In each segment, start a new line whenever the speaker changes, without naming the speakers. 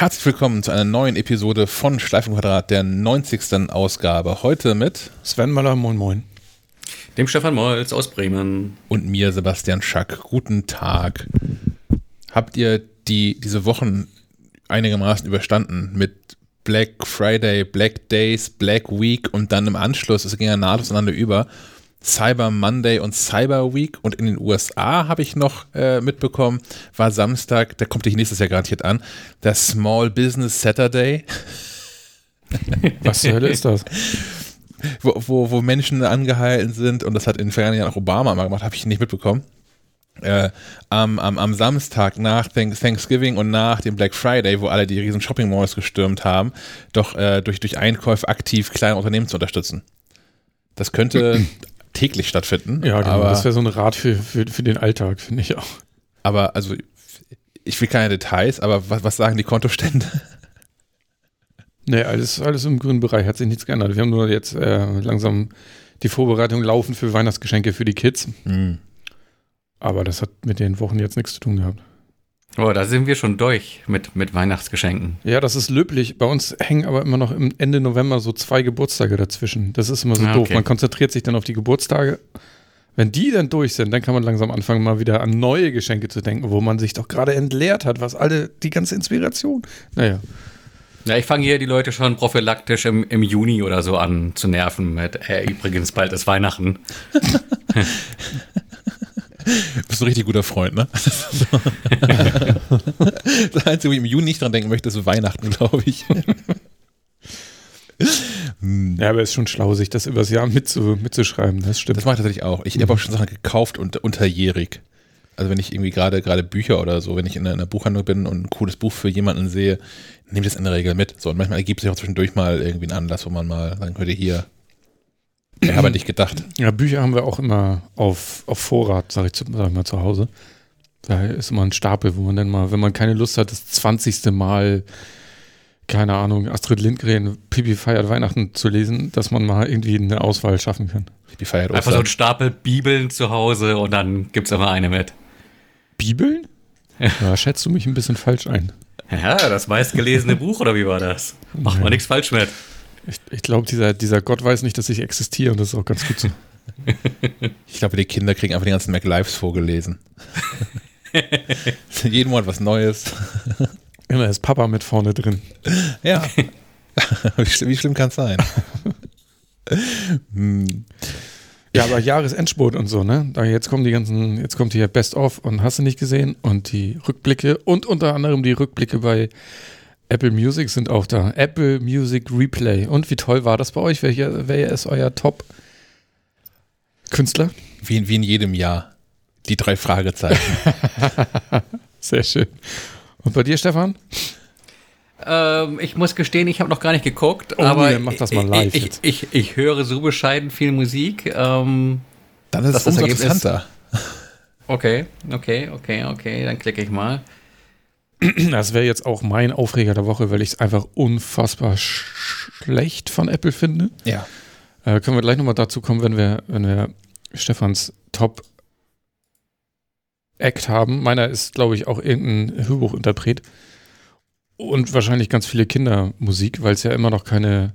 Herzlich willkommen zu einer neuen Episode von Schleifenquadrat, der 90. Ausgabe. Heute mit
Sven Möller, moin moin.
Dem Stefan Molz aus Bremen.
Und mir, Sebastian Schack. Guten Tag. Habt ihr die, diese Wochen einigermaßen überstanden mit Black Friday, Black Days, Black Week und dann im Anschluss, es ging ja nahtlos aneinander über, Cyber Monday und Cyber Week und in den USA habe ich noch äh, mitbekommen, war Samstag, da kommt dich nächstes Jahr garantiert an, der Small Business Saturday.
Was zur Hölle ist das?
Wo, wo, wo Menschen angehalten sind und das hat in den vergangenen Jahren auch Obama mal gemacht, habe ich nicht mitbekommen. Äh, am, am, am Samstag nach Thanksgiving und nach dem Black Friday, wo alle die riesen Shopping Malls gestürmt haben, doch äh, durch, durch Einkäufe aktiv kleine Unternehmen zu unterstützen. Das könnte täglich stattfinden.
Ja, genau. Aber, das wäre so ein Rat für, für, für den Alltag, finde ich auch.
Aber also, ich will keine Details, aber was, was sagen die Kontostände?
Nee, alles, alles im grünen Bereich hat sich nichts geändert. Wir haben nur jetzt äh, langsam die Vorbereitung laufen für Weihnachtsgeschenke für die Kids. Mhm. Aber das hat mit den Wochen jetzt nichts zu tun gehabt.
Oh, da sind wir schon durch mit, mit Weihnachtsgeschenken.
Ja, das ist löblich. Bei uns hängen aber immer noch im Ende November so zwei Geburtstage dazwischen. Das ist immer so ah, doof. Okay. Man konzentriert sich dann auf die Geburtstage. Wenn die dann durch sind, dann kann man langsam anfangen, mal wieder an neue Geschenke zu denken, wo man sich doch gerade entleert hat, was alle, die ganze Inspiration. Naja.
Ja, ich fange hier die Leute schon prophylaktisch im, im Juni oder so an zu nerven mit, äh, übrigens, bald ist Weihnachten.
Bist du ein richtig guter Freund, ne? das Einzige, wo ich im Juni nicht dran denken möchte, ist Weihnachten, glaube ich.
Ja, aber es ist schon schlau, sich das übers Jahr mitzu, mitzuschreiben, das stimmt.
Das mache ich tatsächlich auch. Ich habe auch schon Sachen gekauft und unterjährig. Also wenn ich irgendwie gerade gerade Bücher oder so, wenn ich in einer, Buchhandlung bin und ein cooles Buch für jemanden sehe, nehme ich das in der Regel mit. So, und manchmal ergibt sich auch zwischendurch mal irgendwie ein Anlass, wo man mal sagen könnte, hier, ich habe nicht gedacht.
Ja, Bücher haben wir auch immer auf, auf Vorrat, sag ich, sag ich mal, zu Hause. Da ist immer ein Stapel, wo man dann mal, wenn man keine Lust hat, das 20. Mal, keine Ahnung, Astrid Lindgren, Pipi feiert Weihnachten zu lesen, dass man mal irgendwie eine Auswahl schaffen kann.
Pipi feiert Einfach so ein Stapel Bibeln zu Hause und dann gibt es immer eine mit.
Bibeln? Ja. Da schätzt du mich ein bisschen falsch ein.
Ja, das meistgelesene Buch, oder wie war das? Macht man nichts falsch mit.
Ich, ich glaube, dieser, dieser Gott weiß nicht, dass ich existiere und das ist auch ganz gut so.
ich glaube, die Kinder kriegen einfach die ganzen MacLives vorgelesen. Jeden Monat was Neues.
Immer ist Papa mit vorne drin.
Ja. wie, schlimm, wie schlimm kann es sein?
hm. Ja, aber Jahresendspurt und so, ne? Da jetzt kommen die ganzen, jetzt kommt hier Best of und hast du nicht gesehen und die Rückblicke und unter anderem die Rückblicke bei Apple Music sind auch da. Apple Music Replay. Und wie toll war das bei euch? Welcher, wer ist euer Top-Künstler?
Wie, wie in jedem Jahr. Die drei Fragezeichen.
Sehr schön. Und bei dir, Stefan?
Ähm, ich muss gestehen, ich habe noch gar nicht geguckt,
oh,
aber
mach das mal live
ich, ich, ich, ich, höre so bescheiden viel Musik. Ähm,
Dann ist es umso interessanter.
Okay, okay, okay, okay, dann klicke ich mal.
Das wäre jetzt auch mein Aufreger der Woche, weil ich es einfach unfassbar sch schlecht von Apple finde.
Ja.
Äh, können wir gleich nochmal dazu kommen, wenn wir, wenn wir Stefans Top Act haben. Meiner ist, glaube ich, auch irgendein Hörbuchinterpret. Und wahrscheinlich ganz viele Kindermusik, weil es ja immer noch keine,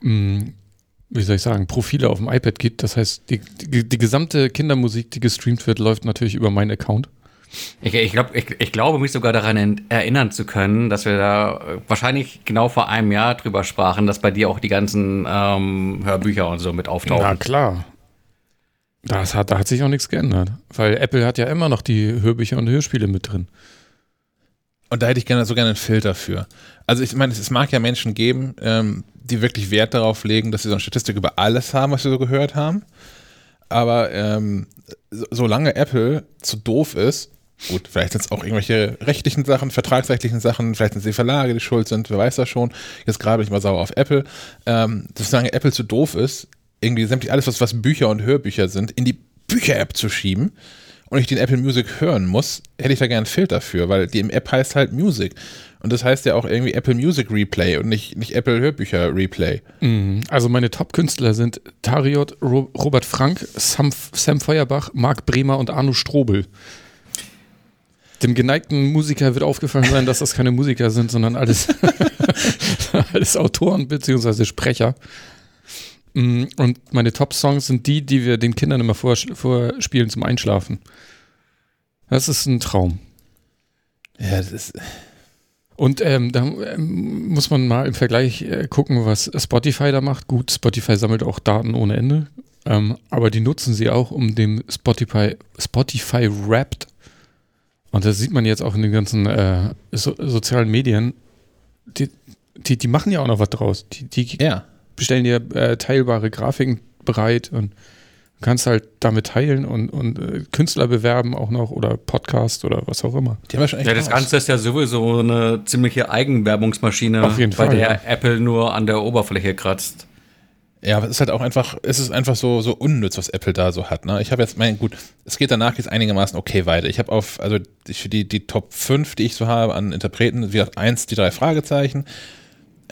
mh, hm, wie soll ich sagen, Profile auf dem iPad gibt. Das heißt, die, die, die gesamte Kindermusik, die gestreamt wird, läuft natürlich über meinen Account.
Ich, ich, glaub, ich, ich glaube, mich sogar daran erinnern zu können, dass wir da wahrscheinlich genau vor einem Jahr drüber sprachen, dass bei dir auch die ganzen ähm, Hörbücher und so mit auftauchen.
Na klar. Das hat, da hat sich auch nichts geändert. Weil Apple hat ja immer noch die Hörbücher und Hörspiele mit drin.
Und da hätte ich gerne so gerne einen Filter für. Also ich meine, es, mag ja Menschen geben, ähm, die wirklich Wert darauf legen, dass sie so eine Statistik über alles haben, was sie so gehört haben. Aber ähm, so, solange Apple zu doof ist, Gut, vielleicht sind es auch irgendwelche rechtlichen Sachen, vertragsrechtlichen Sachen, vielleicht sind es die Verlage, die schuld sind, wer weiß das schon. Jetzt gerade bin ich mal sauer auf Apple. Ähm, solange Apple zu doof ist, irgendwie sämtlich alles, was, was Bücher und Hörbücher sind, in die Bücher-App zu schieben und ich den Apple Music hören muss, hätte ich da gerne einen Filter für, weil die App heißt halt Music. Und das heißt ja auch irgendwie Apple Music Replay und nicht, nicht Apple Hörbücher Replay.
Mhm. Also meine Top-Künstler sind Tariot, Ro Robert Frank, Sam, Sam Feuerbach, Marc Bremer und Arno Strobel. Dem geneigten Musiker wird aufgefallen sein, dass das keine Musiker sind, sondern alles, alles Autoren bzw. Sprecher. Mm, und meine Top-Songs sind die, die wir den Kindern immer vorspielen zum Einschlafen. Das ist ein Traum.
Ja, das ist.
Und ähm, da ähm, muss man mal im Vergleich äh, gucken, was Spotify da macht. Gut, Spotify sammelt auch Daten ohne Ende, ähm, aber die nutzen sie auch, um dem Spotify, Spotify Wrapped, und das sieht man jetzt auch in den ganzen äh, so, sozialen Medien, die, die, die machen ja auch noch was draus. Die, die
Ja.
bestellen dir äh, teilbare Grafiken bereit und kannst halt damit teilen und, und äh, Künstler bewerben auch noch oder Podcast oder was auch immer.
Die haben ja schon echt
Ja, das. Ganze ist ja sowieso eine ziemliche Eigenwerbungsmaschine,
Auf jeden
bei
Fall,
der Apple nur an der Oberfläche kratzt.
Ja, aber es ist halt auch einfach, es ist einfach so, so unnütz, was Apple da so hat. Ne? Ich habe jetzt, mein, gut, es geht danach jetzt einigermaßen okay weiter. Ich habe auf, also die- für die, die Top 5, die ich so habe an Interpreten, wie gesagt, eins, die drei Fragezeichen,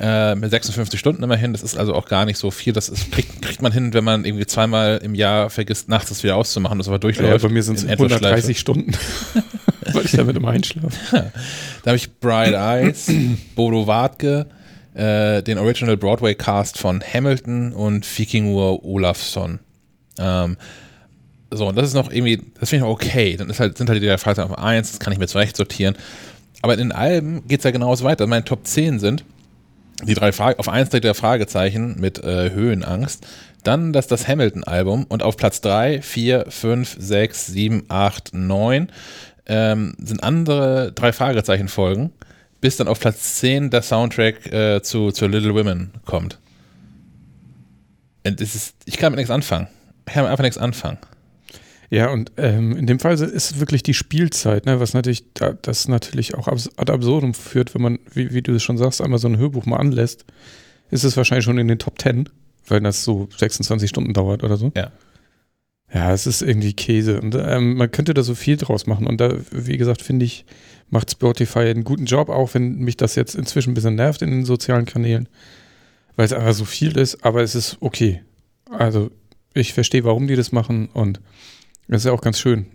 äh, mit 56 Stunden immerhin, das ist also auch gar nicht so viel. Das ist, kriegt, kriegt man hin, wenn man irgendwie zweimal im Jahr vergisst, nachts das wieder auszumachen, das aber
Ja,
durchläuft.
bei mir sind es
in Endlosschleife.
130 Stunden, weil ich damit immer einschlafe.
Da habe ich Bright Eyes, Bodo Wartke, äh, den Original Broadway Cast von Hamilton und Vikingur Olafsson. Ähm, so, und das ist noch irgendwie, das finde ich noch okay. Dann halt, sind halt die drei Fragezeichen auf 1, das kann ich mir zurecht sortieren. Aber in den Alben geht es ja genauso weiter. Meine Top 10 sind die drei Frage, auf 1 der Fragezeichen mit äh, Höhenangst. Dann das, das Hamilton-Album und auf Platz 3, 4, 5, 6, 7, 8, 9 ähm, sind andere drei Fragezeichen-Folgen, bis dann auf Platz 10 der Soundtrack äh, zu, zu Little Women kommt. Und das ist, ich kann mit nichts anfangen. Ich kann mit einfach nichts anfangen.
Ja, und ähm, in dem Fall ist es wirklich die Spielzeit, ne, was natürlich da, das natürlich auch ad absurdum führt, wenn man, wie, wie du es schon sagst, einmal so ein Hörbuch mal anlässt, ist es wahrscheinlich schon in den Top 10, weil das so 26 Stunden dauert oder so.
Ja.
Ja, es ist irgendwie Käse. Und ähm, man könnte da so viel draus machen. Und da, wie gesagt, finde ich, macht Spotify einen guten Job, auch wenn mich das jetzt inzwischen ein bisschen nervt in den sozialen Kanälen, weil es einfach so viel ist, aber es ist okay. Also ich verstehe, warum die das machen und das ist ja auch ganz schön.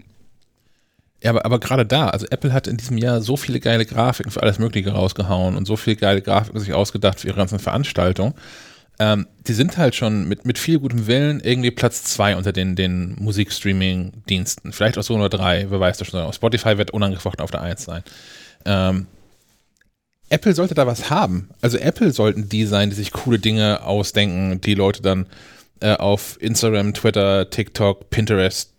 Ja, aber, aber gerade da, also Apple hat in diesem Jahr so viele geile Grafiken für alles Mögliche rausgehauen und so viele geile Grafiken sich ausgedacht für ihre ganzen Veranstaltungen. Ähm, die sind halt schon mit, mit viel gutem Willen irgendwie Platz zwei unter den, den Musikstreaming-Diensten. Vielleicht auch so nur drei, wer weiß das schon. Spotify wird unangefochten auf der Eins sein. Ähm, Apple sollte da was haben. Also Apple sollten die sein, die sich coole Dinge ausdenken, die Leute dann äh, auf Instagram, Twitter, TikTok, Pinterest,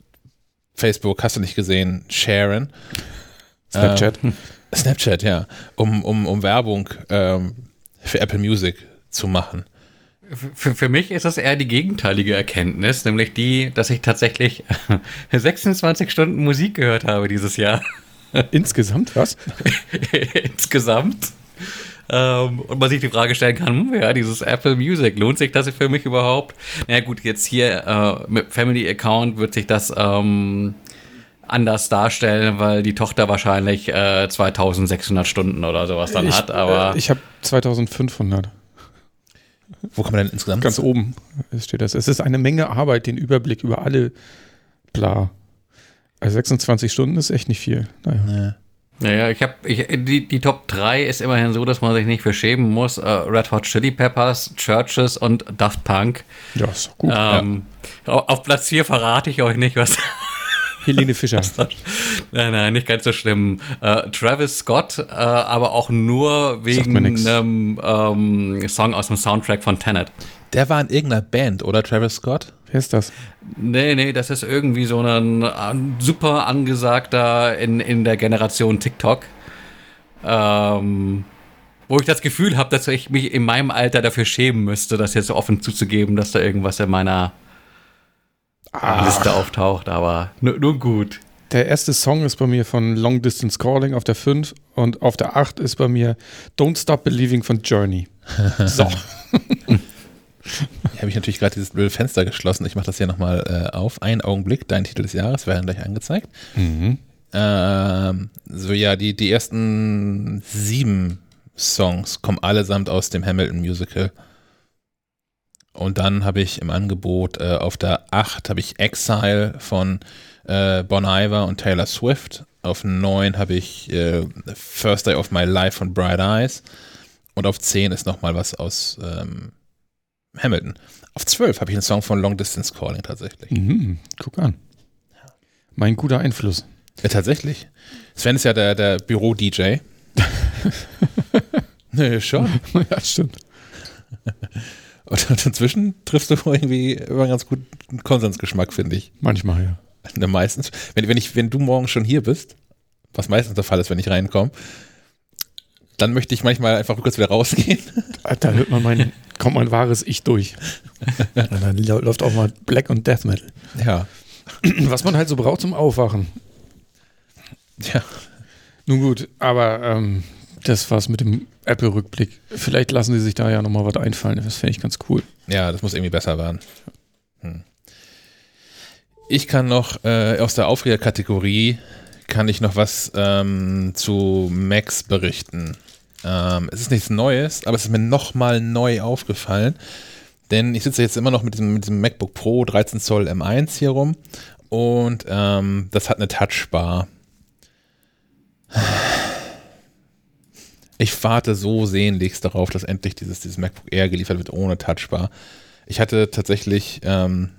Facebook, hast du nicht gesehen, sharen.
Snapchat.
Ähm, Snapchat, ja. Um, um, um Werbung ähm, für Apple Music zu machen.
Für, für mich ist das eher die gegenteilige Erkenntnis, nämlich die, dass ich tatsächlich 26 Stunden Musik gehört habe dieses Jahr.
Insgesamt was?
Insgesamt. Ähm, und man sich die Frage stellen kann, hm, ja, dieses Apple Music, lohnt sich das für mich überhaupt? Na naja, gut, jetzt hier äh, mit Family Account wird sich das ähm, anders darstellen, weil die Tochter wahrscheinlich äh, 2600 Stunden oder sowas dann
ich,
hat, aber
Äh, ich habe 2500.
Wo kann man denn insgesamt?
Ganz oben steht das. Es ist eine Menge Arbeit, den Überblick über alle bla. Also 26 Stunden ist echt nicht viel. Naja.
Ja.
Naja, ich habe ich, die, die Top 3 ist immerhin so, dass man sich nicht verschämen muss. Äh, Red Hot Chili Peppers, Churches und Daft Punk.
Ja, ist doch gut.
Ähm, au- Auf Platz 4 verrate ich euch nicht, was.
Helene Fischer.
nein, nein, nicht ganz so schlimm. Äh, Travis Scott, äh, aber auch nur wegen einem ähm, Song aus dem Soundtrack von Tenet.
Der war in irgendeiner Band, oder Travis Scott?
Wer ist das?
Nee, nee, das ist irgendwie so ein äh, super angesagter in, in der Generation TikTok. Ähm, wo ich das Gefühl habe, dass ich mich in meinem Alter dafür schämen müsste, das jetzt so offen zuzugeben, dass da irgendwas in meiner Liste auftaucht, aber nur, nur gut.
Der erste Song ist bei mir von Long Distance Calling auf der 5 und auf der 8 ist bei mir Don't Stop Believing von Journey. So.
Hier habe ich natürlich gerade dieses blöde Fenster geschlossen. Ich mache das hier nochmal äh, auf. Ein Augenblick, dein Titel des Jahres werden gleich angezeigt.
Mhm.
Ähm, so ja, die, die ersten sieben Songs kommen allesamt aus dem Hamilton Musical. Und dann habe ich im Angebot äh, auf der 8 habe ich Exile von äh, Bon Iver und Taylor Swift. Auf 9 habe ich äh, First Day of My Life von Bright Eyes. Und auf 10 ist nochmal was aus ähm, Hamilton. Auf 12 habe ich einen Song von Long Distance Calling tatsächlich.
Mhm. Guck an. Mein guter Einfluss.
Ja, tatsächlich. Sven ist ja der, der Büro-DJ. nee, schon.
ja, stimmt.
Und, inzwischen triffst du irgendwie immer einen ganz guten Konsensgeschmack, finde ich.
Manchmal, ja.
Ne, meistens. Wenn, wenn, ich, wenn du morgen schon hier bist, was meistens der Fall ist, wenn ich reinkomme, dann möchte ich manchmal einfach kurz wieder rausgehen.
Da hört man mein, kommt mein wahres Ich durch. Und dann läuft auch mal Black und Death Metal.
Ja.
Was man halt so braucht zum Aufwachen.
Ja.
Nun gut, aber ähm, das war's mit dem Apple-Rückblick. Vielleicht lassen sie sich da ja nochmal was einfallen. Das fände ich ganz cool.
Ja, das muss irgendwie besser werden. Hm. Ich kann noch äh, aus der Aufregerkategorie kann ich noch was ähm, zu Macs berichten. Ähm, es ist nichts Neues, aber es ist mir nochmal neu aufgefallen. Denn ich sitze jetzt immer noch mit diesem, mit diesem MacBook Pro 13 Zoll M1 hier rum und ähm, das hat eine Touchbar. Ich warte so sehnlichst darauf, dass endlich dieses, dieses MacBook Air geliefert wird ohne Touchbar. Ich hatte tatsächlich ähm,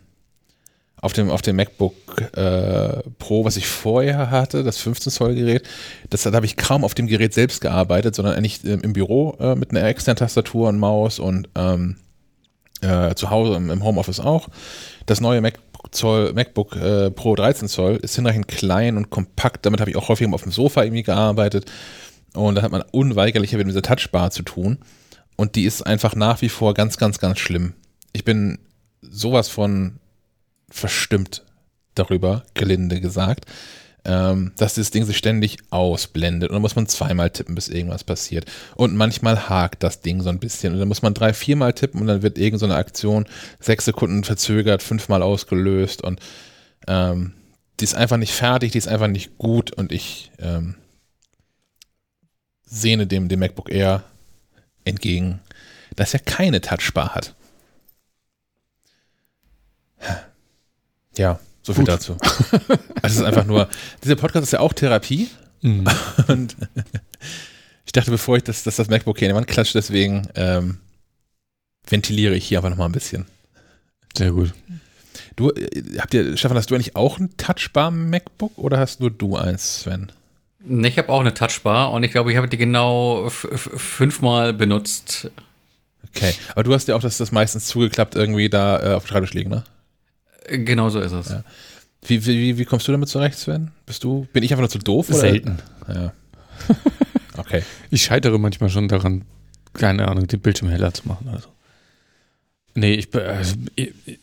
auf dem, auf dem MacBook äh, Pro, was ich vorher hatte, das 15 Zoll Gerät, das da habe ich kaum auf dem Gerät selbst gearbeitet, sondern eigentlich ähm, im Büro äh, mit einer externen Tastatur und Maus und ähm, äh, zu Hause im, im Homeoffice auch. Das neue MacBook, Zoll, MacBook äh, Pro 13 Zoll ist hinreichend klein und kompakt. Damit habe ich auch häufig auf dem Sofa irgendwie gearbeitet. Und da hat man unweigerlich mit dieser Touchbar zu tun. Und die ist einfach nach wie vor ganz, ganz, ganz schlimm. Ich bin sowas von verstimmt darüber, gelinde gesagt, ähm, dass das Ding sich ständig ausblendet. Und dann muss man zweimal tippen, bis irgendwas passiert. Und manchmal hakt das Ding so ein bisschen. Und dann muss man drei, viermal tippen und dann wird irgendeine so Aktion sechs Sekunden verzögert, fünfmal ausgelöst. Und ähm, die ist einfach nicht fertig, die ist einfach nicht gut. Und ich ähm, sehne dem, dem MacBook Air entgegen, dass er keine Touchbar hat. Ja, so viel
Gut.
dazu. Also es ist einfach nur, dieser Podcast ist ja auch Therapie
Mhm.
und ich dachte, bevor ich das, das, das MacBook hier in die Wand klatsche, deswegen ähm, ventiliere ich hier einfach nochmal ein bisschen.
Sehr gut.
Du, äh, habt ihr, Stefan, hast du eigentlich auch ein Touchbar MacBook oder hast nur du eins, Sven?
Ne, Ich habe auch eine Touchbar und ich glaube, ich habe die genau fünfmal benutzt.
Okay, aber du hast ja auch das, das meistens zugeklappt irgendwie da äh, auf dem Schreibtisch liegen, ne?
Äh, Genau so ist es.
Ja. Wie, wie, wie- kommst du damit zurecht, Sven? Bist du, bin ich einfach nur zu doof? Oder?
Selten.
Ja. Okay.
Ich scheitere manchmal schon daran, keine Ahnung, den Bildschirm heller zu machen. Also. Nee, ich, be- also, i- i-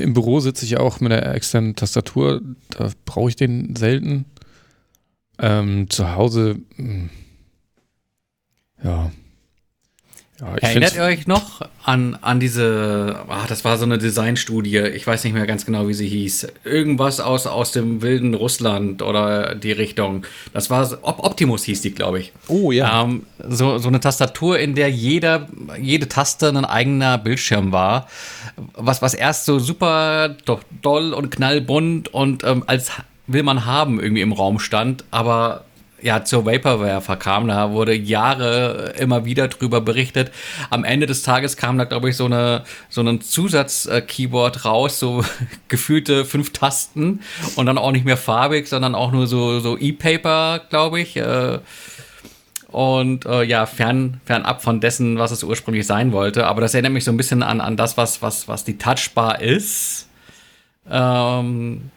im Büro sitze ich auch mit der externen Tastatur, da brauche ich den selten. Ähm, zu Hause, mh, ja. ja ich
Erinnert ihr euch noch an, an diese, ah, das war so eine Designstudie, ich weiß nicht mehr ganz genau, wie sie hieß. Irgendwas aus, aus dem wilden Russland oder die Richtung. Das war, Op Optimus hieß die, glaube ich.
Oh ja.
Ähm, so, so eine Tastatur, in der jeder, jede Taste ein eigener Bildschirm war. Was, was erst so super do- doll und knallbunt und ähm, als will man haben irgendwie im Raum stand, aber ja, zur Vaporware verkam. Da wurde Jahre immer wieder drüber berichtet. Am Ende des Tages kam da, glaube ich, so eine so ein Zusatz-Keyboard raus, so gefühlte fünf Tasten und dann auch nicht mehr farbig, sondern auch nur so, so E-Paper, glaube ich. Äh, und äh, ja, fern, fernab von dessen, was es ursprünglich sein wollte. Aber das erinnert mich so ein bisschen an, an das, was, was, was die Touchbar ist. Ähm,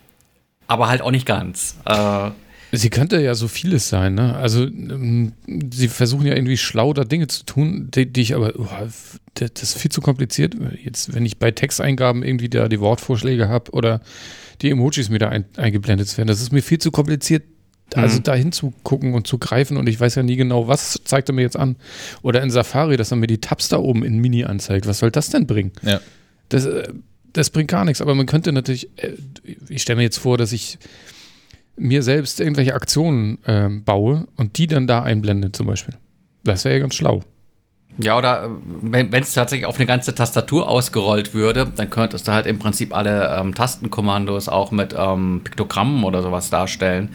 aber halt auch nicht ganz. Äh,
Sie könnte ja so vieles sein, ne? Also ähm, sie versuchen ja irgendwie schlau da Dinge zu tun, die, die ich aber, oh, das ist viel zu kompliziert. Jetzt, wenn ich bei Texteingaben irgendwie da die Wortvorschläge habe oder die Emojis mir da ein, eingeblendet werden, das ist mir viel zu kompliziert, Also dahin zu gucken und zu greifen und ich weiß ja nie genau, was zeigt er mir jetzt an. Oder in Safari, dass er mir die Tabs da oben in Mini anzeigt. Was soll das denn bringen?
Ja.
Das, äh, das bringt gar nichts. Aber man könnte natürlich, äh, ich stelle mir jetzt vor, dass ich mir selbst irgendwelche Aktionen ähm, baue und die dann da einblende zum Beispiel. Das wäre ja ganz schlau.
Ja, oder äh, wenn es tatsächlich auf eine ganze Tastatur ausgerollt würde, dann könntest du halt im Prinzip alle ähm, Tastenkommandos auch mit ähm, Piktogrammen oder sowas darstellen.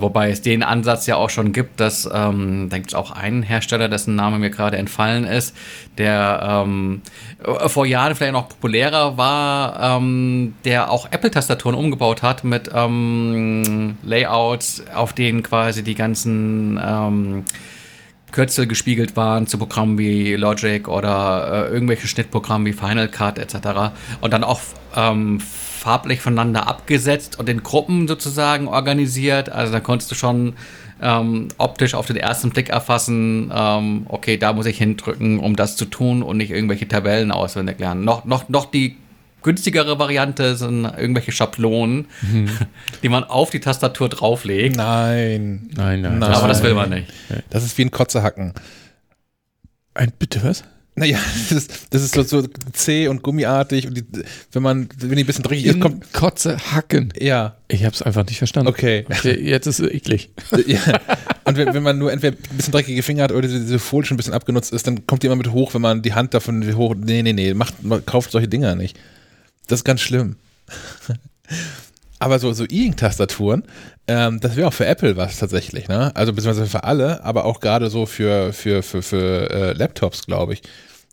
Wobei es den Ansatz ja auch schon gibt, dass, ähm, da gibt es auch einen Hersteller, dessen Name mir gerade entfallen ist, der ähm, äh, vor Jahren vielleicht noch populärer war, ähm, der auch Apple-Tastaturen umgebaut hat mit ähm, Layouts, auf denen quasi die ganzen ähm, Kürzel gespiegelt waren zu Programmen wie Logic oder äh, irgendwelche Schnittprogramme wie Final Cut etc. Und dann auch ähm, farblich voneinander abgesetzt und in Gruppen sozusagen organisiert. Also da konntest du schon ähm, optisch auf den ersten Blick erfassen, ähm, okay, da muss ich hindrücken, um das zu tun und nicht irgendwelche Tabellen auswendig lernen. Noch, noch, noch die günstigere Variante sind irgendwelche Schablonen, die man auf die Tastatur drauflegt.
Nein.
Nein, nein.
Nein.
Aber das will man nicht.
Das ist wie ein Kotzehacken.
Ein, bitte was?
Naja, das ist, das ist so, so zäh und gummiartig und die, wenn man, wenn die ein bisschen dreckig ist, kommt.
Kotze hacken.
Ja,
Ich habe es einfach nicht verstanden.
okay.
Okay, jetzt ist es eklig.
ja. Und wenn, wenn man nur entweder ein bisschen dreckige Finger hat oder diese, diese Folie schon ein bisschen abgenutzt ist, dann kommt die immer mit hoch, wenn man die Hand davon hoch. Nee, nee, nee, macht, kauft solche Dinger nicht. Das ist ganz schlimm. Aber so, so E-Ink-Tastaturen, ähm, das wäre auch für Apple was tatsächlich, ne? Also beziehungsweise für alle, aber auch gerade so für, für, für, für äh, Laptops, glaube ich.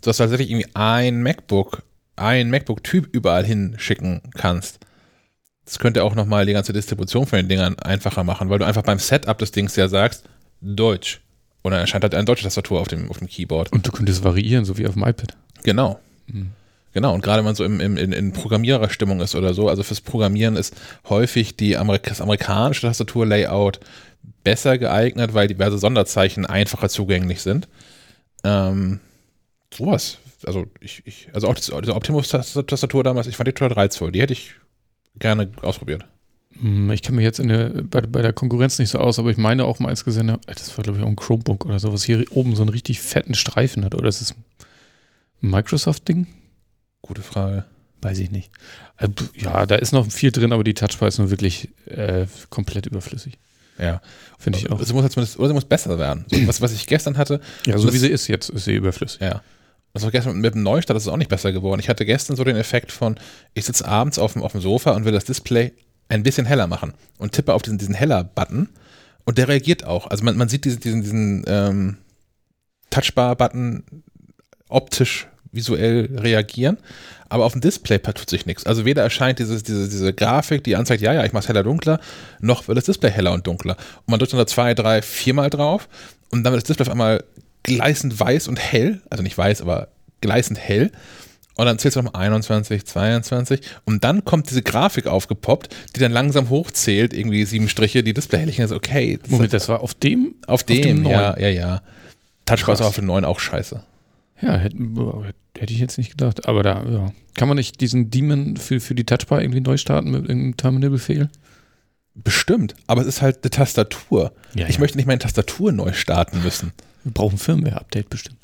So dass du tatsächlich irgendwie ein MacBook, ein MacBook-Typ überall hinschicken kannst. Das könnte auch nochmal die ganze Distribution von den Dingern einfacher machen, weil du einfach beim Setup des Dings ja sagst, Deutsch. Und dann erscheint halt eine deutsche Tastatur auf dem, auf dem Keyboard.
Und du könntest variieren, so wie auf dem iPad.
Genau. Genau, und gerade wenn man so im, im, in, in Programmiererstimmung ist oder so, also fürs Programmieren ist häufig die Amerik das amerikanische Tastaturlayout besser geeignet, weil diverse Sonderzeichen einfacher zugänglich sind. Ähm, sowas. Also ich, ich also auch das, diese Optimus-Tastatur damals, ich fand die total reizvoll. Die hätte ich gerne ausprobiert.
Hm, Ich kenne mich jetzt der, bei, bei der Konkurrenz nicht so aus, aber ich meine auch mal eins gesehen, das war glaube ich auch ein Chromebook oder so, was hier oben so einen richtig fetten Streifen hat. Oder ist es ein Microsoft-Ding?
Gute Frage.
Weiß ich nicht. Äh, Ja, da ist noch viel drin, aber die Touchbar ist nur wirklich äh, komplett überflüssig.
Ja.
Finde ich auch.
Sie muss, jetzt zumindest, oder sie muss besser werden. So, was, was ich gestern hatte,
Ja, so wie sie ist jetzt, ist sie überflüssig.
Ja. War gestern mit dem Neustart, ist auch nicht besser geworden. Ich hatte gestern so den Effekt von, ich sitze abends auf dem, auf dem Sofa und will das Display ein bisschen heller machen und tippe auf diesen, diesen Heller-Button und der reagiert auch. Also man, man sieht diesen, diesen, diesen ähm, Touchbar-Button optisch visuell reagieren, aber auf dem Display tut sich nichts. Also weder erscheint dieses, diese, diese Grafik, die anzeigt, ja, ja, ich mache es heller, dunkler, noch wird das Display heller und dunkler. Und man drückt dann da zwei, drei, viermal drauf und dann wird das Display auf einmal gleißend weiß und hell, also nicht weiß, aber gleißend hell. Und dann zählst du nochmal 21, 22 und dann kommt diese Grafik aufgepoppt, die dann langsam hochzählt, irgendwie sieben Striche, die Displayhelligkeit ist okay. Das
Moment, das war auf dem?
auf dem,
neuen?
ja, ja, ja. Ist
Krass.
aber auf dem neuen auch scheiße.
Ja, hätte, hätte ich jetzt nicht gedacht. Aber da, ja. Kann man nicht diesen Daemon für, für die Touchbar irgendwie neu starten mit irgendeinem Terminal-Befehl?
Bestimmt, aber es ist halt eine Tastatur.
Ja,
ich
ja.
möchte nicht meine Tastatur neu starten müssen.
Wir brauchen Firmware-Update bestimmt.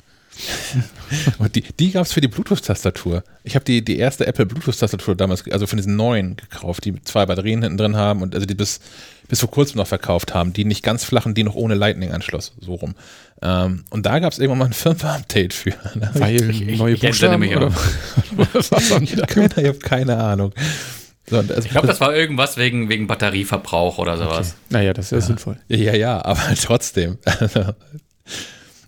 Und die, die gab es für die Bluetooth-Tastatur. Ich habe die, die erste Apple Bluetooth-Tastatur damals, also von diesen neuen gekauft, die zwei Batterien hinten drin haben und also die bis, bis vor kurzem noch verkauft haben, die nicht ganz flachen, die noch ohne Lightning-Anschluss, so rum. Ähm, und da gab es irgendwann mal ein Firmware-Update für. Hab
Weil
ich-
neue
ich
Buchstaben
mich
oder was
ich, ich habe keine Ahnung. So, also,
Ich glaube, das war irgendwas wegen, wegen Batterieverbrauch oder sowas.
Naja, das ist ja, sinnvoll.
Ja, ja, aber trotzdem.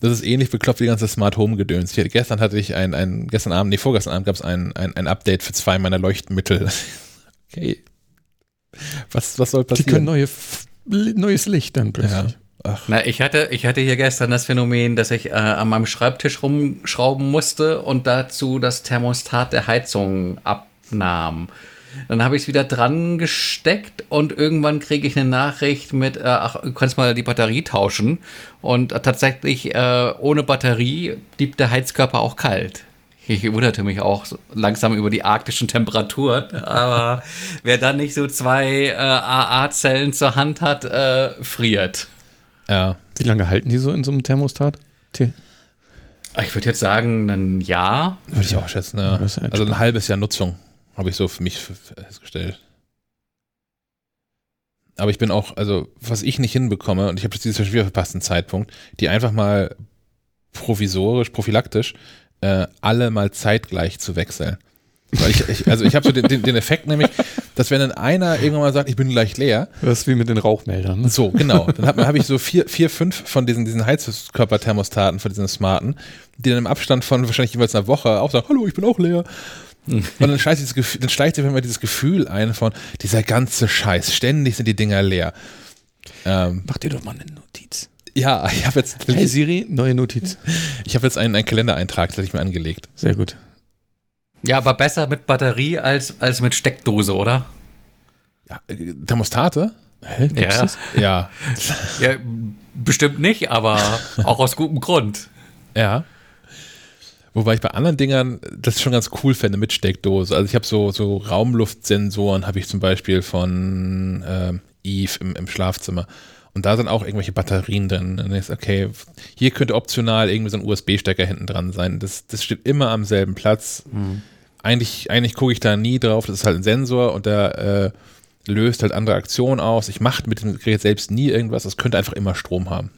Das ist ähnlich bekloppt wie die ganze Smart Home Gedöns. Ich, gestern hatte ich ein, ein, gestern Abend, nee, vorgestern Abend gab es ein, ein, ein Update für zwei meiner Leuchtmittel. Okay. Was, was soll
Die
passieren?
können neue, neues Licht dann
ja.
plötzlich.
Ach,
Na, ich hatte, ich hatte hier gestern das Phänomen, dass ich äh, an meinem Schreibtisch rumschrauben musste und dazu das Thermostat der Heizung abnahm. Dann habe ich es wieder dran gesteckt und irgendwann kriege ich eine Nachricht mit, äh, ach, du kannst mal die Batterie tauschen. Und äh, tatsächlich, äh, ohne Batterie blieb der Heizkörper auch kalt. Ich wunderte mich auch langsam über die arktischen Temperaturen. Aber wer dann nicht so zwei äh, AA-Zellen zur Hand hat, äh, friert.
Ja.
Wie lange halten die so in so einem Thermostat?
Ich würde jetzt sagen, ein Jahr.
Würde ich auch schätzen, ja.
Das ist ja
Also ein halbes Jahr Nutzung habe ich so für mich festgestellt. Aber ich bin auch, also was ich nicht hinbekomme, und ich habe jetzt dieses wieder verpassten Zeitpunkt, die einfach mal provisorisch, prophylaktisch, äh, alle mal zeitgleich zu wechseln. Weil ich, ich, also ich habe so den, den, den Effekt nämlich, dass wenn dann einer irgendwann mal sagt, ich bin gleich leer,
Das ist wie mit den Rauchmeldern. Ne?
so, genau. Dann habe hab ich so vier, vier, fünf von diesen, diesen Heizkörperthermostaten, von diesen smarten, die dann im Abstand von wahrscheinlich jeweils einer Woche auch sagen, hallo, ich bin auch leer. Und dann schleicht, dieses Gefühl, dann schleicht sich immer dieses Gefühl ein von, dieser ganze Scheiß, ständig sind die Dinger leer. Ähm,
Mach dir doch mal eine Notiz.
ja, ich habe jetzt,
Hey Siri, neue Notiz.
ich hab jetzt einen, einen Kalendereintrag, das hatte ich mir angelegt.
Sehr gut.
Ja, aber besser mit Batterie als, als mit Steckdose, oder?
Ja, äh, Thermostate?
Hä? Gibt's
Ja.
das?
Ja.
Ja, bestimmt nicht, aber auch aus gutem Grund.
Ja. Wobei ich bei anderen Dingern das schon ganz cool fände mit Steckdose. Also ich habe so, so Raumluftsensoren, habe ich zum Beispiel von ähm, Eve im, im Schlafzimmer. Und da sind auch irgendwelche Batterien drin. Und dann ist, okay, hier könnte optional irgendwie so ein USB-Stecker hinten dran sein. Das, das steht immer am selben Platz. Eigentlich, eigentlich gucke ich da nie drauf. Das ist halt ein Sensor und der äh, löst halt andere Aktionen aus. Ich mache mit dem Gerät selbst nie irgendwas. Das könnte einfach immer Strom haben.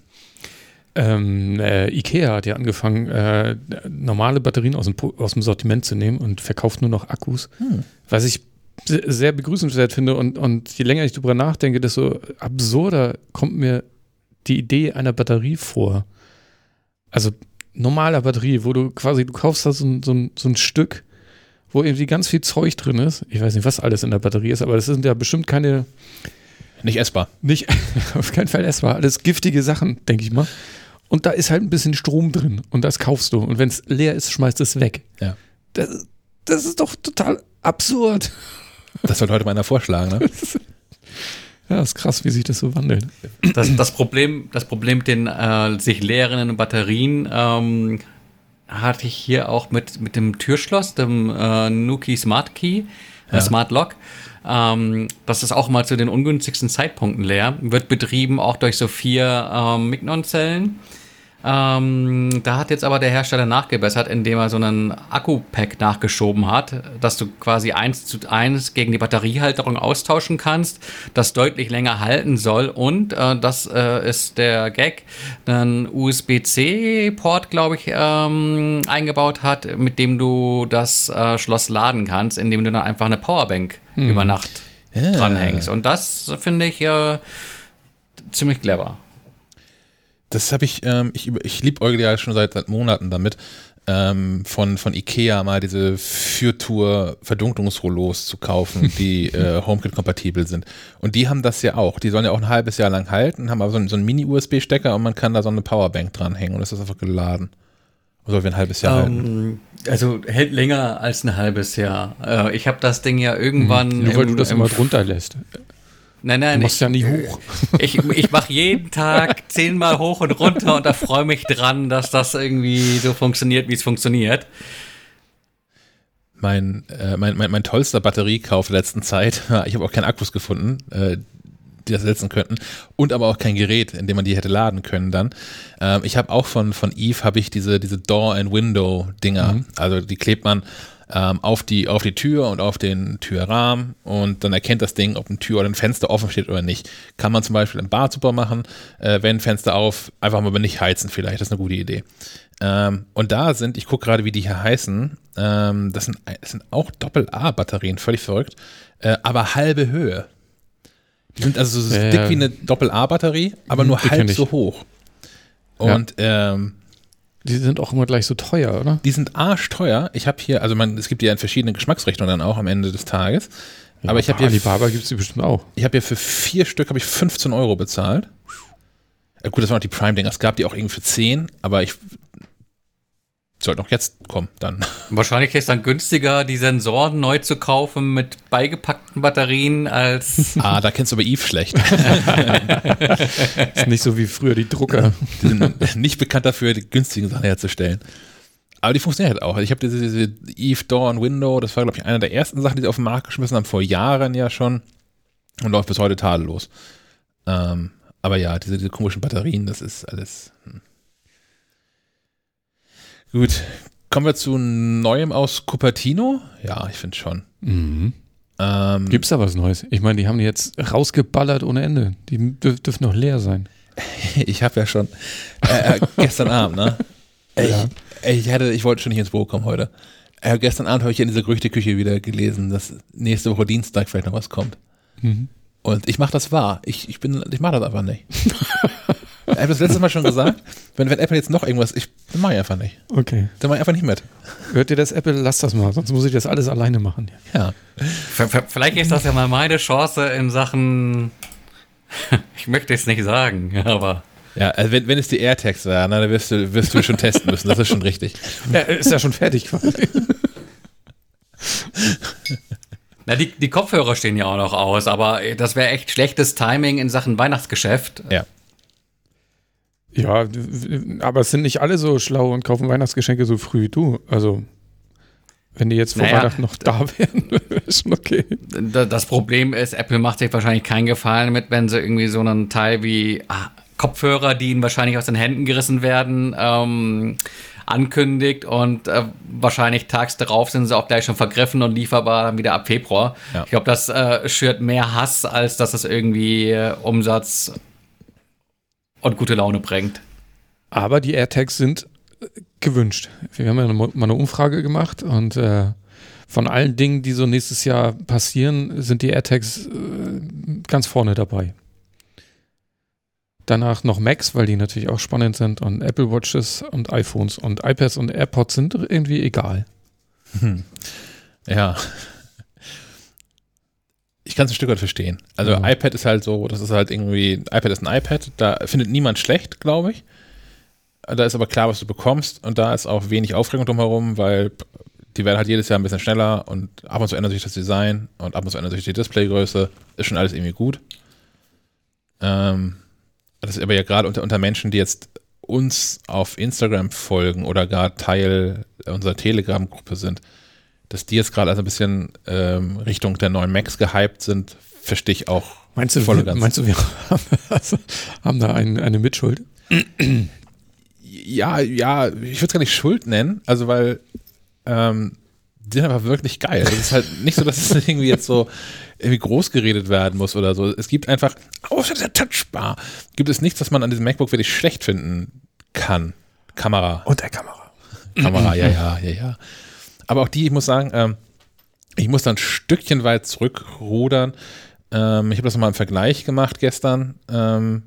Ähm, äh, Ikea hat ja angefangen, äh, normale Batterien aus dem, aus dem Sortiment zu nehmen und verkauft nur noch Akkus. Was ich se- sehr begrüßenswert finde und, und je länger ich darüber nachdenke, desto absurder kommt mir die Idee einer Batterie vor. Also normaler Batterie, wo du quasi, du kaufst da so ein, so so ein Stück, wo irgendwie ganz viel Zeug drin ist. Ich weiß nicht, was alles in der Batterie ist, aber das sind ja bestimmt keine,
Nicht essbar.
nicht, auf keinen Fall essbar. Alles giftige Sachen, denke ich mal. Und da ist halt ein bisschen Strom drin und das kaufst du. Und wenn es leer ist, schmeißt es weg.
Ja.
Das, das ist doch total absurd.
Das sollte heute mal einer vorschlagen, ne?
Ja, ist krass, wie sich das so wandelt.
Das, das, Problem, das Problem mit den äh, sich leerenden Batterien ähm, hatte ich hier auch mit, mit dem Türschloss, dem äh, Nuki Smart Key, äh, Smart Lock. Ähm, das ist auch mal zu den ungünstigsten Zeitpunkten leer. Wird betrieben auch durch so vier ähm, Mignon-Zellen. Ähm, da hat jetzt aber der Hersteller nachgebessert, indem er so einen Akku-Pack nachgeschoben hat, dass du quasi eins zu eins gegen die Batteriehalterung austauschen kannst, das deutlich länger halten soll und äh, das äh, ist der Gag, einen USB-C-Port, glaube ich, ähm, eingebaut hat, mit dem du das äh, Schloss laden kannst, indem du dann einfach eine Powerbank über Nacht
Ja.
dranhängst. Und das finde ich äh, ziemlich clever.
Das habe ich, ähm, ich, ich liebäugle ja schon seit, seit Monaten damit, ähm, von, von Ikea mal diese Fürtour Verdunklungsrollos zu kaufen, die äh, HomeKit-kompatibel sind. Und die haben das ja auch. Die sollen ja auch ein halbes Jahr lang halten, haben aber so, einen- so einen Mini-USB-Stecker und man kann da so eine Powerbank dranhängen und das ist einfach geladen. Soll wir ein halbes Jahr halten.
Ähm, also hält länger als ein halbes Jahr. Äh, ich habe das Ding ja irgendwann.
Nur weil
im-
du das
im-
immer drunter lässt.
Nein,
Du
nein,
machst
ich,
ja nie hoch.
ich, ich mache jeden Tag zehnmal hoch und runter und da freue mich dran, dass das irgendwie so funktioniert, wie es funktioniert.
Mein, äh, mein, mein, mein tollster Batteriekauf der letzten Zeit, ich habe auch keine Akkus gefunden, äh, die das ersetzen könnten und aber auch kein Gerät, in dem man die hätte laden können dann. Ähm, ich habe auch von, von Eve habe ich diese, diese Door and Window Dinger, also die klebt man ähm, auf, die, auf die Tür und auf den Türrahmen und dann erkennt das Ding, ob ein Tür oder ein Fenster offen steht oder nicht. Kann man zum Beispiel im Bad super machen, äh, wenn Fenster auf, einfach mal nicht heizen vielleicht, das ist eine gute Idee. Ähm, und da sind, ich gucke gerade, wie die hier heißen, ähm, das, sind, das sind auch Doppel-A-Batterien, völlig verrückt, äh, aber halbe Höhe. Die sind also so
Ja,
dick
ja.
wie eine Doppel-A-Batterie, aber
Mhm,
nur halb so hoch.
Ja.
Und ähm,
Die sind auch immer gleich so teuer, oder?
die sind arschteuer. Ich habe hier, also man, es gibt ja in verschiedenen Geschmacksrichtungen dann auch am Ende des Tages. aber ich habe hier,
Alibaba gibt es die bestimmt auch.
ich habe hier für vier Stück habe ich 15 Euro bezahlt. Ja, gut, das waren auch die Prime-Dinger. Es gab die auch irgendwie für 10, aber ich sollte noch jetzt kommen dann.
Wahrscheinlich ist es dann günstiger, die Sensoren neu zu kaufen mit beigepackten Batterien als.
Ah, da kennst du aber Eve schlecht.
Ist nicht so wie früher die Drucker.
Die sind nicht bekannt dafür, die günstigen Sachen herzustellen. Aber die funktioniert halt auch. Ich habe diese, diese Eve Dawn Window, das war, glaube ich, eine der ersten Sachen, die sie auf den Markt geschmissen haben, vor Jahren ja schon. Und läuft bis heute tadellos. Ähm, aber ja, diese, diese komischen Batterien, das ist alles. Hm. Gut. Kommen wir zu Neuem aus Cupertino? Ja, ich finde schon.
Mhm. Ähm, Gibt's da was Neues? Ich meine, die haben die jetzt rausgeballert ohne Ende. Die dürf, dürfen noch leer sein.
ich habe ja schon äh, äh, gestern Abend, ne? Ja. Ich, ich, hatte, ich wollte schon nicht ins Büro kommen heute. Äh, gestern Abend habe ich in dieser Gerüchteküche wieder gelesen, dass nächste Woche Dienstag vielleicht noch was kommt. Mhm. Und ich mache das wahr. Ich, ich, ich mache das einfach nicht. ich habe das letzte Mal schon gesagt, wenn, wenn Apple jetzt noch irgendwas, ich mache ich einfach nicht.
Okay.
Dann mache ich einfach nicht mit.
Hört ihr das, Apple? Lass das mal, sonst muss ich das alles alleine machen.
Ja. Vielleicht ist das ja mal meine Chance in Sachen, ich möchte es nicht sagen, aber
ja, also wenn, wenn es die AirTags wären, dann wirst du, wirst du schon testen müssen. Das ist schon richtig.
Ja, ist ja schon fertig quasi.
Na, die, die Kopfhörer stehen ja auch noch aus, aber das wäre echt schlechtes Timing in Sachen Weihnachtsgeschäft.
Ja.
Ja, aber es sind nicht alle so schlau und kaufen Weihnachtsgeschenke so früh wie du. Also, wenn die jetzt vor naja, Weihnachten noch da wären, wäre schon okay.
Das Problem ist, Apple macht sich wahrscheinlich keinen Gefallen mit, wenn sie irgendwie so einen Teil wie ah, Kopfhörer, die ihnen wahrscheinlich aus den Händen gerissen werden, ähm, ankündigt und äh, wahrscheinlich tags darauf sind sie auch gleich schon vergriffen und lieferbar dann wieder ab Februar. Ja. Ich glaube, das äh, schürt mehr Hass, als dass es irgendwie äh, Umsatz und gute Laune bringt.
Aber die AirTags sind äh, gewünscht. Wir haben ja mal eine Umfrage gemacht und äh, von allen Dingen, die so nächstes Jahr passieren, sind die AirTags äh, ganz vorne dabei. Danach noch Macs, weil die natürlich auch spannend sind und Apple Watches und iPhones und iPads und AirPods sind irgendwie egal.
Hm. Ja. Ich kann es ein Stück weit verstehen. Also ja. iPad ist halt so, das ist halt irgendwie, iPad ist ein iPad, da findet niemand schlecht, glaube ich. Da ist aber klar, was du bekommst und da ist auch wenig Aufregung drumherum, weil die werden halt jedes Jahr ein bisschen schneller und ab und zu ändert sich das Design und ab und zu ändert sich die Displaygröße. Ist schon alles irgendwie gut. Ähm, das ist aber ja gerade unter, unter Menschen, die jetzt uns auf Instagram folgen oder gar Teil unserer Telegram-Gruppe sind, dass die jetzt gerade also ein bisschen ähm, Richtung der neuen Macs gehypt sind, verstehe ich auch.
Meinst du, voll ganz. Meinst du, wir haben, also, haben da ein, eine Mitschuld?
ja, ja, ich würde es gar nicht Schuld nennen, also weil ähm, die sind aber wirklich geil. Es ist halt nicht so, dass es irgendwie jetzt so irgendwie groß geredet werden muss oder so. Es gibt einfach, außer der Touchbar, gibt es nichts, was man an diesem MacBook wirklich schlecht finden kann. Kamera.
Und der Kamera.
Kamera, ja, ja, ja, ja. Aber auch die, ich muss sagen, ähm, ich muss dann ein Stückchen weit zurückrudern. Ähm, ich habe das nochmal im Vergleich gemacht gestern ähm,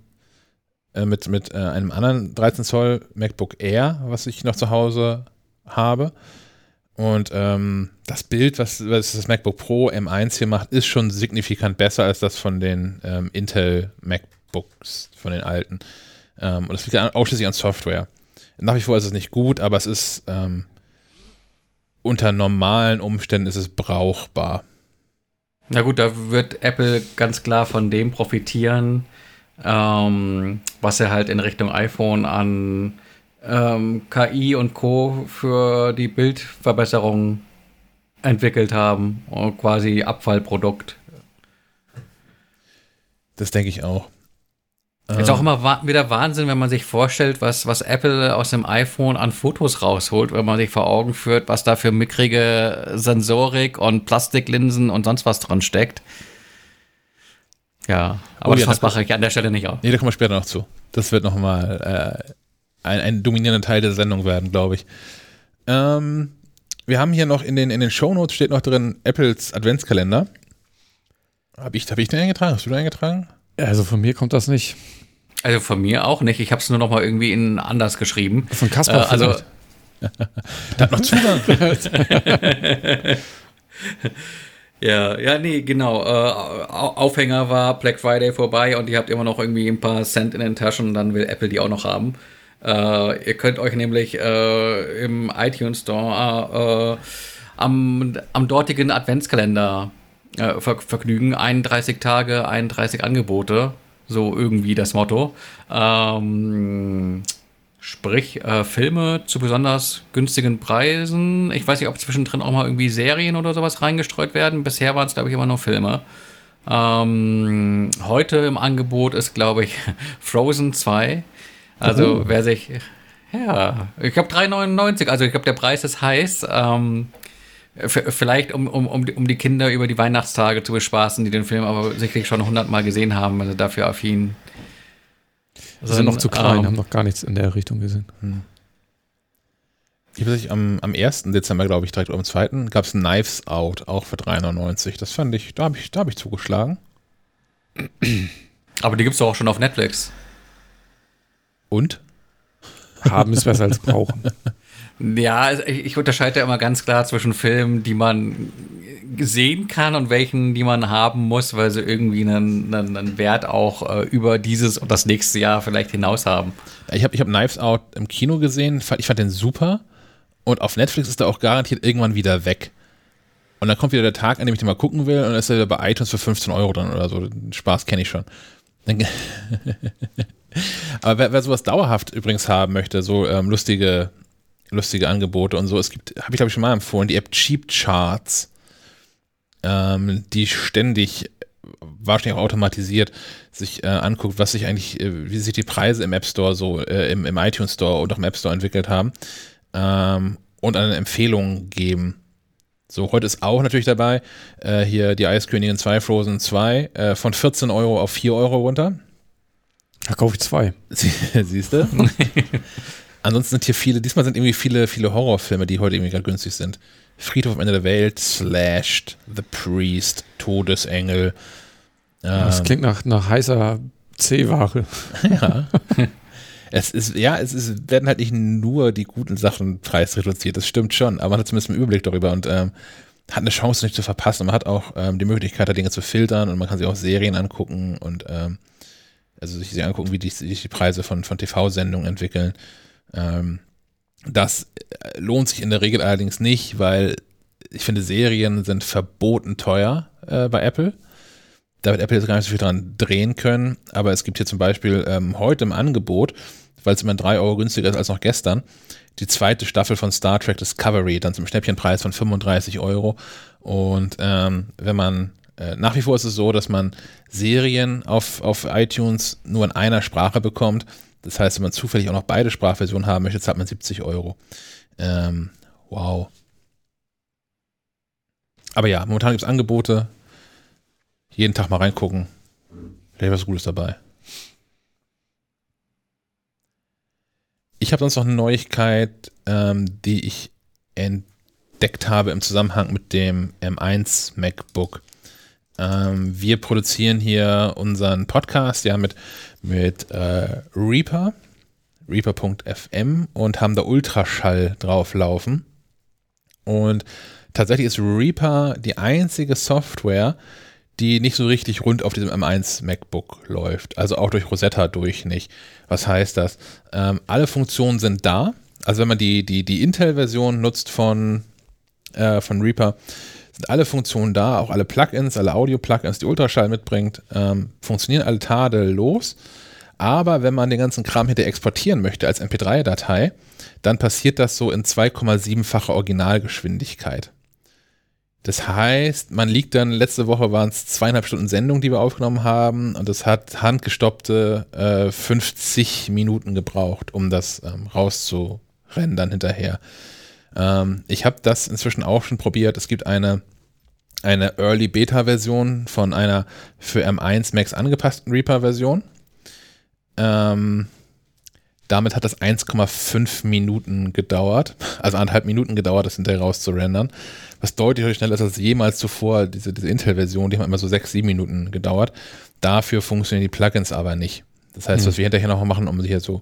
äh, mit, mit äh, einem anderen 13 Zoll MacBook Air, was ich noch zu Hause habe. Und ähm, das Bild, was, was, das MacBook Pro M1 hier macht, ist schon signifikant besser als das von den ähm, Intel MacBooks, von den alten. Ähm, und das liegt ausschließlich an Software. Nach wie vor ist es nicht gut, aber es ist ähm, unter normalen Umständen ist es brauchbar.
Na gut, da wird Apple ganz klar von dem profitieren, ähm, was er halt in Richtung iPhone an ähm, KI und Co. für die Bildverbesserung entwickelt haben. Und quasi Abfallprodukt.
Das denke ich auch.
Ist auch ähm. immer wieder Wahnsinn, wenn man sich vorstellt, was, was Apple aus dem iPhone an Fotos rausholt, wenn man sich vor Augen führt, was da für mickrige Sensorik und Plastiklinsen und sonst was dran steckt. Ja, aber oh, ja, das mache ich an der Stelle nicht auch.
Nee, da kommen wir später noch zu. Das wird nochmal äh, ein, ein dominierender Teil der Sendung werden, glaube ich. Ähm, wir haben hier noch in den, in den Shownotes steht noch drin Apples Adventskalender. Habe ich, hab ich den eingetragen? Hast du den eingetragen?
Also von mir kommt das nicht.
Also von mir auch nicht. Ich habe es nur noch mal irgendwie in anders geschrieben.
Von Kasper äh,
also da hat noch Zugang.
ja, ja, nee, genau. Äh, Aufhänger war Black Friday vorbei und ihr habt immer noch irgendwie ein paar Cent in den Taschen und dann will Apple die auch noch haben. Äh, ihr könnt euch nämlich äh, im iTunes Store äh, am, am dortigen Adventskalender äh, ver vergnügen. 31 Tage, 31 Angebote. So irgendwie das Motto. Ähm, Sprich, äh, Filme zu besonders günstigen Preisen. Ich weiß nicht, ob zwischendrin auch mal irgendwie Serien oder sowas reingestreut werden. Bisher waren es, glaube ich, immer nur Filme. Ähm, heute im Angebot ist, glaube ich, Frozen 2. Also, oh. wer sich. Ja, ich glaube 3,99. Also, ich glaube, der Preis ist heiß. Ähm, vielleicht, um, um, um die Kinder über die Weihnachtstage zu bespaßen, die den Film aber sicherlich schon hundertmal gesehen haben, also dafür affin
Sie sind noch zu klein, ähm, haben noch gar nichts in der Richtung gesehen. Hm.
Ich weiß nicht, am, am 1. Dezember, glaube ich, direkt oder am 2. gab es Knives Out, auch für 3,99. Das fand ich, da habe ich, hab ich zugeschlagen.
Aber die gibt es doch auch schon auf Netflix.
Und?
Haben ist besser als brauchen.
Ja, ich unterscheide ja immer ganz klar zwischen Filmen, die man sehen kann und welchen, die man haben muss, weil sie irgendwie einen, einen, einen Wert auch äh, über dieses und das nächste Jahr vielleicht hinaus haben.
Ich habe ich hab Knives Out im Kino gesehen, ich fand den super und auf Netflix ist er auch garantiert irgendwann wieder weg. Und dann kommt wieder der Tag, an dem ich den mal gucken will und dann ist er wieder bei iTunes für 15 Euro drin oder so. Den Spaß kenne ich schon. Aber wer, wer sowas dauerhaft übrigens haben möchte, so ähm, lustige lustige Angebote und so. Es gibt, habe ich glaube ich schon mal empfohlen, die App Cheap Charts, ähm, die ständig wahrscheinlich auch automatisiert sich äh, anguckt, was sich eigentlich, äh, wie sich die Preise im App Store so, äh, im, im iTunes Store und auch im App Store entwickelt haben ähm, und eine Empfehlung geben. So, heute ist auch natürlich dabei, äh, hier die Eiskönigin 2 Frozen 2 äh, von 14 Euro auf 4 Euro runter.
Da kaufe ich zwei.
Siehst du? Ansonsten sind hier viele, diesmal sind irgendwie viele, viele Horrorfilme, die heute irgendwie gerade günstig sind. Friedhof am Ende der Welt, Slashed, The Priest, Todesengel.
das ähm, klingt nach, nach heißer C-Ware.
Ja. es ist, ja, es ist, werden halt nicht nur die guten Sachen preisreduziert, das stimmt schon, aber man hat zumindest einen Überblick darüber und ähm, hat eine Chance nicht zu verpassen. Man hat auch ähm, die Möglichkeit, da Dinge zu filtern und man kann sich auch Serien angucken und ähm, also sich angucken, wie die, sich die Preise von, von TV-Sendungen entwickeln. Ähm, das äh, lohnt sich in der Regel allerdings nicht, weil ich finde, Serien sind verboten teuer äh, bei Apple. Da wird Apple jetzt gar nicht so viel dran drehen können, aber es gibt hier zum Beispiel ähm, heute im Angebot, weil es immer 3 Euro günstiger ist als noch gestern, die zweite Staffel von Star Trek Discovery, dann zum Schnäppchenpreis von 35 Euro. Und ähm, wenn man, äh, nach wie vor ist es so, dass man Serien auf, auf iTunes nur in einer Sprache bekommt. Das heißt, wenn man zufällig auch noch beide Sprachversionen haben möchte, zahlt man 70 Euro. Ähm, wow. Aber ja, momentan gibt es Angebote. Jeden Tag mal reingucken. Vielleicht was Gutes dabei. Ich habe sonst noch eine Neuigkeit, ähm, die ich entdeckt habe im Zusammenhang mit dem M1 MacBook. Ähm, wir produzieren hier unseren Podcast ja mit, mit äh, Reaper, Reaper.fm und haben da Ultraschall drauf laufen. Und tatsächlich ist Reaper die einzige Software, die nicht so richtig rund auf diesem M1 MacBook läuft. Also auch durch Rosetta durch nicht. Was heißt das? Ähm, alle Funktionen sind da. Also wenn man die, die, die Intel-Version nutzt von, äh, von Reaper, sind alle Funktionen da, auch alle Plugins, alle Audio-Plugins, die Ultraschall mitbringt, ähm, funktionieren alle tadellos. Aber wenn man den ganzen Kram hinter exportieren möchte als MP3-Datei, dann passiert das so in 2,7-facher Originalgeschwindigkeit. Das heißt, man liegt dann, letzte Woche waren es zweieinhalb Stunden Sendung, die wir aufgenommen haben, und es hat handgestoppte äh, 50 Minuten gebraucht, um das ähm, rauszurennen dann hinterher. Ähm, ich habe das inzwischen auch schon probiert. Es gibt eine, eine Early Beta-Version von einer für M1 Max angepassten Reaper-Version. Ähm, damit hat das 1,5 Minuten gedauert, also anderthalb Minuten gedauert, das hinterher rauszurendern, was deutlich schneller ist als jemals zuvor. Diese, diese Intel-Version, die haben immer so 6, 7 Minuten gedauert. Dafür funktionieren die Plugins aber nicht. Das heißt, mhm. was wir hinterher noch machen, um hier so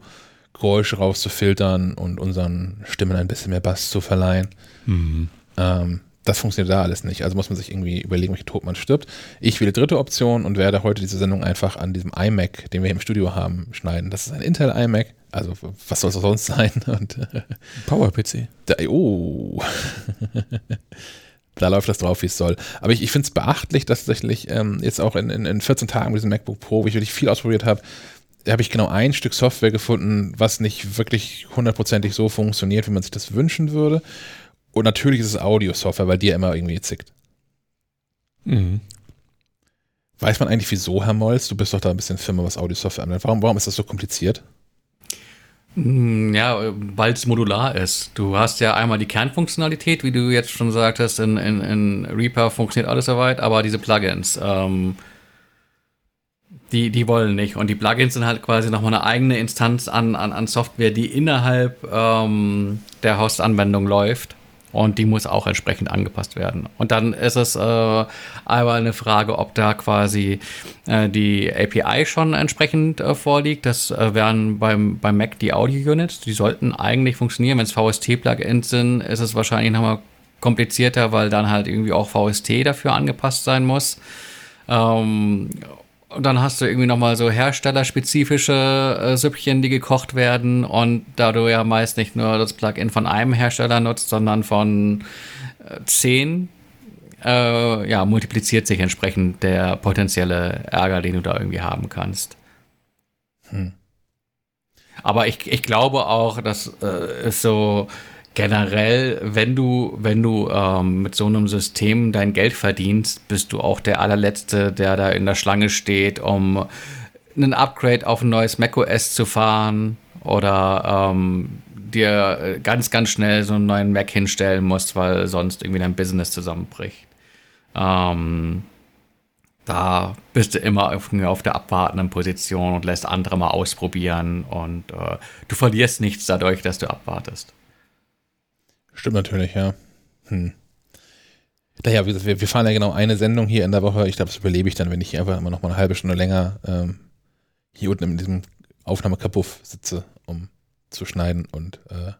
Geräusche rauszufiltern und unseren Stimmen ein bisschen mehr Bass zu verleihen. Mhm. Ähm, das funktioniert da alles nicht. Also muss man sich irgendwie überlegen, welche Tod man stirbt. Ich wähle dritte Option und werde heute diese Sendung einfach an diesem iMac, den wir hier im Studio haben, schneiden. Das ist ein Intel iMac. Also was soll es sonst sein? Und,
Power-PC.
Oh. da läuft das drauf, wie es soll. Aber ich, ich finde es beachtlich, dass tatsächlich ähm, jetzt auch in, in, in 14 Tagen mit diesem MacBook Pro, wo ich wirklich viel ausprobiert habe, habe ich genau ein Stück Software gefunden, was nicht wirklich hundertprozentig so funktioniert, wie man sich das wünschen würde. Und natürlich ist es Audio-Software, weil die ja immer irgendwie zickt. Mhm. Weiß man eigentlich, wieso, Herr Molz? Du bist doch da ein bisschen Firma, was Audio-Software anwendet. Warum, warum ist das so kompliziert?
Hm, ja, weil es modular ist. Du hast ja einmal die Kernfunktionalität, wie du jetzt schon sagtest, in, in, in Reaper funktioniert alles soweit, aber diese Plugins, ähm, die, die wollen nicht. Und die Plugins sind halt quasi nochmal eine eigene Instanz an, an, an Software, die innerhalb ähm, der Host-Anwendung läuft. Und die muss auch entsprechend angepasst werden. Und dann ist es äh, einmal eine Frage, ob da quasi äh, die API schon entsprechend äh, vorliegt. Das äh, wären beim, beim Mac die Audio-Units. Die sollten eigentlich funktionieren. Wenn es VST-Plugins sind, ist es wahrscheinlich nochmal komplizierter, weil dann halt irgendwie auch VST dafür angepasst sein muss. Ähm, und dann hast du irgendwie nochmal so herstellerspezifische äh, Süppchen, die gekocht werden. Und da du ja meist nicht nur das Plugin von einem Hersteller nutzt, sondern von äh, zehn, äh, ja, multipliziert sich entsprechend der potenzielle Ärger, den du da irgendwie haben kannst. Hm. Aber ich, ich glaube auch, dass äh, es so generell, wenn du, wenn du ähm, mit so einem System dein Geld verdienst, bist du auch der allerletzte, der da in der Schlange steht, um einen Upgrade auf ein neues macOS zu fahren oder ähm, dir ganz, ganz schnell so einen neuen Mac hinstellen musst, weil sonst irgendwie dein Business zusammenbricht. Ähm, da bist du immer auf der abwartenden Position und lässt andere mal ausprobieren und äh, du verlierst nichts dadurch, dass du abwartest.
Stimmt natürlich, ja. Hm. Naja, wir, wir fahren ja genau eine Sendung hier in der Woche. Ich glaube, das überlebe ich dann, wenn ich einfach immer noch mal eine halbe Stunde länger ähm, hier unten in diesem Aufnahmekapuff sitze, um zu schneiden und äh,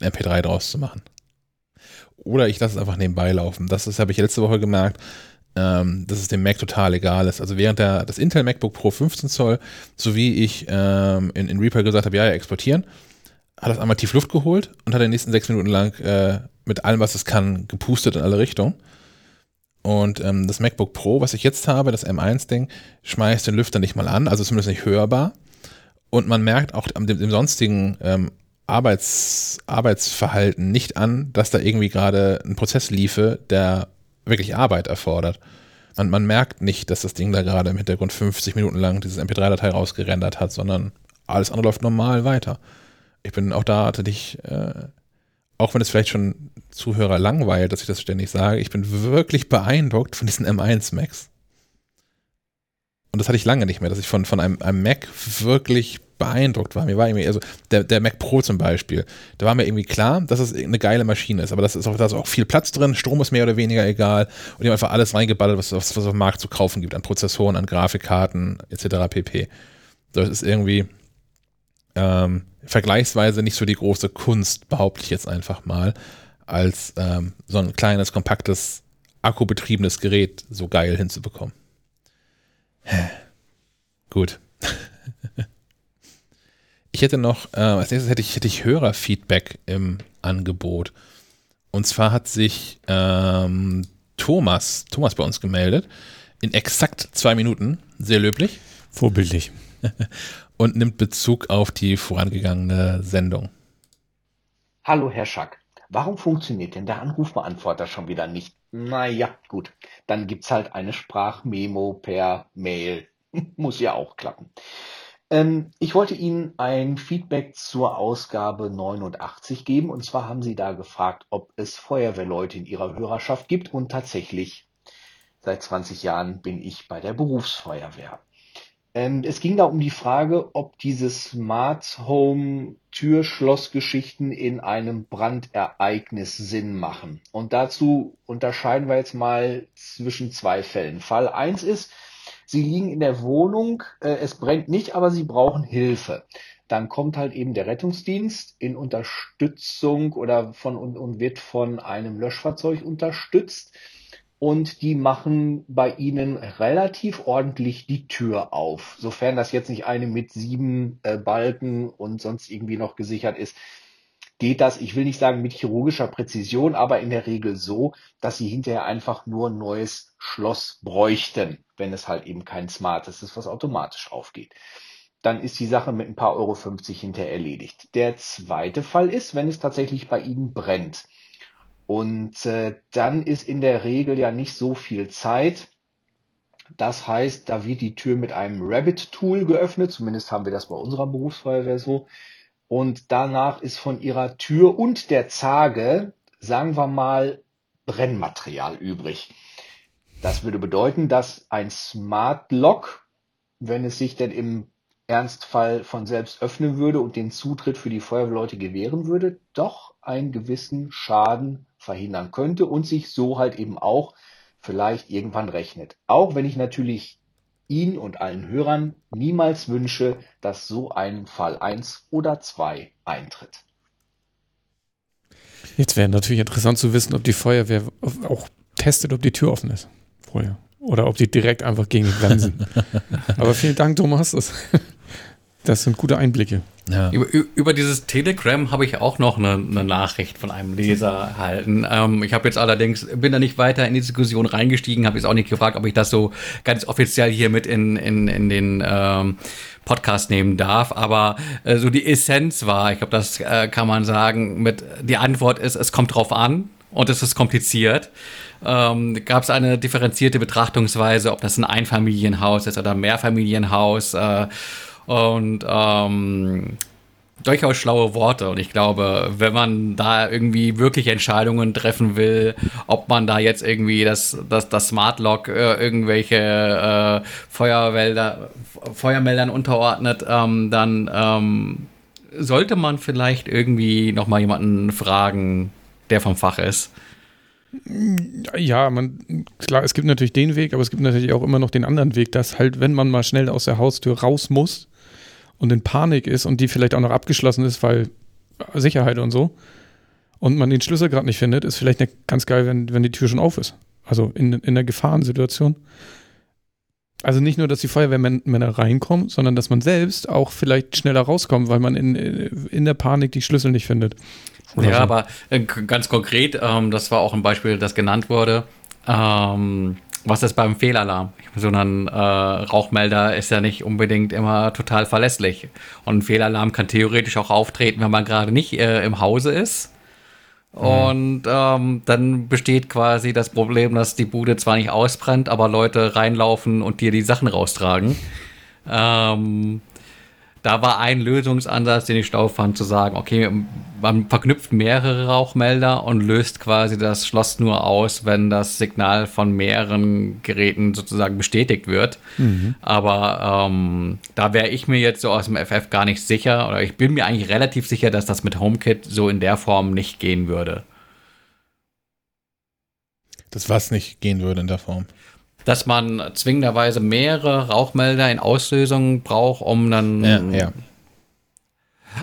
ein MP3 draus zu machen. Oder ich lasse es einfach nebenbei laufen. Das habe ich letzte Woche gemerkt, ähm, dass es dem Mac total egal ist. Also während der, das Intel MacBook Pro 15 Zoll, so wie ich ähm, in, in Reaper gesagt habe, ja, ja, exportieren, hat das einmal tief Luft geholt und hat den nächsten sechs Minuten lang äh, mit allem, was es kann, gepustet in alle Richtungen. Und ähm, das MacBook Pro, was ich jetzt habe, das M1-Ding, schmeißt den Lüfter nicht mal an, also zumindest nicht hörbar. Und man merkt auch dem, dem sonstigen ähm, Arbeits, Arbeitsverhalten nicht an, dass da irgendwie gerade ein Prozess liefe, der wirklich Arbeit erfordert. Man, man merkt nicht, dass das Ding da gerade im Hintergrund 50 Minuten lang dieses MP3-Datei rausgerendert hat, sondern alles andere läuft normal weiter ich bin auch da tatsächlich, äh, auch wenn es vielleicht schon Zuhörer langweilt, dass ich das ständig sage, ich bin wirklich beeindruckt von diesen M1 Macs. Und das hatte ich lange nicht mehr, dass ich von, von einem, einem Mac wirklich beeindruckt war. Mir war irgendwie, also der, der Mac Pro zum Beispiel, da war mir irgendwie klar, dass es eine geile Maschine ist, aber das ist auch, da ist auch viel Platz drin, Strom ist mehr oder weniger egal und die haben einfach alles reingeballert, was, was, was auf dem Markt zu kaufen gibt, an Prozessoren, an Grafikkarten etc. pp. Das ist irgendwie, ähm, vergleichsweise nicht so die große Kunst, behaupte ich jetzt einfach mal, als ähm, so ein kleines, kompaktes, akkubetriebenes Gerät so geil hinzubekommen. Gut. ich hätte noch, äh, als nächstes hätte ich, hätte ich Hörerfeedback im Angebot. Und zwar hat sich ähm, Thomas, Thomas bei uns gemeldet, in exakt zwei Minuten, sehr löblich.
Vorbildlich.
und nimmt Bezug auf die vorangegangene Sendung.
Hallo, Herr Schack. Warum funktioniert denn der Anrufbeantworter schon wieder nicht? Naja, gut. Dann gibt's halt eine Sprachmemo per Mail. Muss ja auch klappen. Ähm, ich wollte Ihnen ein Feedback zur Ausgabe 89 geben. Und zwar haben Sie da gefragt, ob es Feuerwehrleute in Ihrer Hörerschaft gibt. Und tatsächlich, seit 20 Jahren bin ich bei der Berufsfeuerwehr. Ähm, es ging da um die Frage, ob diese Smart Home Türschlossgeschichten in einem Brandereignis Sinn machen. Und dazu unterscheiden wir jetzt mal zwischen zwei Fällen. Fall eins ist, Sie liegen in der Wohnung, äh, es brennt nicht, aber Sie brauchen Hilfe. Dann kommt halt eben der Rettungsdienst in Unterstützung oder von und, und wird von einem Löschfahrzeug unterstützt und die machen bei ihnen relativ ordentlich die Tür auf. Sofern das jetzt nicht eine mit sieben äh, Balken und sonst irgendwie noch gesichert ist, geht das, ich will nicht sagen mit chirurgischer Präzision, aber in der Regel so, dass sie hinterher einfach nur ein neues Schloss bräuchten, wenn es halt eben kein Smartes ist, was automatisch aufgeht. dann ist die Sache mit ein paar Euro 50 hinterher erledigt. Der zweite Fall ist, wenn es tatsächlich bei Ihnen brennt. Und äh, dann ist in der Regel ja nicht so viel Zeit. Das heißt, da wird die Tür mit einem Rabbit-Tool geöffnet. Zumindest haben wir das bei unserer Berufsfeuerwehr so. Und danach ist von ihrer Tür und der Zage, sagen wir mal, Brennmaterial übrig. Das würde bedeuten, dass ein Smart Lock, wenn es sich denn im Ernstfall von selbst öffnen würde und den Zutritt für die Feuerwehrleute gewähren würde, doch einen gewissen Schaden verhindern könnte und sich so halt eben auch vielleicht irgendwann rechnet. Auch wenn ich natürlich Ihnen und allen Hörern niemals wünsche, dass so ein Fall 1 oder 2 eintritt.
Jetzt wäre natürlich interessant zu wissen, ob die Feuerwehr auch testet, ob die Tür offen ist vorher. Oder ob die direkt einfach gegen die Bremsen. Aber vielen Dank, Thomas. Das, sind gute Einblicke.
Ja. Über, über, dieses Telegram habe ich auch noch eine, eine, Nachricht von einem Leser erhalten. Ähm, ich habe jetzt allerdings, bin da nicht weiter in die Diskussion reingestiegen, habe jetzt auch nicht gefragt, ob ich das so ganz offiziell hier mit in, in, in den ähm, Podcast nehmen darf. Aber äh, so die Essenz war, ich glaube, das äh, kann man sagen, mit die Antwort ist, es kommt drauf an und es ist kompliziert. Ähm, Gab es eine differenzierte Betrachtungsweise, ob das ein Einfamilienhaus ist oder ein Mehrfamilienhaus. Äh, und ähm, durchaus schlaue Worte. Und ich glaube, wenn man da irgendwie wirklich Entscheidungen treffen will, ob man da jetzt irgendwie das, das, das Smart Lock äh, irgendwelche äh, Feuerwälder, Feuermeldern unterordnet, ähm, dann ähm, sollte man vielleicht irgendwie nochmal jemanden fragen, der vom Fach ist.
Ja, man, klar, es gibt natürlich den Weg, aber es gibt natürlich auch immer noch den anderen Weg, dass halt, wenn man mal schnell aus der Haustür raus muss, und in Panik ist und die vielleicht auch noch abgeschlossen ist, weil Sicherheit und so, und man den Schlüssel gerade nicht findet, ist vielleicht nicht ganz geil, wenn, wenn die Tür schon auf ist. Also in, in der Gefahrensituation. Also nicht nur, dass die Feuerwehrmänner reinkommen, sondern dass man selbst auch vielleicht schneller rauskommt, weil man in, in der Panik die Schlüssel nicht findet.
Oder ja, so. aber äh, ganz konkret, ähm, das war auch ein Beispiel, das genannt wurde. Ähm, was ist beim Fehlalarm? So ein äh, Rauchmelder ist ja nicht unbedingt immer total verlässlich. Und ein Fehlalarm kann theoretisch auch auftreten, wenn man gerade nicht äh, im Hause ist. Mhm. Und ähm, dann besteht quasi das Problem, dass die Bude zwar nicht ausbrennt, aber Leute reinlaufen und dir die Sachen raustragen. Ähm, da war ein Lösungsansatz, den ich schlau fand, zu sagen, okay, man verknüpft mehrere Rauchmelder und löst quasi das Schloss nur aus, wenn das Signal von mehreren Geräten sozusagen bestätigt wird. Mhm. Aber ähm, da wäre ich mir jetzt so aus dem FF gar nicht sicher, oder ich bin mir eigentlich relativ sicher, dass das mit HomeKit so in der Form nicht gehen würde.
Das was nicht gehen würde in der Form
dass man zwingenderweise mehrere Rauchmelder in Auslösung braucht, um dann. Ja, ja.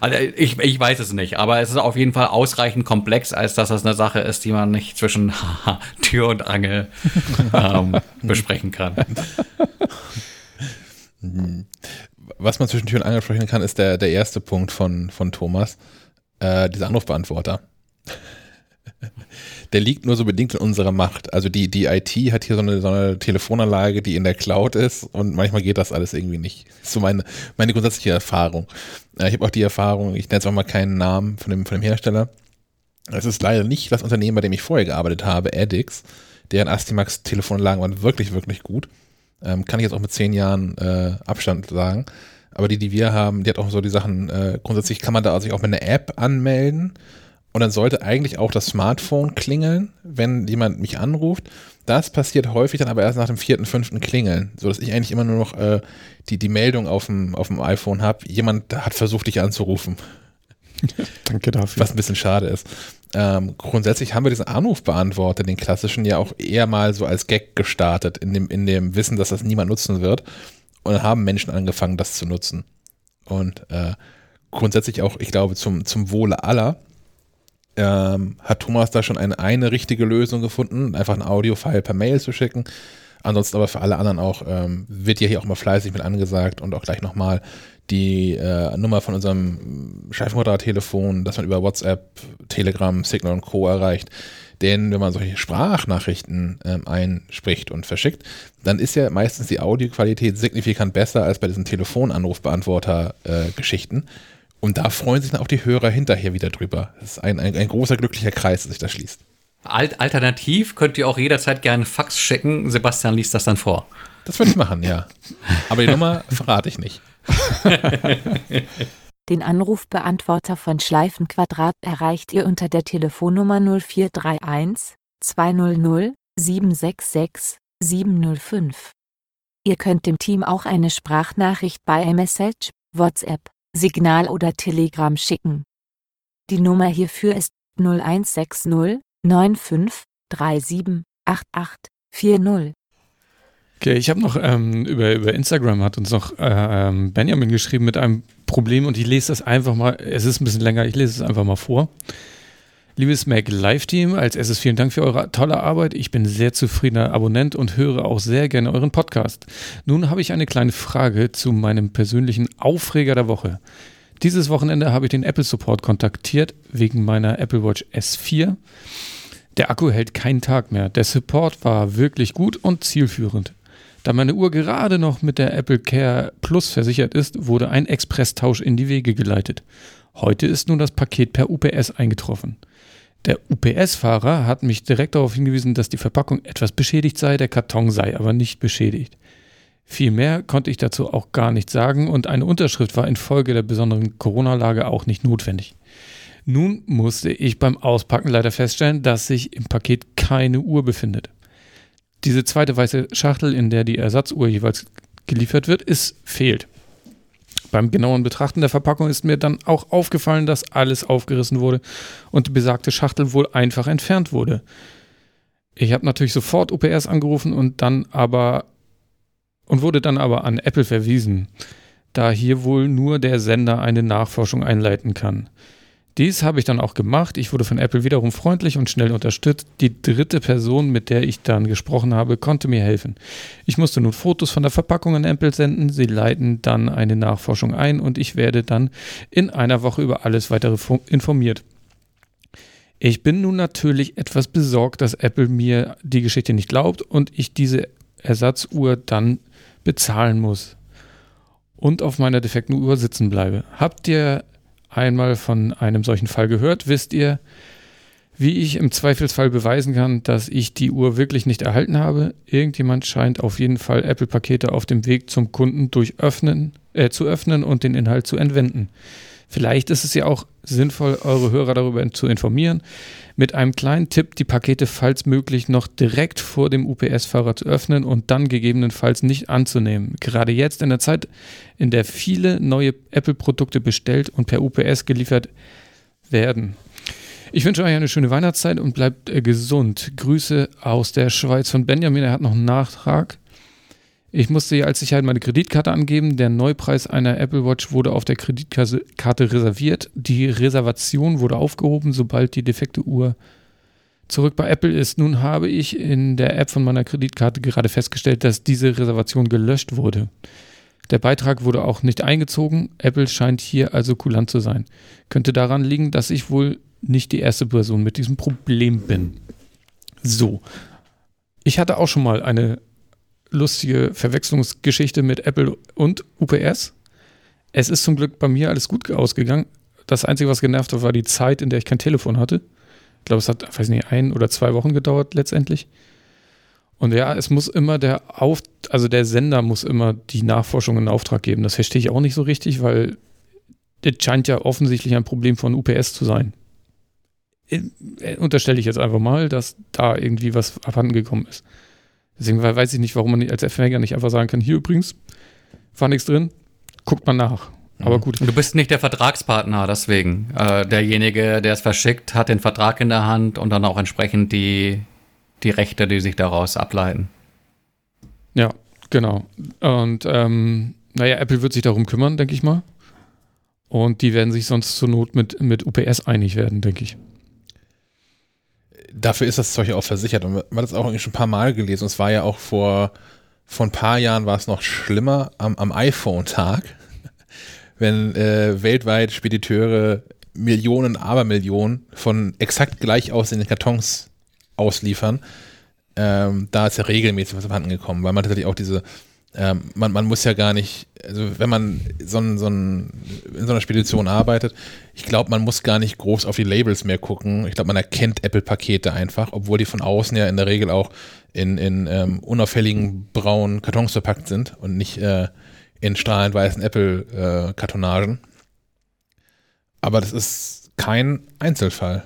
Also ich, ich weiß es nicht, aber es ist auf jeden Fall ausreichend komplex, als dass das eine Sache ist, die man nicht zwischen Tür und Angel ähm, besprechen kann.
Was man zwischen Tür und Angel sprechen kann, ist der, der erste Punkt von, von Thomas, äh, dieser Anrufbeantworter der liegt nur so bedingt in unserer Macht. Also die, die IT hat hier so eine, so eine Telefonanlage, die in der Cloud ist und manchmal geht das alles irgendwie nicht. Das ist so meine, meine grundsätzliche Erfahrung. Ich habe auch die Erfahrung, ich nenne jetzt auch mal keinen Namen von dem, von dem Hersteller. Es ist leider nicht das Unternehmen, bei dem ich vorher gearbeitet habe, Addix. Deren Astimax Telefonanlagen waren wirklich, wirklich gut. Ähm, kann ich jetzt auch mit zehn Jahren äh, Abstand sagen. Aber die, die wir haben, die hat auch so die Sachen, äh, grundsätzlich kann man da sich auch mit einer App anmelden und dann sollte eigentlich auch das Smartphone klingeln, wenn jemand mich anruft. Das passiert häufig dann aber erst nach dem vierten, fünften Klingeln, sodass ich eigentlich immer nur noch äh, die, die Meldung auf dem, auf dem iPhone habe, jemand hat versucht, dich anzurufen.
Danke dafür.
Was ein bisschen schade ist. Ähm, grundsätzlich haben wir diesen Anrufbeantworter, den klassischen, ja auch eher mal so als Gag gestartet, in dem, in dem Wissen, dass das niemand nutzen wird. Und dann haben Menschen angefangen, das zu nutzen. Und äh, grundsätzlich auch, ich glaube, zum, zum Wohle aller ähm, hat Thomas da schon eine, eine richtige Lösung gefunden, einfach ein Audio-File per Mail zu schicken. Ansonsten aber für alle anderen auch, ähm, wird ja hier auch mal fleißig mit angesagt und auch gleich nochmal die äh, Nummer von unserem Schleifenquadrat-Telefon, das man über WhatsApp, Telegram, Signal und Co. erreicht. Denn wenn man solche Sprachnachrichten ähm, einspricht und verschickt, dann ist ja meistens die Audioqualität signifikant besser als bei diesen Telefonanrufbeantworter-Geschichten. Äh, und da freuen sich dann auch die Hörer hinterher wieder drüber. Das ist ein, ein, ein großer glücklicher Kreis, dass sich das schließt.
Alternativ könnt ihr auch jederzeit gerne Fax schicken. Sebastian liest das dann vor.
Das würde ich machen, ja. Aber die Nummer verrate ich nicht.
Den Anrufbeantworter von Schleifenquadrat erreicht ihr unter der Telefonnummer 0431 200 766 705. Ihr könnt dem Team auch eine Sprachnachricht bei iMessage, WhatsApp, Signal oder Telegram schicken. Die Nummer hierfür ist 0160 95 37 88 40.
Okay, ich habe noch ähm, über, über Instagram hat uns noch äh, ähm, Benjamin geschrieben mit einem Problem und ich lese das einfach mal, es ist ein bisschen länger, ich lese es einfach mal vor. Liebes Mac Live Team, als erstes vielen Dank für eure tolle Arbeit. Ich bin sehr zufriedener Abonnent und höre auch sehr gerne euren Podcast. Nun habe ich eine kleine Frage zu meinem persönlichen Aufreger der Woche. Dieses Wochenende habe ich den Apple Support kontaktiert wegen meiner Apple Watch S4. Der Akku hält keinen Tag mehr. Der Support war wirklich gut und zielführend. Da meine Uhr gerade noch mit der Apple Care Plus versichert ist, wurde ein Expresstausch in die Wege geleitet. Heute ist nun das Paket per UPS eingetroffen. Der UPS-Fahrer hat mich direkt darauf hingewiesen, dass die Verpackung etwas beschädigt sei, der Karton sei aber nicht beschädigt. Viel mehr konnte ich dazu auch gar nicht sagen und eine Unterschrift war infolge der besonderen Corona-Lage auch nicht notwendig. Nun musste ich beim Auspacken leider feststellen, dass sich im Paket keine Uhr befindet. Diese zweite weiße Schachtel, in der die Ersatzuhr jeweils geliefert wird, ist fehlt. Beim genauen Betrachten der Verpackung ist mir dann auch aufgefallen, dass alles aufgerissen wurde und die besagte Schachtel wohl einfach entfernt wurde. Ich habe natürlich sofort UPS angerufen und dann aber und wurde dann aber an Apple verwiesen, da hier wohl nur der Sender eine Nachforschung einleiten kann. Dies habe ich dann auch gemacht. Ich wurde von Apple wiederum freundlich und schnell unterstützt. Die dritte Person, mit der ich dann gesprochen habe, konnte mir helfen. Ich musste nun Fotos von der Verpackung an Apple senden. Sie leiten dann eine Nachforschung ein und ich werde dann in einer Woche über alles weitere informiert. Ich bin nun natürlich etwas besorgt, dass Apple mir die Geschichte nicht glaubt und ich diese Ersatzuhr dann bezahlen muss und auf meiner defekten Uhr sitzen bleibe. Habt ihr einmal von einem solchen Fall gehört, wisst ihr, wie ich im Zweifelsfall beweisen kann, dass ich die Uhr wirklich nicht erhalten habe. Irgendjemand scheint auf jeden Fall Apple-Pakete auf dem Weg zum Kunden durch öffnen, äh, zu öffnen und den Inhalt zu entwenden. Vielleicht ist es ja auch sinnvoll, eure Hörer darüber zu informieren. Mit einem kleinen Tipp, die Pakete falls möglich noch direkt vor dem UPS-Fahrer zu öffnen und dann gegebenenfalls nicht anzunehmen. Gerade jetzt in der Zeit, in der viele neue Apple-Produkte bestellt und per UPS geliefert werden. Ich wünsche euch eine schöne Weihnachtszeit und bleibt äh, gesund. Grüße aus der Schweiz von Benjamin. Er hat noch einen Nachtrag. Ich musste als Sicherheit meine Kreditkarte angeben. Der Neupreis einer Apple Watch wurde auf der Kreditkarte reserviert. Die Reservation wurde aufgehoben, sobald die defekte Uhr zurück bei Apple ist. Nun habe ich in der App von meiner Kreditkarte gerade festgestellt, dass diese Reservation gelöscht wurde. Der Beitrag wurde auch nicht eingezogen. Apple scheint hier also kulant zu sein. Könnte daran liegen, dass ich wohl nicht die erste Person mit diesem Problem bin. So. Ich hatte auch schon mal eine lustige Verwechslungsgeschichte mit Apple und UPS. Es ist zum Glück bei mir alles gut ausgegangen. Das Einzige, was genervt hat, war die Zeit, in der ich kein Telefon hatte. Ich glaube, es hat, weiß nicht, ein oder zwei Wochen gedauert letztendlich. Und ja, es muss immer der Auf, also der Sender muss immer die Nachforschung in Auftrag geben. Das verstehe ich auch nicht so richtig, weil das scheint ja offensichtlich ein Problem von UPS zu sein. Äh, unterstelle ich jetzt einfach mal, dass da irgendwie was abhanden gekommen ist. Deswegen weiß ich nicht, warum man als Empfänger nicht einfach sagen kann, hier übrigens, war nichts drin, guckt man nach. Aber mhm. gut.
Du bist nicht der Vertragspartner, deswegen. Äh, derjenige, der es verschickt, hat den Vertrag in der Hand und dann auch entsprechend die, die Rechte, die sich daraus ableiten.
Ja, genau. Und ähm, naja, Apple wird sich darum kümmern, denke ich mal. Und die werden sich sonst zur Not mit, mit UPS einig werden, denke ich
dafür ist das Zeug ja auch versichert. Und man hat das auch schon ein paar Mal gelesen. Und es war ja auch vor, vor ein paar Jahren war es noch schlimmer am, am iPhone-Tag. wenn äh, weltweit Spediteure Millionen, Abermillionen von exakt gleich aussehenden Kartons ausliefern, ähm, da ist ja regelmäßig was abhanden gekommen, weil man tatsächlich auch diese, ähm, man, man muss ja gar nicht, also wenn man so, ein, so ein, in so einer Spedition arbeitet, ich glaube, man muss gar nicht groß auf die Labels mehr gucken. Ich glaube, man erkennt Apple-Pakete einfach, obwohl die von außen ja in der Regel auch in, in ähm, unauffälligen braunen Kartons verpackt sind und nicht äh, in strahlend weißen Apple-Kartonagen. Aber das ist kein Einzelfall.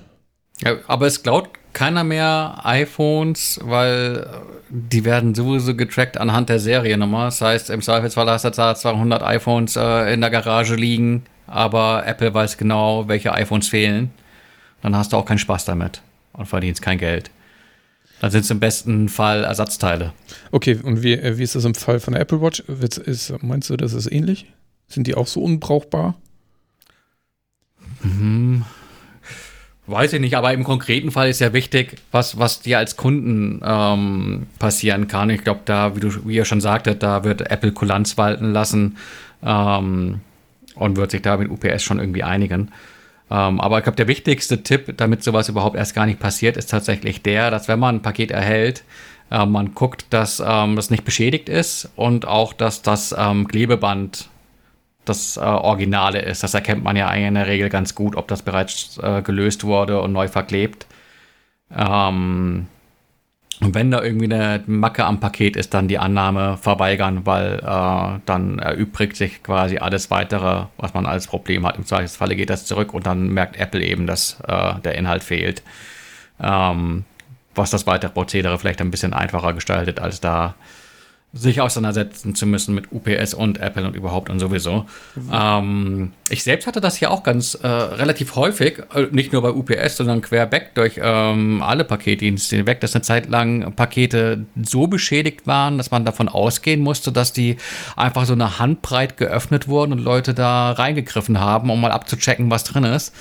Aber es klaut keiner mehr iPhones, weil die werden sowieso getrackt anhand der Seriennummer. Das heißt, im Zweifelsfall hast du da 200 iPhones äh, in der Garage liegen, aber Apple weiß genau, welche iPhones fehlen. Dann hast du auch keinen Spaß damit und verdienst kein Geld. Dann sind es im besten Fall Ersatzteile.
Okay, und wie, äh, wie ist das im Fall von der Apple Watch? Ist, meinst du, das ist ähnlich? Sind die auch so unbrauchbar?
Mhm. Weiß ich nicht, aber im konkreten Fall ist ja wichtig, was, was dir als Kunden ähm, passieren kann. Ich glaube, da, wie, du, wie ihr schon sagtet, da wird Apple Kulanz walten lassen ähm, und wird sich da mit UPS schon irgendwie einigen. Ähm, aber ich glaube, der wichtigste Tipp, damit sowas überhaupt erst gar nicht passiert, ist tatsächlich der, dass wenn man ein Paket erhält, äh, man guckt, dass ähm, das nicht beschädigt ist und auch, dass das ähm, Klebeband das äh, Originale ist. Das erkennt man ja in der Regel ganz gut, ob das bereits äh, gelöst wurde und neu verklebt. Ähm, und wenn da irgendwie eine Macke am Paket ist, dann die Annahme verweigern, weil äh, dann erübrigt sich quasi alles weitere, was man als Problem hat. Im Zweifelsfalle geht das zurück und dann merkt Apple eben, dass äh, der Inhalt fehlt. Ähm, was das weitere Prozedere vielleicht ein bisschen einfacher gestaltet, als da sich auseinandersetzen zu müssen mit UPS und Apple und überhaupt und sowieso. Mhm. Ähm, ich selbst hatte das hier auch ganz äh, relativ häufig, äh, nicht nur bei UPS, sondern querbeck durch ähm, alle Paketdienste weg, dass eine Zeit lang Pakete so beschädigt waren, dass man davon ausgehen musste, dass die einfach so eine Handbreit geöffnet wurden und Leute da reingegriffen haben, um mal abzuchecken, was drin ist.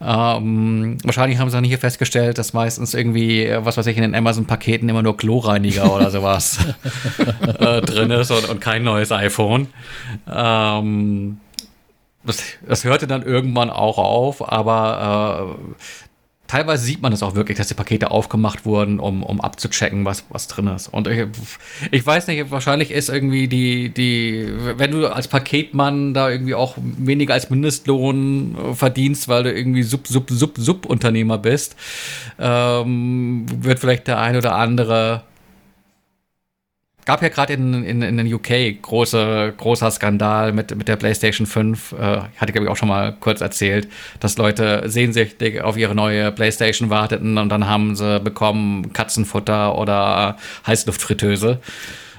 Ähm, wahrscheinlich haben sie dann hier festgestellt, dass meistens irgendwie, was weiß ich, in den Amazon-Paketen immer nur Chlorreiniger oder sowas äh, drin ist und, und, kein neues iPhone. Ähm, das, das, hörte dann irgendwann auch auf, aber äh, teilweise sieht man es auch wirklich, dass die Pakete aufgemacht wurden, um, um abzuchecken, was, was drin ist. Und ich, ich weiß nicht, wahrscheinlich ist irgendwie die, die, wenn du als Paketmann da irgendwie auch weniger als Mindestlohn äh, verdienst, weil du irgendwie Sub, Sub, Sub, Sub-Unternehmer bist, ähm, wird vielleicht der ein oder andere gab ja gerade in, in, in den UK große, großer Skandal mit, mit der PlayStation 5. Äh, hatte, glaube ich, auch schon mal kurz erzählt, dass Leute sehnsüchtig auf ihre neue PlayStation warteten und dann haben sie bekommen Katzenfutter oder Heißluftfritteuse.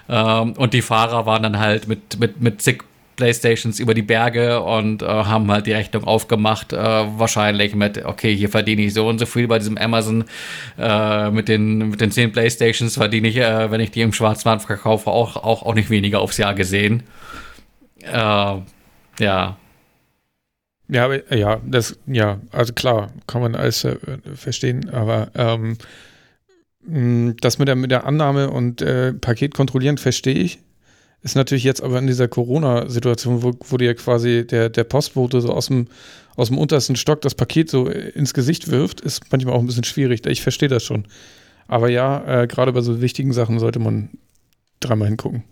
Ähm, und die Fahrer waren dann halt mit, mit, mit zig Playstations über die Berge und äh, haben halt die Rechnung aufgemacht, äh, wahrscheinlich mit, okay, hier verdiene ich so und so viel bei diesem Amazon, äh, mit, den, mit den 10 Playstations verdiene ich, äh, wenn ich die im Schwarzmarkt verkaufe, auch, auch, auch nicht weniger aufs Jahr gesehen. Äh, ja.
Ja, ja, das, ja, also klar, kann man alles äh, verstehen, aber ähm, das mit der, mit der Annahme und Paket kontrollieren verstehe ich. Ist natürlich jetzt aber in dieser Corona-Situation, wo, wo dir quasi der, der Postbote so aus dem, aus dem untersten Stock das Paket so ins Gesicht wirft, ist manchmal auch ein bisschen schwierig. Ich verstehe das schon. Aber ja, äh, gerade bei so wichtigen Sachen sollte man dreimal hingucken.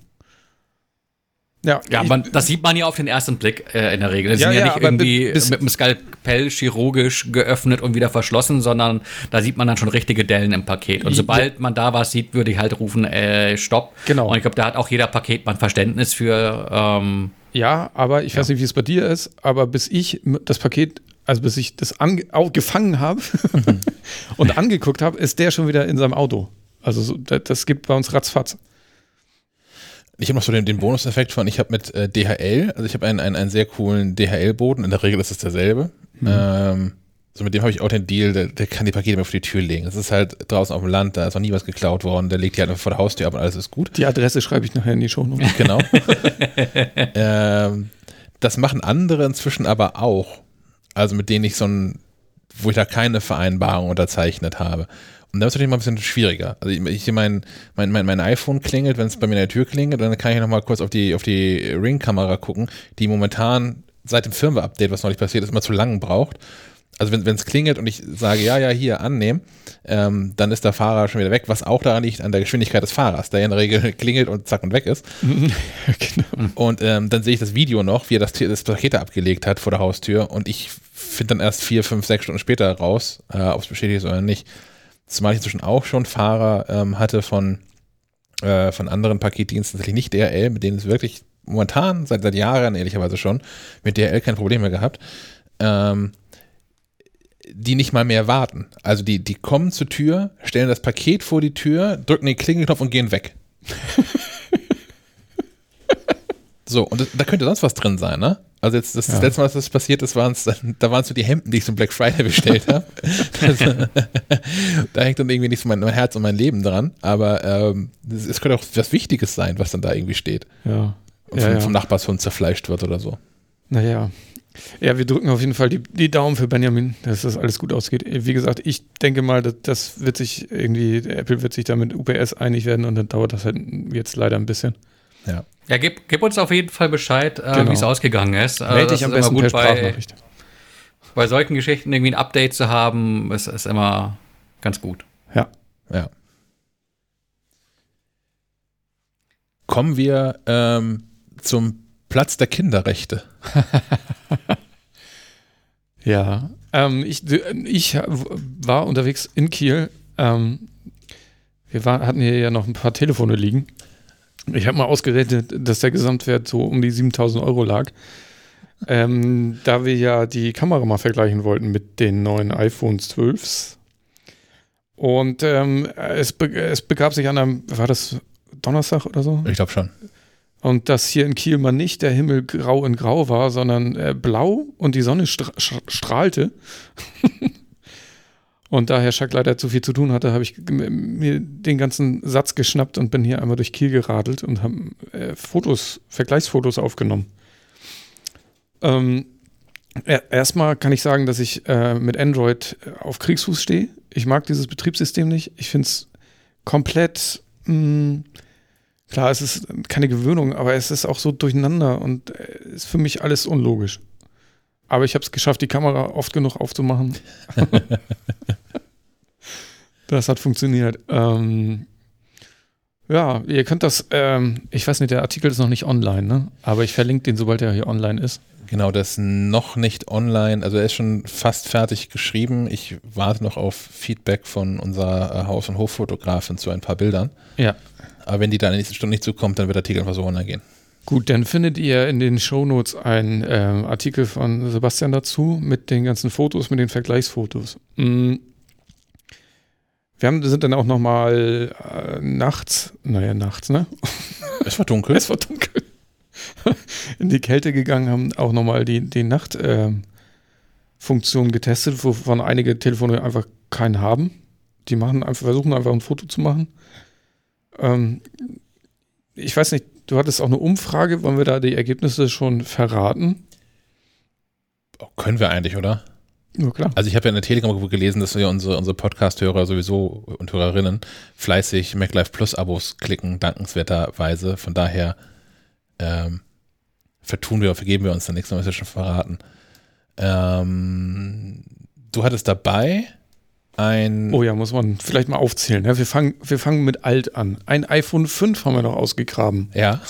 Ja, ja man, das sieht man ja auf den ersten Blick äh, in der Regel. Die ja, sind ja, ja nicht irgendwie mit einem Skalpell chirurgisch geöffnet und wieder verschlossen, sondern da sieht man dann schon richtige Dellen im Paket. Und sobald man da was sieht, würde ich halt rufen, äh, stopp.
Genau.
Und ich glaube, da hat auch jeder Paketmann Verständnis für. Ähm,
ja, aber ich weiß nicht, wie es bei dir ist, aber bis ich das Paket also bis ich das gefangen habe und angeguckt habe, ist der schon wieder in seinem Auto. Also so, das, das gibt bei uns ratzfatz.
Ich habe noch so den, den Bonuseffekt von, ich habe mit äh, DHL, also ich habe einen, einen, einen sehr coolen DHL-Boden, in der Regel ist es derselbe. Mhm. Ähm, so mit dem habe ich auch den Deal, der, der kann die Pakete mir vor die Tür legen. Das ist halt draußen auf dem Land, da ist noch nie was geklaut worden, der legt die halt einfach vor der Haustür ab und alles ist gut.
Die Adresse schreibe ich nachher in die Show.
Genau. ähm, das machen andere inzwischen aber auch. Also mit denen ich so ein, wo ich da keine Vereinbarung unterzeichnet habe. Und da ist natürlich mal ein bisschen schwieriger. Also ich, ich mein, mein, mein, mein iPhone klingelt, wenn es bei mir in der Tür klingelt, dann kann ich nochmal kurz auf die, auf die Ring-Kamera gucken, die momentan seit dem Firmware-Update, was neulich passiert ist, immer zu lang braucht. Also wenn es klingelt und ich sage, ja, ja, hier, annehmen, ähm, dann ist der Fahrer schon wieder weg, was auch daran liegt, an der Geschwindigkeit des Fahrers, der in der Regel klingelt und zack und weg ist.
genau.
Und ähm, dann sehe ich das Video noch, wie er das, das Paket abgelegt hat vor der Haustür und ich finde dann erst vier, fünf, sechs Stunden später raus, äh, ob es bestätigt ist oder nicht. Zumal ich inzwischen auch schon Fahrer ähm, hatte von, äh, von anderen Paketdiensten, tatsächlich nicht DRL, mit denen es wirklich momentan, seit, seit Jahren ehrlicherweise schon, mit DRL kein Problem mehr gehabt, ähm, die nicht mal mehr warten. Also die, die kommen zur Tür, stellen das Paket vor die Tür, drücken den Klingelknopf und gehen weg. so, und das, da könnte sonst was drin sein, ne? Also jetzt das, das letzte Mal, dass das passiert ist, waren's, da waren es so die Hemden, die ich zum Black Friday bestellt habe. da hängt dann irgendwie nicht so mein, mein, Herz und mein Leben dran, aber ähm, es könnte auch was Wichtiges sein, was dann da irgendwie steht.
Ja.
Und
Ja,
vom,
ja.
vom Nachbarshund zerfleischt wird oder so.
Naja. Ja, wir drücken auf jeden Fall die, die Daumen für Benjamin, dass das alles gut ausgeht. Wie gesagt, ich denke mal, dass das wird sich irgendwie, Apple wird sich da mit UPS einig werden und dann dauert das halt jetzt leider ein bisschen.
Ja.
Ja, gib, gib uns auf jeden Fall Bescheid, äh,
Genau.
wie es ausgegangen ist. Äh,
Melde
das
dich am besten per
gut bei,
Sprachnachricht.
bei solchen Geschichten irgendwie ein Update zu haben, ist, ist immer ganz gut.
Ja.
Ja. Kommen wir ähm, zum Platz der Kinderrechte.
Ja, ähm, ich, ich war unterwegs in Kiel. Ähm, wir waren, hatten hier ja noch ein paar Telefone liegen. Ich habe mal ausgerechnet, dass der Gesamtwert so um die 7000 Euro lag. Ähm, da wir ja die Kamera mal vergleichen wollten mit den neuen iPhones 12s. Und ähm, es, be es begab sich an einem, war das Donnerstag oder so?
Ich glaube schon.
Und dass hier in Kiel mal nicht der Himmel grau in grau war, sondern äh, blau und die Sonne stra strahlte. und da Herr Schack leider zu viel zu tun hatte, habe ich mir den ganzen Satz geschnappt und bin hier einmal durch Kiel geradelt und habe äh, Fotos, Vergleichsfotos aufgenommen. Ähm, er- Erstmal kann ich sagen, dass ich äh, mit Android äh, auf Kriegsfuß stehe. Ich mag dieses Betriebssystem nicht. Ich finde es komplett mh, Klar, es ist keine Gewöhnung, aber es ist auch so durcheinander und äh, ist für mich alles unlogisch. Aber ich habe es geschafft, die Kamera oft genug aufzumachen. das hat funktioniert. Ähm, ja, ihr könnt das, ähm, ich weiß nicht, der Artikel ist noch nicht online, ne? Aber ich verlinke den, sobald er hier online ist.
Genau, das ist noch nicht online. Also er ist schon fast fertig geschrieben. Ich warte noch auf Feedback von unserer äh, Haus- und Hoffotografin zu ein paar Bildern.
Ja.
Aber wenn die da in der nächsten Stunde nicht zukommt, dann wird der Artikel einfach so online gehen.
Gut, dann findet ihr in den Shownotes einen ähm, Artikel von Sebastian dazu mit den ganzen Fotos, mit den Vergleichsfotos. Mm. Wir haben, sind dann auch nochmal äh, nachts, naja, nachts, ne?
Es war dunkel.
Es war dunkel. in die Kälte gegangen, haben auch nochmal die, die Nachtfunktion Funktion getestet, wovon einige Telefone einfach keinen haben. Die machen einfach, versuchen einfach ein Foto zu machen. Ähm, ich weiß nicht, du hattest auch eine Umfrage, wollen wir da die Ergebnisse schon verraten?
Können wir eigentlich, oder?
Ja, klar.
Also ich habe ja in der Telegram-Gruppe gelesen, dass wir unsere, unsere Podcast-Hörer sowieso und Hörerinnen fleißig MacLife Plus-Abos klicken, dankenswerterweise. Von daher ähm, vertun wir, vergeben wir uns dann nichts, haben wir es ja schon verraten. Ähm, du hattest dabei ein
Oh ja, muss man vielleicht mal aufzählen. Ne? Wir, fangen, wir fangen mit alt an. Ein iPhone 5 haben wir noch ausgegraben.
ja,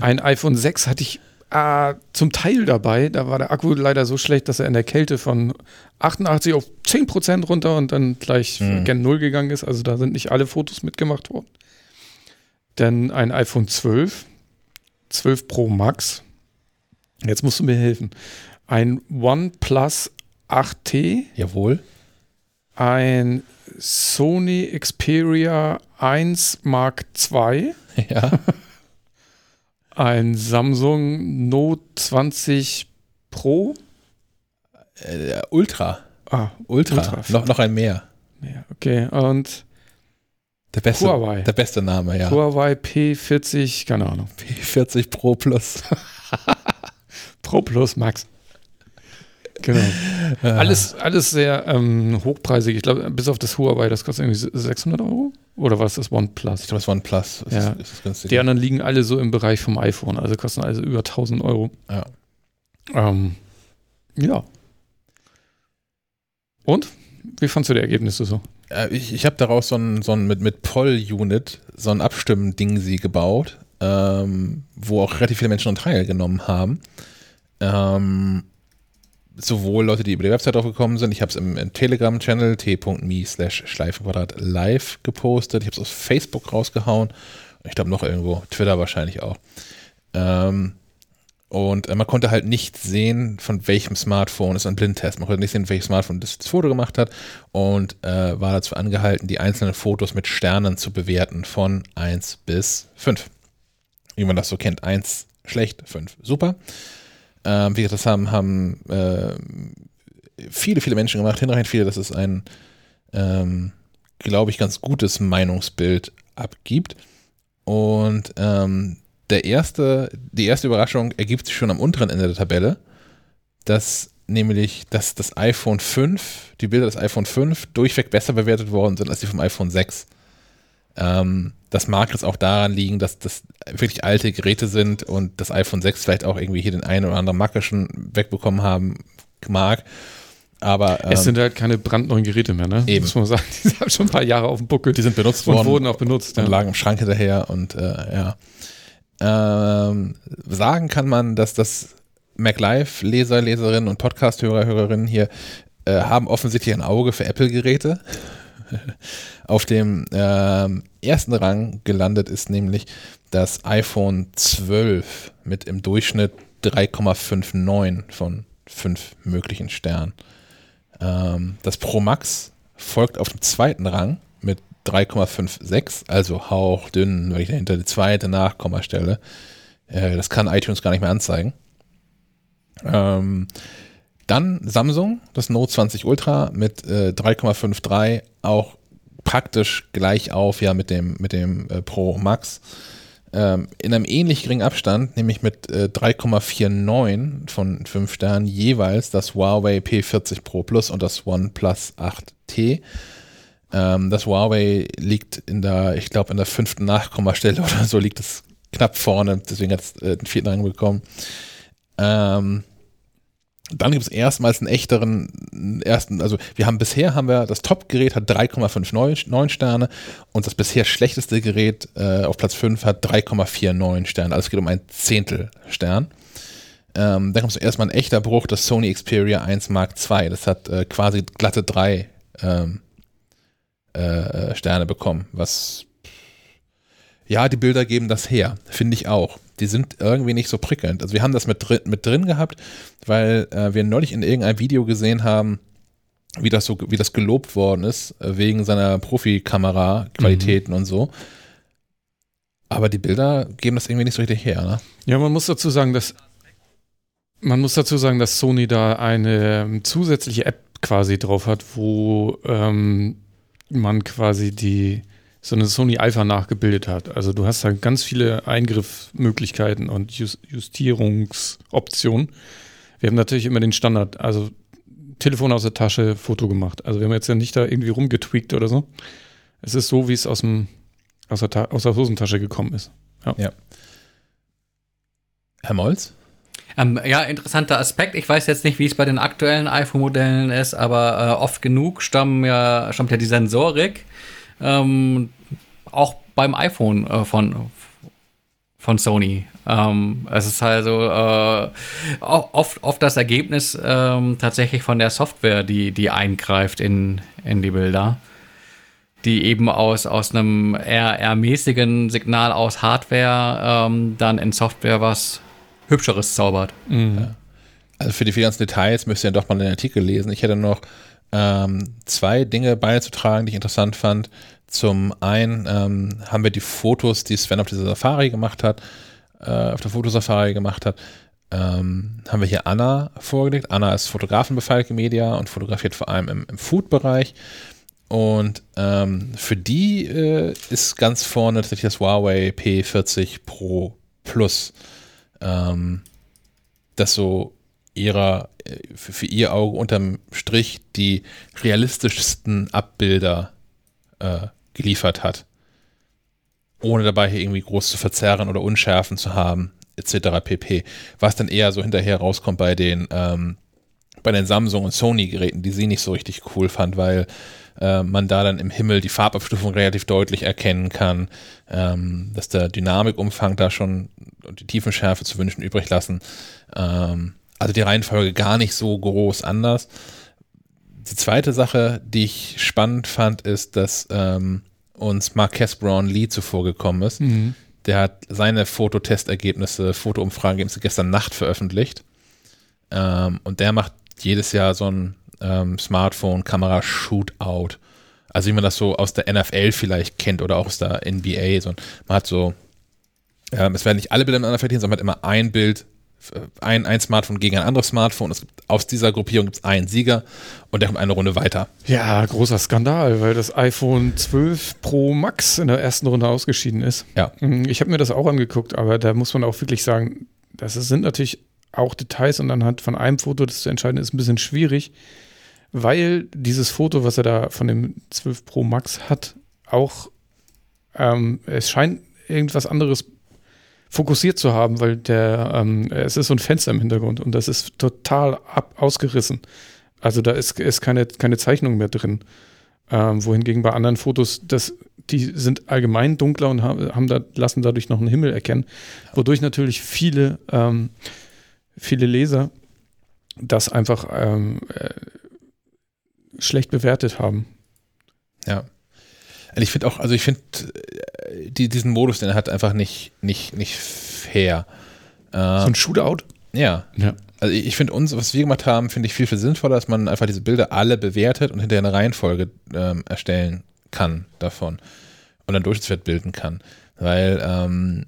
Ein iPhone 6 hatte ich äh, zum Teil dabei. Da war der Akku leider so schlecht, dass er in der Kälte von 88 auf 10% runter und dann gleich
Mhm.
gen Null gegangen ist. Also da sind nicht alle Fotos mitgemacht worden. Dann ein iPhone 12, 12 Pro Max. Jetzt musst du mir helfen. Ein OnePlus 8T,
jawohl.
ein Sony Xperia 1 Mark II.
Ja,
Ein Samsung Note 20 Pro.
äh, Ultra.
Ah,
Ultra.
Ultra.
Noch, noch ein mehr.
ja, okay. Und
Der beste,
Huawei.
der beste Name, ja.
Huawei P40, keine Ahnung.
P40 Pro Plus.
Pro Plus Max. Genau. Alles, alles sehr ähm, hochpreisig. Ich glaube, bis auf das Huawei, das kostet irgendwie 600 Euro. Oder was ist das OnePlus?
Ich glaube, das OnePlus. Ist,
Ja.
ist, ist.
Die anderen liegen alle so im Bereich vom iPhone, also kosten also über 1000 Euro.
Ja.
Ähm, ja. Und? Wie fandst du die Ergebnisse so?
Äh, ich ich habe daraus so ein, so ein mit, mit Poll-Unit so ein Abstimmen-Ding sie gebaut, ähm, wo auch relativ viele Menschen teilgenommen haben. Ähm, sowohl Leute, die über die Website draufgekommen sind, ich habe es im, im Telegram-Channel t.me slash Schleifenquadrat live gepostet, ich habe es aus Facebook rausgehauen ich glaube noch irgendwo, Twitter wahrscheinlich auch. Ähm, und äh, man konnte halt nicht sehen, von welchem Smartphone, es ist ein Blindtest, man konnte nicht sehen, welches Smartphone das, das Foto gemacht hat und äh, war dazu angehalten, die einzelnen Fotos mit Sternen zu bewerten, von 1 bis 5. Wie man das so kennt, 1 schlecht, 5 super. Ähm, wie gesagt, das haben, haben äh, viele, viele Menschen gemacht, hinreichend viele, dass es ein, ähm, glaube ich, ganz gutes Meinungsbild abgibt. Und ähm, der erste, die erste Überraschung ergibt sich schon am unteren Ende der Tabelle, dass nämlich, dass das iPhone 5, die Bilder des iPhone 5 durchweg besser bewertet worden sind als die vom iPhone 6. Ähm, das mag jetzt auch daran liegen, dass das wirklich alte Geräte sind und das iPhone 6 vielleicht auch irgendwie hier den einen oder anderen Macke schon wegbekommen haben mag. Aber,
ähm, es sind halt keine brandneuen Geräte mehr, ne?
Eben.
Muss man sagen. Die haben schon ein paar Jahre auf dem Buckel.
Die sind benutzt
und
worden.
wurden auch benutzt.
Und
ja.
lagen im Schrank hinterher und äh, ja. Ähm, sagen kann man, dass das MacLive-Leser, Leserinnen und Podcast-Hörer, Hörerinnen hier äh, haben offensichtlich ein Auge für Apple-Geräte. Auf dem ähm, ersten Rang gelandet ist nämlich das iPhone 12 mit im Durchschnitt 3,59 von 5 möglichen Sternen. Ähm, das Pro Max folgt auf dem zweiten Rang mit 3,56, also hauchdünn, weil ich dahinter die zweite Nachkommastelle. Äh, das kann iTunes gar nicht mehr anzeigen. Ähm, dann Samsung, das Note 20 Ultra mit äh, 3,53, auch praktisch gleich auf ja mit dem, mit dem äh, Pro Max. Ähm, in einem ähnlich geringen Abstand, nämlich mit äh, 3,49 von 5 Sternen jeweils das Huawei P40 Pro Plus und das OnePlus 8T. Ähm, das Huawei liegt in der, ich glaube, in der fünften Nachkommastelle oder so liegt es knapp vorne, deswegen hat es äh, den vierten Rang bekommen. Ähm, dann gibt es erstmals einen echteren ersten, also wir haben bisher haben wir, das Top-Gerät hat 3,59 Sterne und das bisher schlechteste Gerät äh, auf Platz 5 hat 3,49 Sterne. Also es geht um ein Zehntel Stern. Ähm, dann kommt erstmal ein echter Bruch, das Sony Xperia 1 Mark II. Das hat äh, quasi glatte drei ähm, äh, Sterne bekommen, was ja, die Bilder geben das her, finde ich auch. Die sind irgendwie nicht so prickelnd. Also wir haben das mit drin, mit drin gehabt, weil äh, wir neulich in irgendeinem Video gesehen haben, wie das so, wie das gelobt worden ist, äh, wegen seiner Profikamera-Qualitäten mhm. und so. Aber die Bilder geben das irgendwie nicht so richtig her, ne?
Ja, man muss dazu sagen, dass man muss dazu sagen, dass Sony da eine ähm, zusätzliche App quasi drauf hat, wo ähm, man quasi die so eine Sony Alpha nachgebildet hat. Also du hast da ganz viele Eingriffsmöglichkeiten und Just Justierungsoptionen. Wir haben natürlich immer den Standard, also Telefon aus der Tasche, Foto gemacht. Also wir haben jetzt ja nicht da irgendwie rumgetweakt oder so. Es ist so, wie es aus, dem, aus, der, aus der Hosentasche gekommen ist.
Ja. ja. Herr Molz?
Ähm, ja, interessanter Aspekt. Ich weiß jetzt nicht, wie es bei den aktuellen iPhone-Modellen ist, aber äh, oft genug stammen ja, stammt ja die Sensorik ähm, auch beim iPhone äh, von, von Sony. Ähm, es ist also äh, oft, oft das Ergebnis ähm, tatsächlich von der Software, die, die eingreift in, in die Bilder. Die eben aus, aus einem eher, eher mäßigen Signal aus Hardware ähm, dann in Software was Hübscheres zaubert.
Mhm. Also für die ganzen Details müsst ihr doch mal den Artikel lesen. Ich hätte noch ähm, zwei Dinge beizutragen, die ich interessant fand. Zum einen ähm, haben wir die Fotos, die Sven auf dieser Safari gemacht hat, äh, auf der Fotosafari gemacht hat, ähm, haben wir hier Anna vorgelegt. Anna ist Fotografin bei Falke Media und fotografiert vor allem im, im Food-Bereich. Und ähm, für die äh, ist ganz vorne tatsächlich das Huawei P40 Pro Plus, ähm, das so ihrer, äh, für, für ihr Auge unterm Strich die realistischsten Abbilder äh, geliefert hat. Ohne dabei hier irgendwie groß zu verzerren oder Unschärfen zu haben. etc. pp. Was dann eher so hinterher rauskommt bei den, ähm, bei den Samsung und Sony-Geräten, die sie nicht so richtig cool fand, weil äh, man da dann im Himmel die Farbabstufung relativ deutlich erkennen kann, ähm, dass der Dynamikumfang da schon und die Tiefenschärfe zu wünschen übrig lassen. Ähm, also die Reihenfolge gar nicht so groß anders. Die zweite Sache, die ich spannend fand, ist, dass ähm, uns Marques Brown Lee zuvor gekommen ist.
Mhm.
Der hat seine Fototestergebnisse, Fotoumfragenergebnisse gestern Nacht veröffentlicht. Ähm, und der macht jedes Jahr so ein ähm, Smartphone-Kamera-Shootout. Also wie man das so aus der NFL vielleicht kennt oder auch aus der NBA. So, man hat so, ähm, es werden nicht alle Bilder miteinander verglichen, sondern man hat immer ein Bild, ein, ein Smartphone gegen ein anderes Smartphone. Es gibt, aus dieser Gruppierung gibt es einen Sieger und der kommt eine Runde weiter.
Ja, großer Skandal, weil das iPhone 12 Pro Max in der ersten Runde ausgeschieden ist.
Ja.
Mm, Ich habe mir das auch angeguckt, aber da muss man auch wirklich sagen, das sind natürlich auch Details und anhand von einem Foto das zu entscheiden, ist ein bisschen schwierig, weil dieses Foto, was er da von dem 12 Pro Max hat, auch ähm, es scheint irgendwas anderes fokussiert zu haben, weil der ähm, es ist so ein Fenster im Hintergrund und das ist total ab, ausgerissen. Also da ist, ist keine, keine Zeichnung mehr drin. Ähm, wohingegen bei anderen Fotos, das, die sind allgemein dunkler und haben, haben da, lassen dadurch noch einen Himmel erkennen, wodurch natürlich viele, ähm, viele Leser das einfach ähm, äh, schlecht bewertet haben.
Ja. Und ich finde auch, also ich finde die, diesen Modus, den er hat, einfach nicht, nicht, nicht fair.
So ein Shootout?
Ja.
Ja.
Also ich ich finde uns, was wir gemacht haben, finde ich viel, viel sinnvoller, dass man einfach diese Bilder alle bewertet und hinterher eine Reihenfolge ähm, erstellen kann davon und dann Durchschnittswert bilden kann. Weil ähm,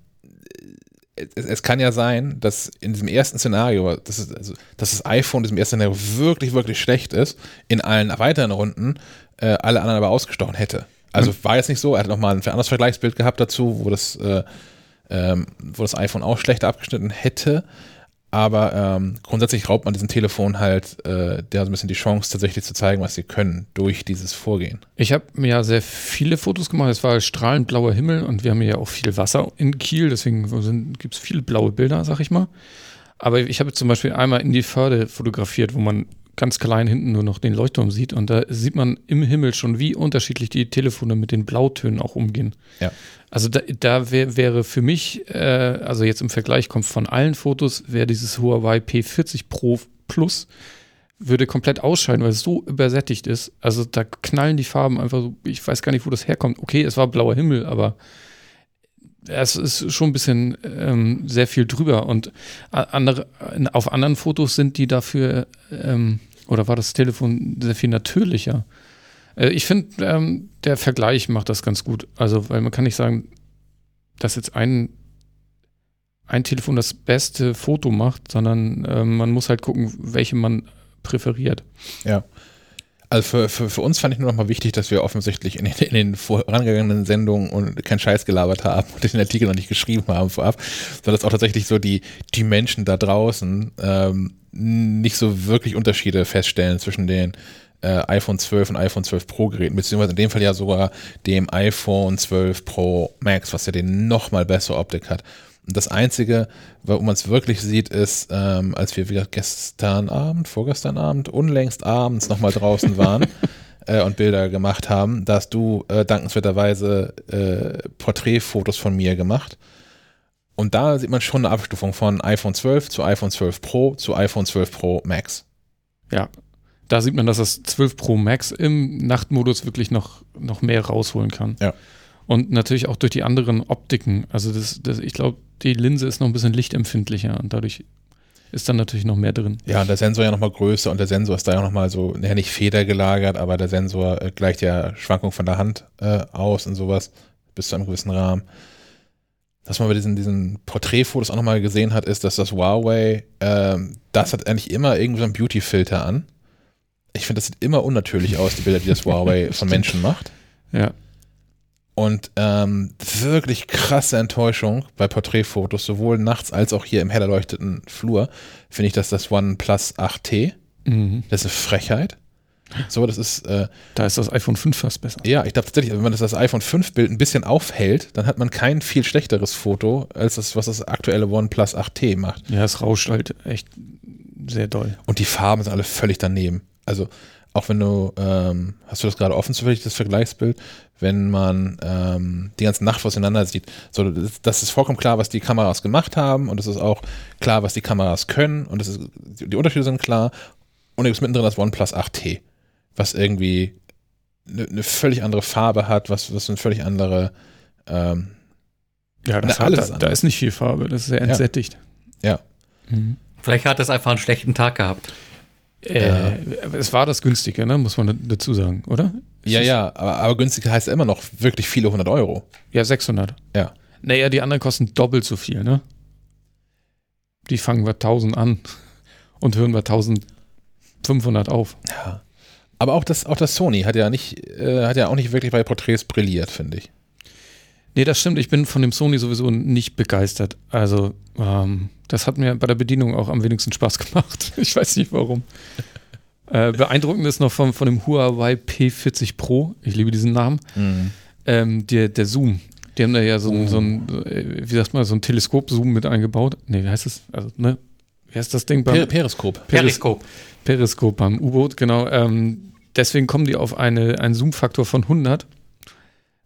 es, es kann ja sein, dass in diesem ersten Szenario, dass, es, also, dass das iPhone in diesem ersten Szenario wirklich, wirklich schlecht ist, in allen weiteren Runden äh, alle anderen aber ausgestochen hätte. Also war jetzt nicht so, er hat nochmal ein anderes Vergleichsbild gehabt dazu, wo das, äh, ähm, wo das iPhone auch schlechter abgeschnitten hätte. Aber ähm, grundsätzlich raubt man diesem Telefon halt äh, der so ein bisschen die Chance, tatsächlich zu zeigen, was sie können, durch dieses Vorgehen.
Ich habe mir ja sehr viele Fotos gemacht. Es war strahlend blauer Himmel und wir haben ja auch viel Wasser in Kiel, deswegen gibt es viele blaue Bilder, sag ich mal. Aber ich habe zum Beispiel einmal in die Förde fotografiert, wo man ganz klein hinten nur noch den Leuchtturm sieht und da sieht man im Himmel schon, wie unterschiedlich die Telefone mit den Blautönen auch umgehen.
Ja.
Also da, da wär, wäre für mich, äh, also jetzt im Vergleich kommt von allen Fotos, wäre dieses Huawei P40 Pro Plus würde komplett ausscheiden, weil es so übersättigt ist. Also da knallen die Farben einfach so, ich weiß gar nicht, wo das herkommt. Okay, es war blauer Himmel, aber es ist schon ein bisschen ähm, sehr viel drüber. Und andere, auf anderen Fotos sind die dafür, ähm, oder war das Telefon sehr viel natürlicher. Äh, ich finde, ähm, der Vergleich macht das ganz gut. Also, weil man kann nicht sagen, dass jetzt ein, ein Telefon das beste Foto macht, sondern ähm, man muss halt gucken, welche man präferiert.
Ja. Also für, für, für uns fand ich nur noch mal wichtig, dass wir offensichtlich in den, in den vorangegangenen Sendungen und keinen Scheiß gelabert haben und den Artikel noch nicht geschrieben haben vorab, sondern dass auch tatsächlich so die, die Menschen da draußen ähm, nicht so wirklich Unterschiede feststellen zwischen den äh, iPhone 12 und iPhone 12 Pro Geräten, beziehungsweise in dem Fall ja sogar dem iPhone 12 Pro Max, was ja den noch mal bessere Optik hat. Und das Einzige, wo man es wirklich sieht, ist, ähm, als wir wieder gestern Abend, vorgestern Abend, unlängst abends nochmal draußen waren äh, und Bilder gemacht haben, da hast du äh, dankenswerterweise äh, Porträtfotos von mir gemacht. Und da sieht man schon eine Abstufung von iPhone 12 zu iPhone 12 Pro zu iPhone 12 Pro Max.
Ja, da sieht man, dass das 12 Pro Max im Nachtmodus wirklich noch, noch mehr rausholen kann.
Ja.
Und natürlich auch durch die anderen Optiken. Also das, das, ich glaube, die Linse ist noch ein bisschen lichtempfindlicher und dadurch ist dann natürlich noch mehr drin.
Ja, und der Sensor ja nochmal größer und der Sensor ist da ja nochmal so, ja nicht federgelagert, aber der Sensor äh, gleicht ja Schwankung von der Hand äh, aus und sowas bis zu einem gewissen Rahmen. Was man bei diesen, diesen Porträtfotos auch nochmal gesehen hat, ist, dass das Huawei, ähm, das hat eigentlich immer irgendwie so einen Beauty-Filter an. Ich finde, das sieht immer unnatürlich aus, die Bilder, die das Huawei von Menschen macht.
Ja.
Und ähm, wirklich krasse Enttäuschung bei Porträtfotos, sowohl nachts als auch hier im hell erleuchteten Flur, finde ich, dass das OnePlus 8T,
Mhm.
das ist eine Frechheit. So, das ist, äh,
Da ist das iPhone 5 fast besser.
ja, ich glaube tatsächlich, wenn man das, das iPhone 5 Bild ein bisschen aufhält, dann hat man kein viel schlechteres Foto als das, was das aktuelle OnePlus 8T macht.
Ja, es rauscht halt echt sehr doll.
Und die Farben sind alle völlig daneben. Also, auch wenn du, ähm, hast du das gerade offen zufällig, das Vergleichsbild, wenn man ähm, die ganze Nacht auseinander sieht, so, das, das ist vollkommen klar, was die Kameras gemacht haben und es ist auch klar, was die Kameras können und das ist, die Unterschiede sind klar und du bist mittendrin das OnePlus 8T, was irgendwie eine, eine völlig andere Farbe hat, was, was eine völlig andere, ähm,
Ja, das
Na,
hat,
alles
da,
ist
da ist nicht viel Farbe, das ist sehr entsättigt.
ja.
Mhm.
Vielleicht hat es einfach einen schlechten Tag gehabt.
Äh, Es war das günstige, ne? muss man dazu sagen, oder? Es
Ja,
ist-
ja, aber, aber günstig heißt immer noch wirklich viele hundert Euro.
Ja, 600.
Ja.
Naja, die anderen kosten doppelt so viel, ne? Die fangen wir 1000 an und hören wir 1500 auf.
Ja. Aber auch das, auch das Sony hat ja nicht, äh, hat ja auch nicht wirklich bei Porträts brilliert, finde ich.
Nee, das stimmt. Ich bin von dem Sony sowieso nicht begeistert. Also, ähm, das hat mir bei der Bedienung auch am wenigsten Spaß gemacht. Ich weiß nicht warum. Äh, beeindruckend ist noch von, von dem Huawei P40 Pro. Ich liebe diesen Namen. Ähm, der, der Zoom. Die haben da ja so, ein so ein, äh, wie sagt man, so ein Teleskop-Zoom mit eingebaut. Nee, wie heißt das? Also, ne? Wie heißt das Ding beim
Per Periskop.
Periskop.
Periskop beim U-Boot, genau. Ähm, deswegen kommen die auf eine, einen Zoom-Faktor von 100,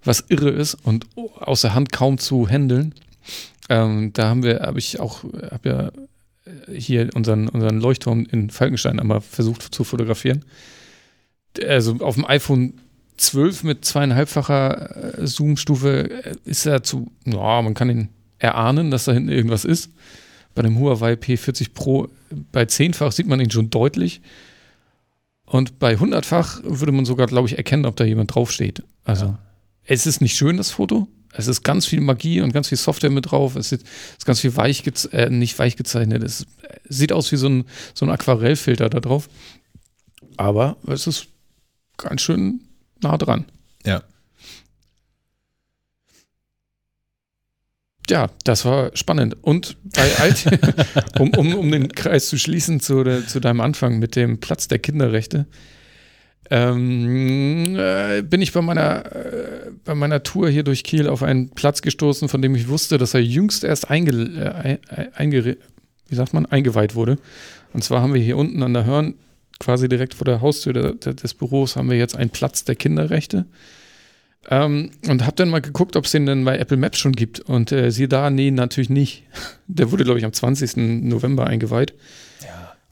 was irre ist und aus der Hand kaum zu handeln. Ähm, da haben wir, habe ich auch, habe ja äh, hier unseren, unseren Leuchtturm in Falkenstein einmal versucht zu fotografieren. Also auf dem iPhone 12 mit zweieinhalbfacher äh, Zoom-Stufe äh, ist er zu, ja, man kann ihn erahnen, dass da hinten irgendwas ist. Bei dem Huawei P40 Pro bei zehnfach sieht man ihn schon deutlich. Und bei hundertfach würde man sogar, glaube ich, erkennen, ob da jemand draufsteht. Also, es ist nicht schön, das Foto. Es ist ganz viel Magie und ganz viel Software mit drauf. Es ist, ganz viel weich, äh, nicht weich gezeichnet. Es sieht aus wie so ein, so ein Aquarellfilter da drauf. Aber es ist ganz schön nah dran.
Ja.
Ja, das war spannend. Und bei Alt, um, um, um den Kreis zu schließen zu, zu deinem Anfang mit dem Platz der Kinderrechte, ähm, äh, bin ich bei meiner, äh, bei meiner Tour hier durch Kiel auf einen Platz gestoßen, von dem ich wusste, dass er jüngst erst einge, äh, ein- einge, wie sagt man, eingeweiht wurde. Und zwar haben wir hier unten an der Hörn, quasi direkt vor der Haustür der, der, des Büros, haben wir jetzt einen Platz der Kinderrechte. Ähm, und habe dann mal geguckt, ob es den denn bei Apple Maps schon gibt. Und äh, siehe da, nee, natürlich nicht. Der wurde, glaube ich, am 20. November eingeweiht.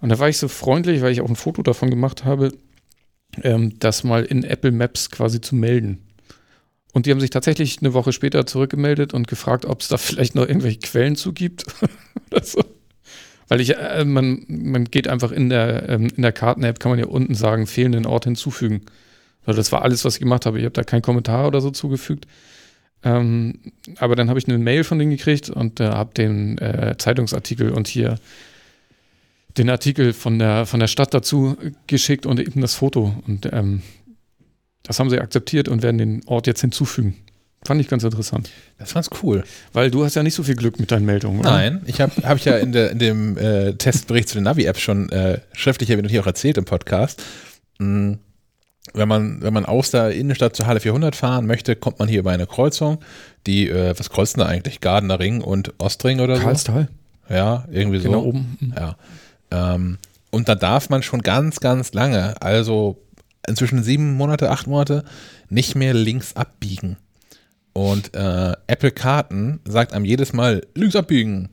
Und da war ich so freundlich, weil ich auch ein Foto davon gemacht habe, ähm, das mal in Apple Maps quasi zu melden. Und die haben sich tatsächlich eine Woche später zurückgemeldet und gefragt, ob es da vielleicht noch irgendwelche Quellen zu gibt. Oder so. Weil ich, äh, man, man geht einfach in der, ähm, in der Karten-App, kann man ja unten sagen, fehlenden Ort hinzufügen. Also das war alles, was ich gemacht habe. Ich habe da keinen Kommentar oder so zugefügt. Ähm, aber dann habe ich eine Mail von denen gekriegt und äh, habe den äh, Zeitungsartikel und hier den Artikel von der, von der Stadt dazu geschickt und eben das Foto. Und ähm, das haben sie akzeptiert und werden den Ort jetzt hinzufügen. Fand ich ganz interessant.
Das fand's cool.
Weil du hast ja nicht so viel Glück mit deinen Meldungen, oder?
Nein, ich habe hab ich ja in, der, in dem äh, Testbericht zu den Navi-Apps schon äh, schriftlich erwähnt und hier auch erzählt im Podcast. Mm, Wenn man, wenn man aus der Innenstadt zur Halle 400 fahren möchte, kommt man hier über eine Kreuzung, die, äh, was kreuzen da eigentlich? Gardener Ring und Ostring oder so?
Karlstal,
Ja, irgendwie so.
genau oben.
Ja. Ähm, und da darf man schon ganz, ganz lange, also inzwischen sieben Monate, acht Monate, nicht mehr links abbiegen. Und äh, Apple Karten sagt einem jedes Mal links abbiegen.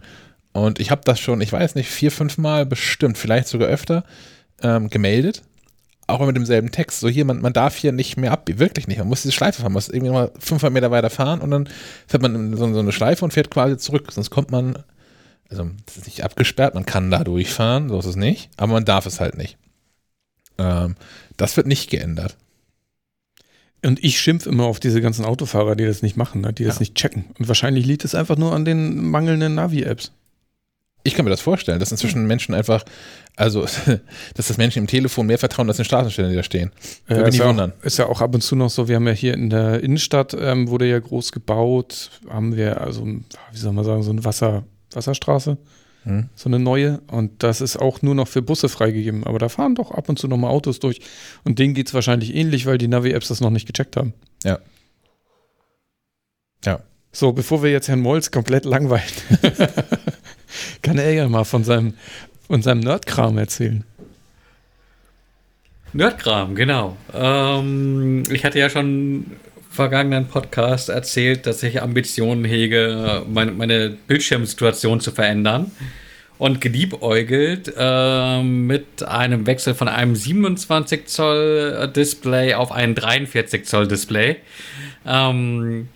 Und ich habe das schon, ich weiß nicht, vier, fünf Mal bestimmt, vielleicht sogar öfter, ähm, gemeldet. Auch mit demselben Text. So hier, man, man darf hier nicht mehr abbiegen. Wirklich nicht. Man muss diese Schleife fahren. Man muss irgendwie mal 500 Meter weiter fahren und dann fährt man in so, so eine Schleife und fährt quasi zurück. Sonst kommt man also es ist nicht abgesperrt, man kann da durchfahren, so ist es nicht, aber man darf es halt nicht. Ähm, das wird nicht geändert.
Und ich schimpfe immer auf diese ganzen Autofahrer, die das nicht machen, ne? die das
Ja.
nicht checken. Und wahrscheinlich liegt es einfach nur an den mangelnden Navi-Apps.
Ich kann mir das vorstellen, dass inzwischen Menschen einfach, also, dass das Menschen im Telefon mehr vertrauen als den Straßenstellen, die da stehen. Würde mich
ist,
nicht
ja
wundern.
auch, ist ja auch ab und zu noch so, wir haben ja hier in der Innenstadt, ähm, wurde ja groß gebaut, haben wir, also, wie soll man sagen, so eine Wasser, Wasserstraße.
Hm.
So eine neue. Und das ist auch nur noch für Busse freigegeben. Aber da fahren doch ab und zu nochmal Autos durch. Und denen geht es wahrscheinlich ähnlich, weil die Navi-Apps das noch nicht gecheckt haben.
Ja. Ja.
So, bevor wir jetzt Herrn Molz komplett langweilen, kann er ja mal von seinem, von seinem Nerdkram erzählen.
Nerdkram, genau. Ähm, ich hatte ja schon vergangenen Podcast erzählt, dass ich Ambitionen hege, meine, meine Bildschirmsituation zu verändern. Und geliebäugelt äh, mit einem Wechsel von einem 27 Zoll Display auf ein 43 Zoll Display. Ähm,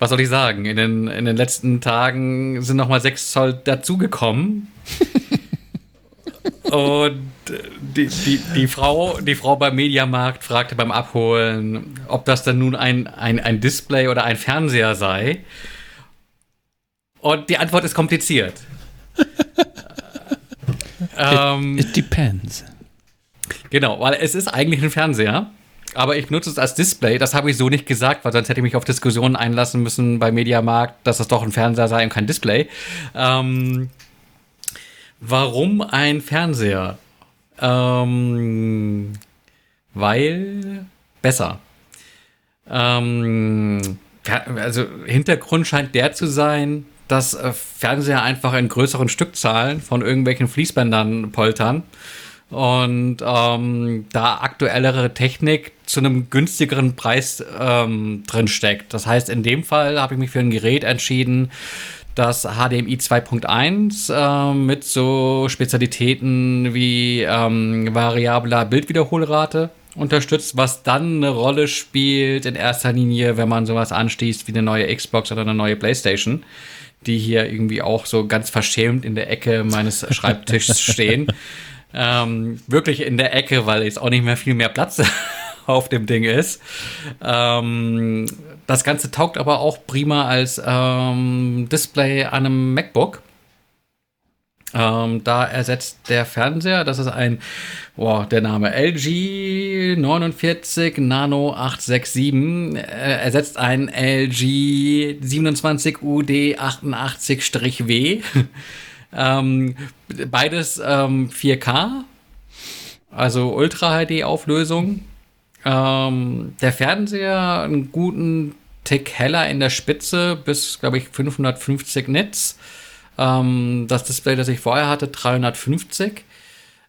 was soll ich sagen? In den, in den letzten Tagen sind nochmal 6 Zoll dazugekommen. Und die, die, die, Frau, die Frau beim Mediamarkt fragte beim Abholen, ob das dann nun ein, ein, ein Display oder ein Fernseher sei. Und die Antwort ist kompliziert.
ähm, it, it depends.
Genau, weil es ist eigentlich ein Fernseher. Aber ich benutze es als Display. Das habe ich so nicht gesagt, weil sonst hätte ich mich auf Diskussionen einlassen müssen bei Mediamarkt, dass das doch ein Fernseher sei und kein Display. Ähm, warum ein Fernseher? Ähm, weil besser. Ähm, also Hintergrund scheint der zu sein, dass äh, Fernseher einfach in größeren Stückzahlen von irgendwelchen Fließbändern poltern und ähm, da aktuellere Technik zu einem günstigeren Preis ähm, drin steckt. Das heißt, in dem Fall habe ich mich für ein Gerät entschieden, das HDMI 2.1 äh, mit so Spezialitäten wie ähm, variabler Bildwiederholrate unterstützt, was dann eine Rolle spielt in erster Linie, wenn man sowas anstießt wie eine neue Xbox oder eine neue PlayStation, die hier irgendwie auch so ganz verschämt in der Ecke meines Schreibtischs stehen. Ähm, wirklich in der Ecke, weil jetzt auch nicht mehr viel mehr Platz auf dem Ding ist. Ähm, das Ganze taugt aber auch prima als ähm, Display an einem MacBook. Ähm, da ersetzt der Fernseher, das ist ein, boah, der Name LG 49 Nano 867, äh, ersetzt ein LG 27 UD 88-W. Ähm, beides ähm, 4K, also Ultra HD Auflösung. Ähm, der Fernseher einen guten Tick heller in der Spitze bis, glaube ich, 550 Nits. Ähm, das Display, das ich vorher hatte, 350.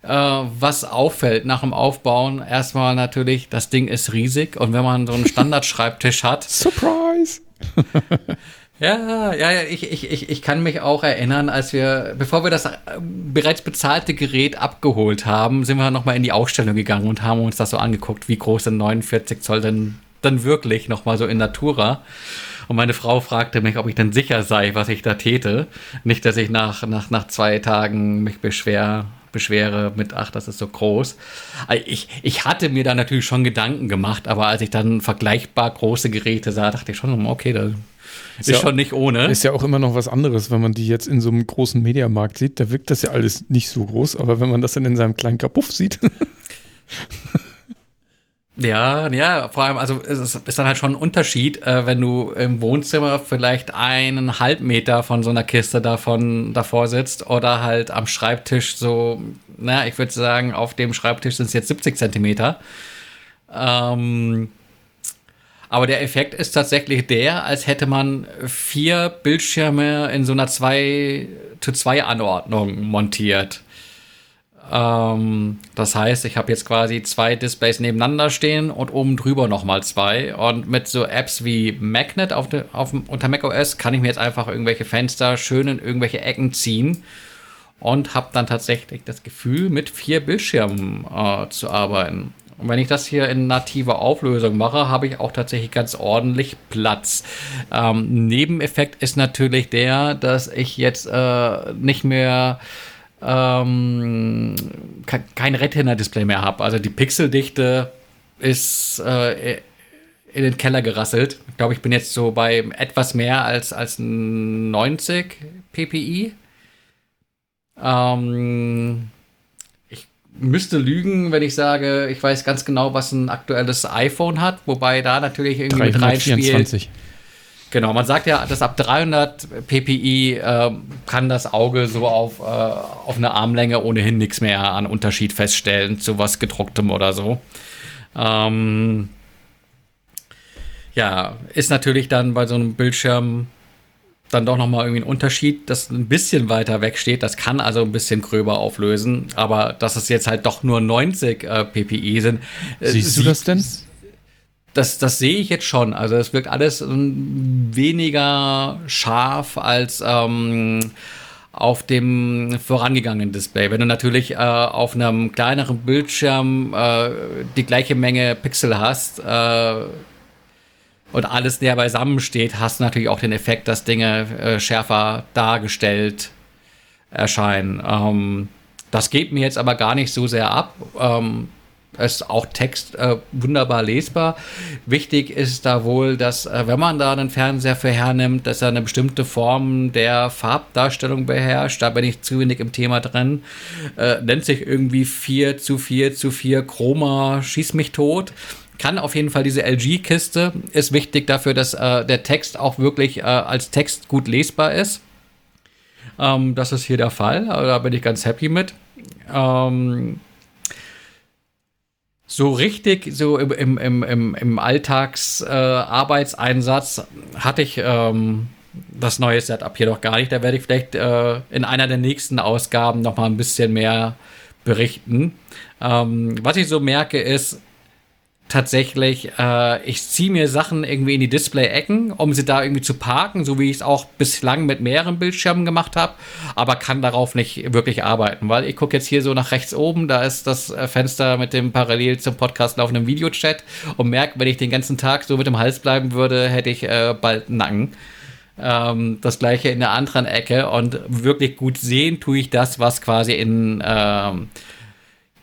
Äh, was auffällt nach dem Aufbauen, erstmal natürlich, das Ding ist riesig und wenn man so einen Standardschreibtisch hat.
Surprise!
Ja, ja, ich, ich, ich, ich kann mich auch erinnern, als wir, bevor wir das äh, bereits bezahlte Gerät abgeholt haben, sind wir nochmal in die Ausstellung gegangen und haben uns das so angeguckt, wie groß denn 49 Zoll denn dann wirklich nochmal so in Natura. Und meine Frau fragte mich, ob ich denn sicher sei, was ich da täte. Nicht, dass ich nach, nach, nach zwei Tagen mich beschwer, beschwere mit, ach, das ist so groß. Also ich, ich hatte mir da natürlich schon Gedanken gemacht, aber als ich dann vergleichbar große Geräte sah, dachte ich schon, okay, da ist, ist ja, schon nicht ohne.
Ist ja auch immer noch was anderes, wenn man die jetzt in so einem großen Mediamarkt sieht. Da wirkt das ja alles nicht so groß, aber wenn man das dann in seinem kleinen Kapuff sieht.
Ja, ja, vor allem, also es ist dann halt schon ein Unterschied, äh, wenn du im Wohnzimmer vielleicht einen Halbmeter von so einer Kiste davon davor sitzt oder halt am Schreibtisch so, na, ich würde sagen, auf dem Schreibtisch sind es jetzt 70 Zentimeter. Ähm, aber der Effekt ist tatsächlich der, als hätte man vier Bildschirme in so einer 2 zu 2 Anordnung montiert. Ähm, das heißt, ich habe jetzt quasi zwei Displays nebeneinander stehen und oben drüber nochmal zwei. Und mit so Apps wie Magnet auf, de, auf unter macOS kann ich mir jetzt einfach irgendwelche Fenster schön in irgendwelche Ecken ziehen und habe dann tatsächlich das Gefühl, mit vier Bildschirmen äh, zu arbeiten. Und wenn ich das hier in nativer Auflösung mache, habe ich auch tatsächlich ganz ordentlich Platz. Ähm, Nebeneffekt ist natürlich der, dass ich jetzt äh, nicht mehr ähm, kein Retina-Display mehr habe. Also die Pixeldichte ist äh, in den Keller gerasselt. Ich glaube, ich bin jetzt so bei etwas mehr als, als 90 ppi. Ähm, müsste lügen, wenn ich sage, ich weiß ganz genau, was ein aktuelles iPhone hat, wobei da natürlich irgendwie mit reinspielt. Genau, man sagt ja, dass ab 300 ppi äh, kann das Auge so auf, äh, auf eine Armlänge ohnehin nichts mehr an Unterschied feststellen zu was gedrucktem oder so. Ähm, ja, ist natürlich dann bei so einem Bildschirm dann doch nochmal irgendwie ein Unterschied, das ein bisschen weiter weg steht. Das kann also ein bisschen gröber auflösen, aber dass es jetzt halt doch nur 90 äh, ppi sind.
Äh, Siehst du das denn?
Das, das sehe ich jetzt schon. Also es wirkt alles weniger scharf als ähm, auf dem vorangegangenen Display. Wenn du natürlich äh, auf einem kleineren Bildschirm äh, die gleiche Menge Pixel hast, äh, und alles näher beisammen steht, hast du natürlich auch den Effekt, dass Dinge äh, schärfer dargestellt erscheinen. Ähm, das geht mir jetzt aber gar nicht so sehr ab. Ähm, ist auch Text äh, wunderbar lesbar. Wichtig ist da wohl, dass äh, wenn man da einen Fernseher für hernimmt, dass er eine bestimmte Form der Farbdarstellung beherrscht. Da bin ich zu wenig im Thema drin. Äh, nennt sich irgendwie 4 zu 4 zu 4 Chroma, schieß mich tot. Kann auf jeden Fall diese LG-Kiste. Ist wichtig dafür, dass äh, der Text auch wirklich äh, als Text gut lesbar ist. Ähm, das ist hier der Fall. Da bin ich ganz happy mit. Ähm, so richtig, so im, im, im, im, Alltagsarbeitseinsatz äh, hatte ich ähm, das neue Setup hier noch gar nicht. Da werde ich vielleicht äh, in einer der nächsten Ausgaben noch mal ein bisschen mehr berichten. Ähm, was ich so merke ist, tatsächlich, äh, ich ziehe mir Sachen irgendwie in die Display-Ecken, um sie da irgendwie zu parken, so wie ich es auch bislang mit mehreren Bildschirmen gemacht habe, aber kann darauf nicht wirklich arbeiten, weil ich gucke jetzt hier so nach rechts oben, da ist das äh, Fenster mit dem parallel zum Podcast laufenden Videochat und merke, wenn ich den ganzen Tag so mit dem Hals bleiben würde, hätte ich äh, bald Nacken. Ähm, das gleiche in der anderen Ecke und wirklich gut sehen tue ich das, was quasi in ähm,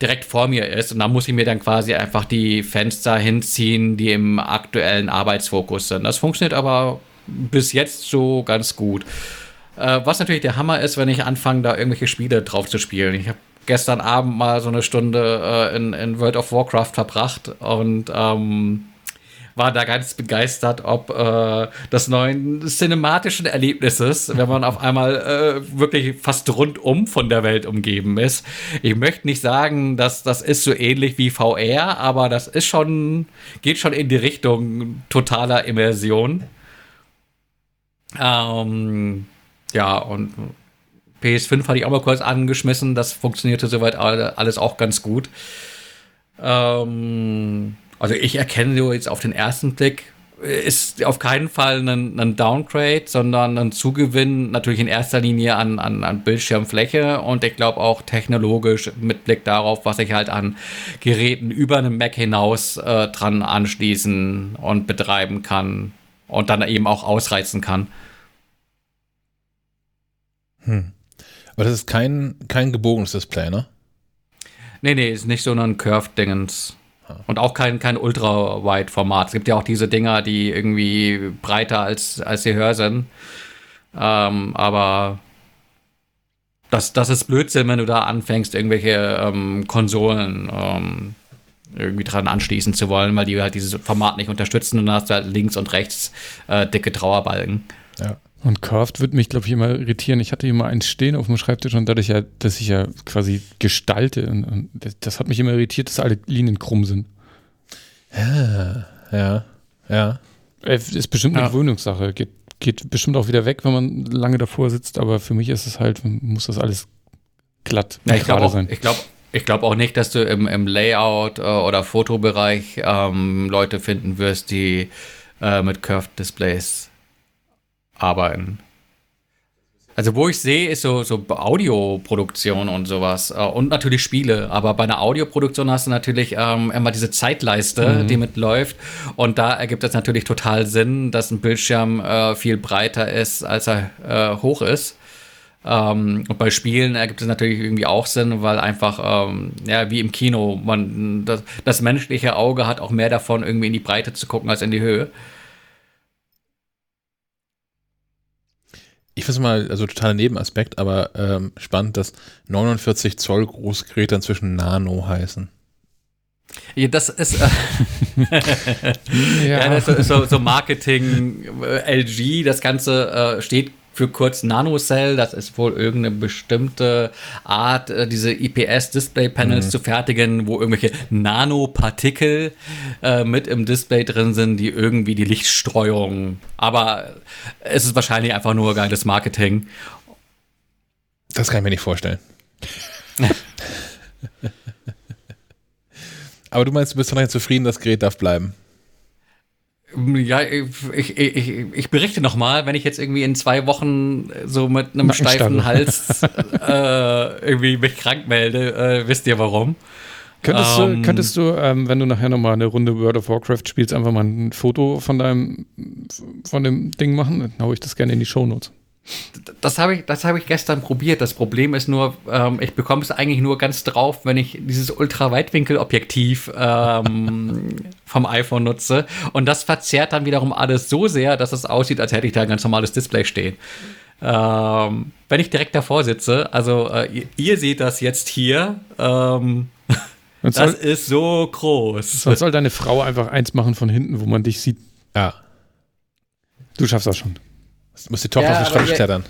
direkt vor mir ist. Und da muss ich mir dann quasi einfach die Fenster hinziehen, die im aktuellen Arbeitsfokus sind. Das funktioniert aber bis jetzt so ganz gut. Äh, was natürlich der Hammer ist, wenn ich anfange, da irgendwelche Spiele drauf zu spielen. Ich habe gestern Abend mal so eine Stunde äh, in, in, World of Warcraft verbracht und ähm, war da ganz begeistert, ob äh, des neuen cinematischen Erlebnisses, wenn man auf einmal äh, wirklich fast rundum von der Welt umgeben ist. Ich möchte nicht sagen, dass das ist so ähnlich wie VR, aber das ist schon, geht schon in die Richtung totaler Immersion. Ähm, ja, und PS5 hatte ich auch mal kurz angeschmissen. Das funktionierte soweit alles auch ganz gut. Ähm, also ich erkenne so jetzt auf den ersten Blick, ist auf keinen Fall ein, ein Downgrade, sondern ein Zugewinn natürlich in erster Linie an, an, an Bildschirmfläche und ich glaube auch technologisch mit Blick darauf, was ich halt an Geräten über einen Mac hinaus äh, dran anschließen und betreiben kann und dann eben auch ausreizen kann.
Hm. Aber das ist kein, kein gebogenes Display, ne?
Nee, nee, ist nicht so ein Curved-Dingens. Und auch kein, kein Ultra-Wide-Format. Es gibt ja auch diese Dinger, die irgendwie breiter als, als sie höher sind. Ähm, aber das, das ist Blödsinn, wenn du da anfängst, irgendwelche ähm, Konsolen ähm, irgendwie dran anschließen zu wollen, weil die halt dieses Format nicht unterstützen und dann hast du halt links und rechts äh, dicke Trauerbalken.
Ja. Und Curved würde mich, glaube ich, immer irritieren. Ich hatte hier mal eins stehen auf dem Schreibtisch und dadurch ja, dass ich ja quasi gestalte und, und das, hat mich immer irritiert, dass alle Linien krumm sind.
Ja, ja, ja.
Äh, ist bestimmt eine ja. Gewöhnungssache. Geht, geht bestimmt auch wieder weg, wenn man lange davor sitzt, aber für mich ist es halt, muss das alles glatt
ja, ich glaube sein. Ich glaube ich glaube auch nicht, dass du im, im Layout äh, oder Fotobereich ähm, Leute finden wirst, die äh, mit Curved Displays arbeiten. Also wo ich sehe, ist so, so Audioproduktion und sowas äh, und natürlich Spiele. Aber bei einer Audioproduktion hast du natürlich ähm, immer diese Zeitleiste, mhm. die mitläuft. Und da ergibt es natürlich total Sinn, dass ein Bildschirm äh, viel breiter ist, als er äh, hoch ist. Ähm, und bei Spielen ergibt es natürlich irgendwie auch Sinn, weil einfach, ähm, ja, wie im Kino, man das, das menschliche Auge hat auch mehr davon, irgendwie in die Breite zu gucken als in die Höhe.
Ich finde es mal, also totaler Nebenaspekt, aber ähm, spannend, dass 49 Zoll Großgeräte inzwischen Nano heißen.
Ja, das ist, äh, ja. das ist so, so Marketing äh, LG, das Ganze äh, steht für kurz Nanocell. Das ist wohl irgendeine bestimmte Art, äh, diese IPS-Display-Panels mhm. zu fertigen, wo irgendwelche Nanopartikel äh, mit im Display drin sind, die irgendwie die Lichtstreuung. Aber es ist wahrscheinlich einfach nur geiles Marketing.
Das kann ich mir nicht vorstellen. Aber du meinst, du bist noch zufrieden, das Gerät darf bleiben?
Ja, ich, ich, ich berichte nochmal, wenn ich jetzt irgendwie in zwei Wochen so mit einem steifen Hals äh, irgendwie mich krank melde, äh, wisst ihr warum.
Könntest ähm, du, könntest du ähm, wenn du nachher nochmal eine Runde World of Warcraft spielst, einfach mal ein Foto von deinem, von dem Ding machen? Dann haue ich das gerne in die Shownotes.
Das habe ich, hab ich gestern probiert. Das Problem ist nur, ähm, ich bekomme es eigentlich nur ganz drauf, wenn ich dieses Ultraweitwinkelobjektiv ähm, vom iPhone nutze. Und das verzerrt dann wiederum alles so sehr, dass es aussieht, als hätte ich da ein ganz normales Display stehen. Ähm, wenn ich direkt davor sitze, also äh, ihr, ihr, seht das jetzt hier, ähm, das soll, ist so groß.
Sonst soll deine Frau einfach eins machen von hinten, wo man dich sieht.
Ja.
Du schaffst das schon.
Du musst die Tochter ja, auf den Schrank klettern.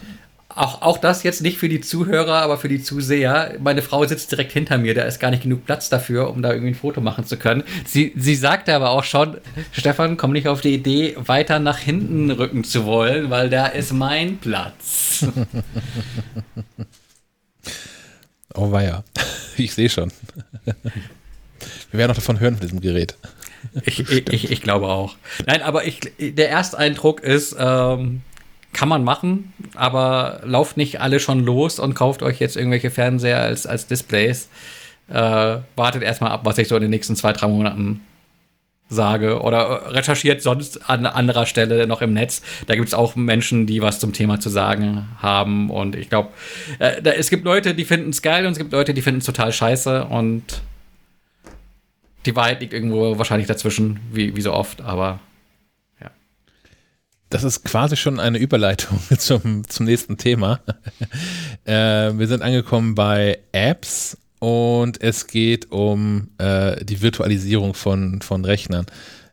Auch, auch das jetzt nicht für die Zuhörer, aber für die Zuseher. Meine Frau sitzt direkt hinter mir, da ist gar nicht genug Platz dafür, um da irgendwie ein Foto machen zu können. Sie, sie sagte aber auch schon, Stefan, komm nicht auf die Idee, weiter nach hinten rücken zu wollen, weil da ist mein Platz.
oh weia, ich sehe schon. Wir werden noch davon hören von diesem Gerät.
Ich, ich, ich, glaube auch. Nein, aber ich, der Ersteindruck ist, ähm, kann man machen, aber lauft nicht alle schon los und kauft euch jetzt irgendwelche Fernseher als, als Displays. Äh, wartet erstmal ab, was ich so in den nächsten zwei, drei Monaten sage oder recherchiert sonst an anderer Stelle noch im Netz. Da gibt es auch Menschen, die was zum Thema zu sagen haben und ich glaube, äh, es gibt Leute, die finden es geil und es gibt Leute, die finden es total scheiße und die Wahrheit liegt irgendwo wahrscheinlich dazwischen, wie, wie so oft, aber
das ist quasi schon eine Überleitung zum, zum nächsten Thema. äh, wir sind angekommen bei Apps und es geht um äh, die Virtualisierung von, von Rechnern.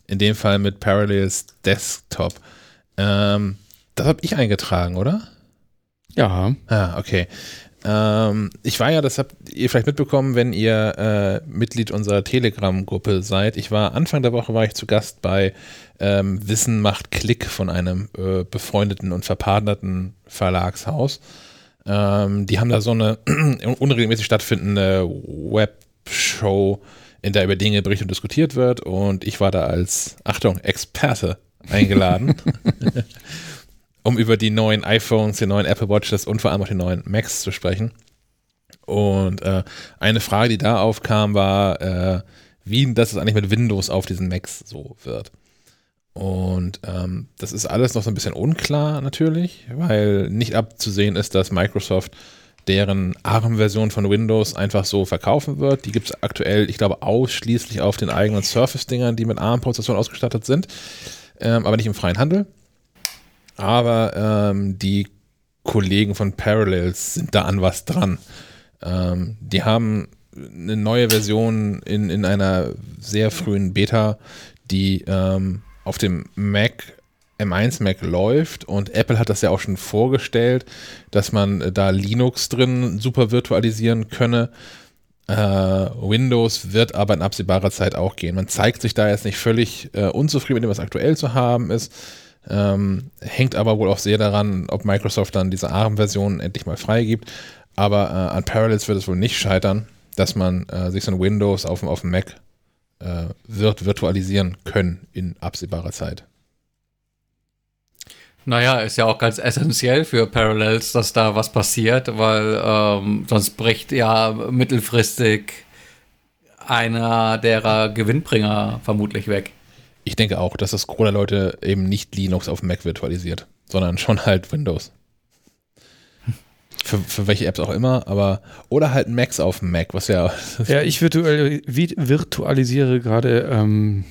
In dem Fall mit Parallels Desktop. Ähm, das habe ich eingetragen, oder?
Ja.
Ah, okay. Ähm, ich war ja, das habt ihr vielleicht mitbekommen, wenn ihr äh, Mitglied unserer Telegram-Gruppe seid. Ich war Anfang der Woche war ich zu Gast bei ähm, Wissen macht Klick von einem äh, befreundeten und verpartnerten Verlagshaus. Ähm, die haben da so eine unregelmäßig stattfindende Webshow, in der über Dinge berichtet und diskutiert wird. Und ich war da als, Achtung, Experte eingeladen, um über die neuen iPhones, die neuen Apple Watches und vor allem auch die neuen Macs zu sprechen. Und äh, eine Frage, die da aufkam, war, äh, wie das eigentlich mit Windows auf diesen Macs so wird. Und ähm, das ist alles noch so ein bisschen unklar natürlich, weil nicht abzusehen ist, dass Microsoft deren ARM-Version von Windows einfach so verkaufen wird. Die gibt es aktuell, ich glaube, ausschließlich auf den eigenen Surface-Dingern, die mit ARM-Prozessoren ausgestattet sind, ähm, aber nicht im freien Handel. Aber ähm, die Kollegen von Parallels sind da an was dran. Ähm, die haben eine neue Version in, in einer sehr frühen Beta, die ähm, auf dem Mac M1 Mac läuft und Apple hat das ja auch schon vorgestellt, dass man da Linux drin super virtualisieren könne. Äh, Windows wird aber in absehbarer Zeit auch gehen. Man zeigt sich da jetzt nicht völlig äh, unzufrieden mit dem, was aktuell zu haben ist. Ähm, hängt aber wohl auch sehr daran, ob Microsoft dann diese ARM-Version endlich mal freigibt. Aber äh, an Parallels wird es wohl nicht scheitern, dass man äh, sich so ein Windows auf, auf dem Mac äh, wird virtualisieren können in absehbarer Zeit.
Naja, ist ja auch ganz essentiell für Parallels, dass da was passiert, weil ähm, sonst bricht ja mittelfristig einer derer Gewinnbringer vermutlich weg.
Ich denke auch, dass das Gros der Leute eben nicht Linux auf Mac virtualisiert, sondern schon halt Windows. Für, für welche Apps auch immer, aber oder halt Macs auf dem Mac, was ja.
Ja, ich virtual, virtualisiere gerade ähm,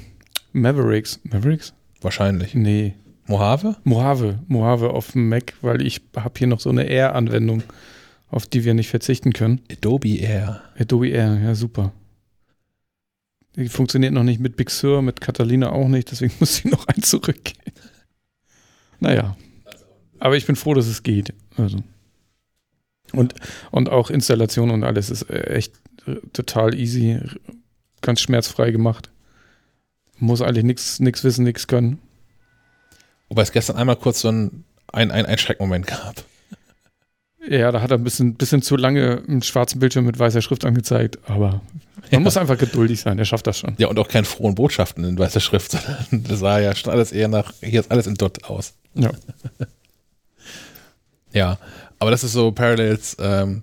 Mavericks. Mavericks?
Wahrscheinlich.
Nee.
Mojave?
Mojave. Mojave auf dem Mac, weil ich habe hier noch so eine Air-Anwendung, auf die wir nicht verzichten können.
Adobe Air.
Adobe Air, ja super. Die funktioniert noch nicht mit Big Sur, mit Catalina auch nicht, deswegen muss ich noch ein zurückgehen. Naja. Aber ich bin froh, dass es geht. Also. Und, und auch Installation und alles ist äh, echt total easy, ganz schmerzfrei gemacht. Muss eigentlich nichts wissen, nichts können.
Wobei es gestern einmal kurz so ein, ein, ein, ein Schreckmoment gab.
Ja, da hat er ein bisschen, bisschen zu lange einen schwarzen Bildschirm mit weißer Schrift angezeigt, aber man ja. muss einfach geduldig sein, der schafft das schon.
Ja, und auch keine frohen Botschaften in weißer Schrift, sondern das sah ja schon alles eher nach, hier ist alles in Dot aus.
Ja.
ja, aber das ist so Parallels, ähm,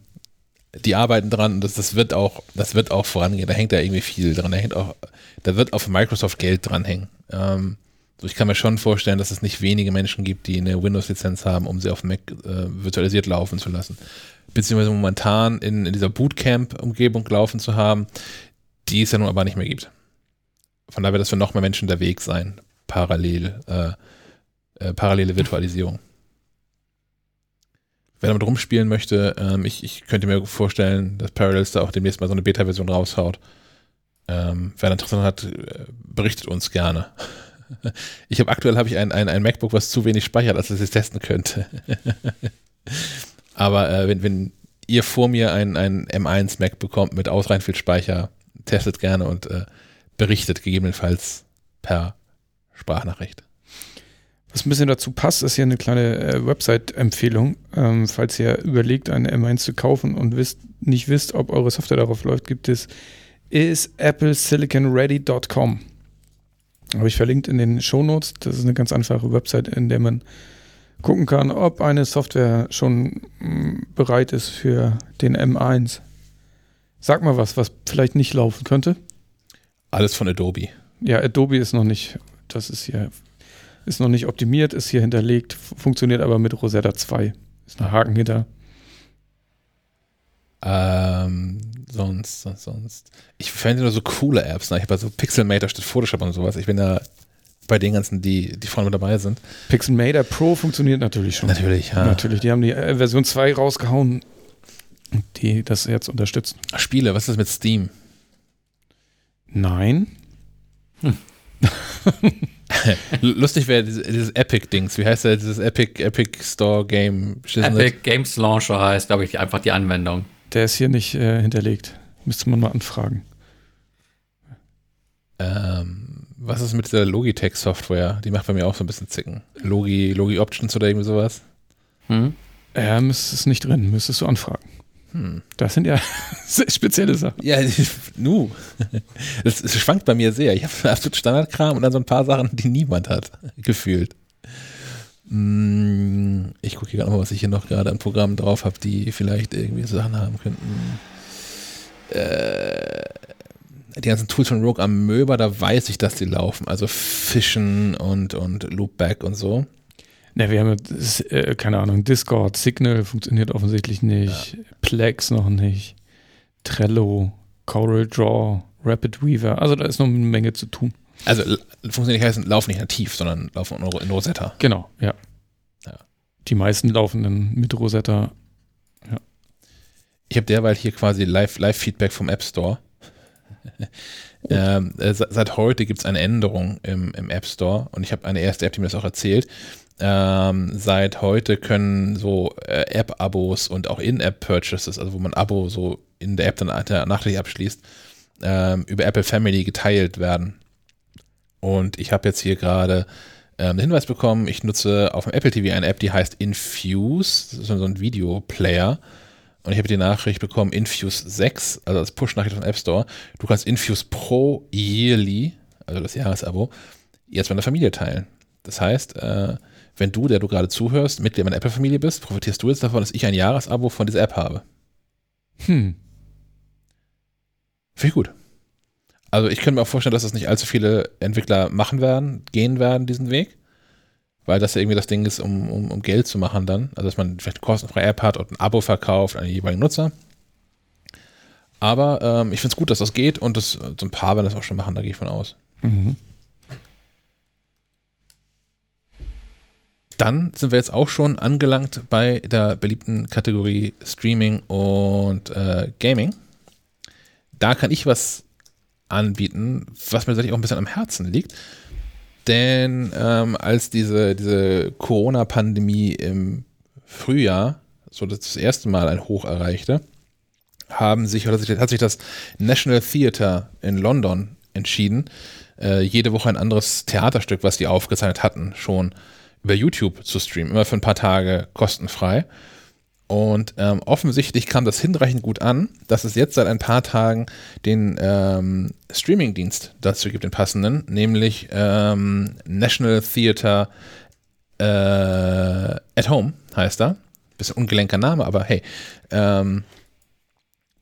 die arbeiten dran und das, das wird auch, das wird auch vorangehen. Da hängt da irgendwie viel dran. Da hängt auch, da wird auf Microsoft Geld dranhängen. Ähm, so ich kann mir schon vorstellen, dass es nicht wenige Menschen gibt, die eine Windows-Lizenz haben, um sie auf Mac äh, virtualisiert laufen zu lassen. Beziehungsweise momentan in, in dieser Bootcamp-Umgebung laufen zu haben, die es ja nun aber nicht mehr gibt. Von daher wird das für noch mehr Menschen der Weg sein. Parallel, äh, äh, parallele Virtualisierung. Wer damit rumspielen möchte, ähm, ich, ich könnte mir vorstellen, dass Parallels da auch demnächst mal so eine Beta-Version raushaut. Ähm, wer Interesse hat, äh, berichtet uns gerne. Ich habe aktuell habe ich ein, ein, ein MacBook, was zu wenig speichert, als dass ich es testen könnte. Aber äh, wenn, wenn ihr vor mir ein, ein M1 Mac bekommt mit ausreichend viel Speicher, testet gerne und äh, berichtet gegebenenfalls per Sprachnachricht.
Was ein bisschen dazu passt, ist hier eine kleine äh, Website-Empfehlung. Ähm, falls ihr überlegt, eine M1 zu kaufen und wisst, nicht wisst, ob eure Software darauf läuft, gibt es isapplesiliconready.com. Habe ich verlinkt in den Shownotes. Das ist eine ganz einfache Website, in der man gucken kann, ob eine Software schon mm, bereit ist für den M1. Sag mal was, was vielleicht nicht laufen könnte.
Alles von Adobe.
Ja, Adobe ist noch nicht, das ist hier, ist noch nicht optimiert, ist hier hinterlegt, funktioniert aber mit Rosetta 2. Ist ein Haken hinter.
Ähm, sonst, sonst, sonst. Ich fände nur so coole Apps. Ne? Ich habe so Pixelmator statt Photoshop und sowas. Ich bin da bei den ganzen, die, die vorne mit dabei sind.
Pixelmator Pro funktioniert natürlich schon.
Natürlich, ja.
Natürlich, die haben die äh, Version 2 rausgehauen, die das jetzt unterstützen.
Spiele, was ist mit Steam?
Nein. Hm.
Lustig wäre dieses, Epic-Dings. Wie heißt der? Dieses Epic, Epic Store Game?
Epic Games Launcher heißt, glaube ich, einfach die Anwendung.
Der ist hier nicht äh, hinterlegt. Müsste man mal anfragen.
Ähm, was ist mit dieser Logitech-Software? Die macht bei mir auch so ein bisschen Zicken. Logi, Logi Options oder irgendwie sowas?
Hm? Ähm, ist es nicht drin, müsstest du anfragen. Hm. Das sind ja spezielle Sachen.
Ja, nu. Es, es schwankt bei mir sehr. Ich habe absolut Standardkram und dann so ein paar Sachen, die niemand hat, gefühlt. Hm, ich gucke hier gerade mal, was ich hier noch gerade an Programmen drauf habe, die vielleicht irgendwie Sachen haben könnten. Äh, die ganzen Tools von Rogue Amöba, da weiß ich, dass die laufen. Also Fischen und, und Loopback und so.
Ne, wir haben, äh, keine Ahnung, Discord, Signal funktioniert offensichtlich nicht, ja. Plex noch nicht, Trello, Coral Draw, Rapid Weaver. Also da ist noch eine Menge zu tun.
Also funktioniert nicht heißen, laufen nicht nativ, sondern laufen in Rosetta.
Genau, ja. ja. Die meisten laufen dann mit Rosetta. Ja.
Ich habe derweil hier quasi Live-Feedback Live vom App Store. ähm, äh, seit heute gibt es eine Änderung im, im App Store und ich habe eine erste App, die mir das auch erzählt. Ähm, seit heute können so äh, App-Abos und auch In-App-Purchases, also wo man Abo so in der App dann nachträglich abschließt, ähm, über Apple Family geteilt werden. Und ich habe jetzt hier gerade ähm, einen Hinweis bekommen, ich nutze auf dem Apple TV eine App, die heißt Infuse, das ist so ein Videoplayer. Und ich habe die Nachricht bekommen, Infuse 6, also das Push-Nachricht vom App Store. Du kannst Infuse Pro Yearly, also das Jahresabo, jetzt mit der Familie teilen. Das heißt, äh, wenn du, der du gerade zuhörst, Mitglied meiner Apple-Familie bist, profitierst du jetzt davon, dass ich ein Jahresabo von dieser App habe.
Hm.
Finde ich gut. Also ich könnte mir auch vorstellen, dass das nicht allzu viele Entwickler machen werden, gehen werden, diesen Weg. Weil das ja irgendwie das Ding ist, um, um, um Geld zu machen dann. Also dass man vielleicht eine kostenfreie App hat und ein Abo verkauft an den jeweiligen Nutzer. Aber ähm, ich finde es gut, dass das geht und das, so ein paar werden das auch schon machen, da gehe ich von aus. Mhm. Dann sind wir jetzt auch schon angelangt bei der beliebten Kategorie Streaming und äh, Gaming. Da kann ich was anbieten, was mir tatsächlich auch ein bisschen am Herzen liegt. Denn ähm, als diese, diese Corona-Pandemie im Frühjahr so das erste Mal ein Hoch erreichte, haben sich, oder hat sich das National Theatre in London entschieden, äh, jede Woche ein anderes Theaterstück, was die aufgezeichnet hatten, schon über YouTube zu streamen, immer für ein paar Tage kostenfrei. Und ähm, offensichtlich kam das hinreichend gut an, dass es jetzt seit ein paar Tagen den ähm, Streaming-Dienst dazu gibt, den passenden, nämlich ähm, National Theatre äh, at Home heißt er. Bisschen ungelenker Name, aber hey. Ähm,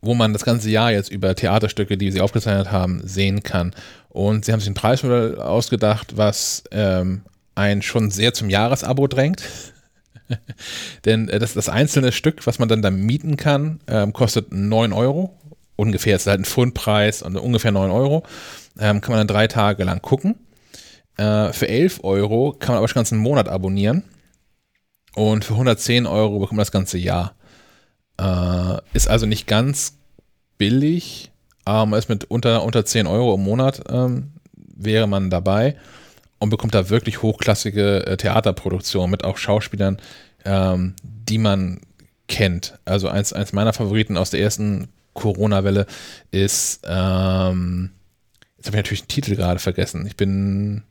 wo man das ganze Jahr jetzt über Theaterstücke, die sie aufgezeichnet haben, sehen kann. Und sie haben sich ein Preismodell ausgedacht, was ähm, einen schon sehr zum Jahresabo drängt. Denn äh, das, das einzelne Stück, was man dann da mieten kann, ähm, kostet 9 Euro. Ungefähr ist halt ein Pfundpreis und ungefähr 9 Euro. Ähm, kann man dann drei Tage lang gucken. Äh, für 11 Euro kann man aber schon einen Monat abonnieren. Und für 110 Euro bekommt man das ganze Jahr. Äh, ist also nicht ganz billig, aber ist mit unter, unter 10 Euro im Monat ähm, wäre man dabei und bekommt da wirklich hochklassige äh, Theaterproduktionen mit auch Schauspielern, ähm, die man kennt. Also eins, eins meiner Favoriten aus der ersten Corona-Welle ist, ähm, jetzt habe ich natürlich den Titel gerade vergessen. Ich bin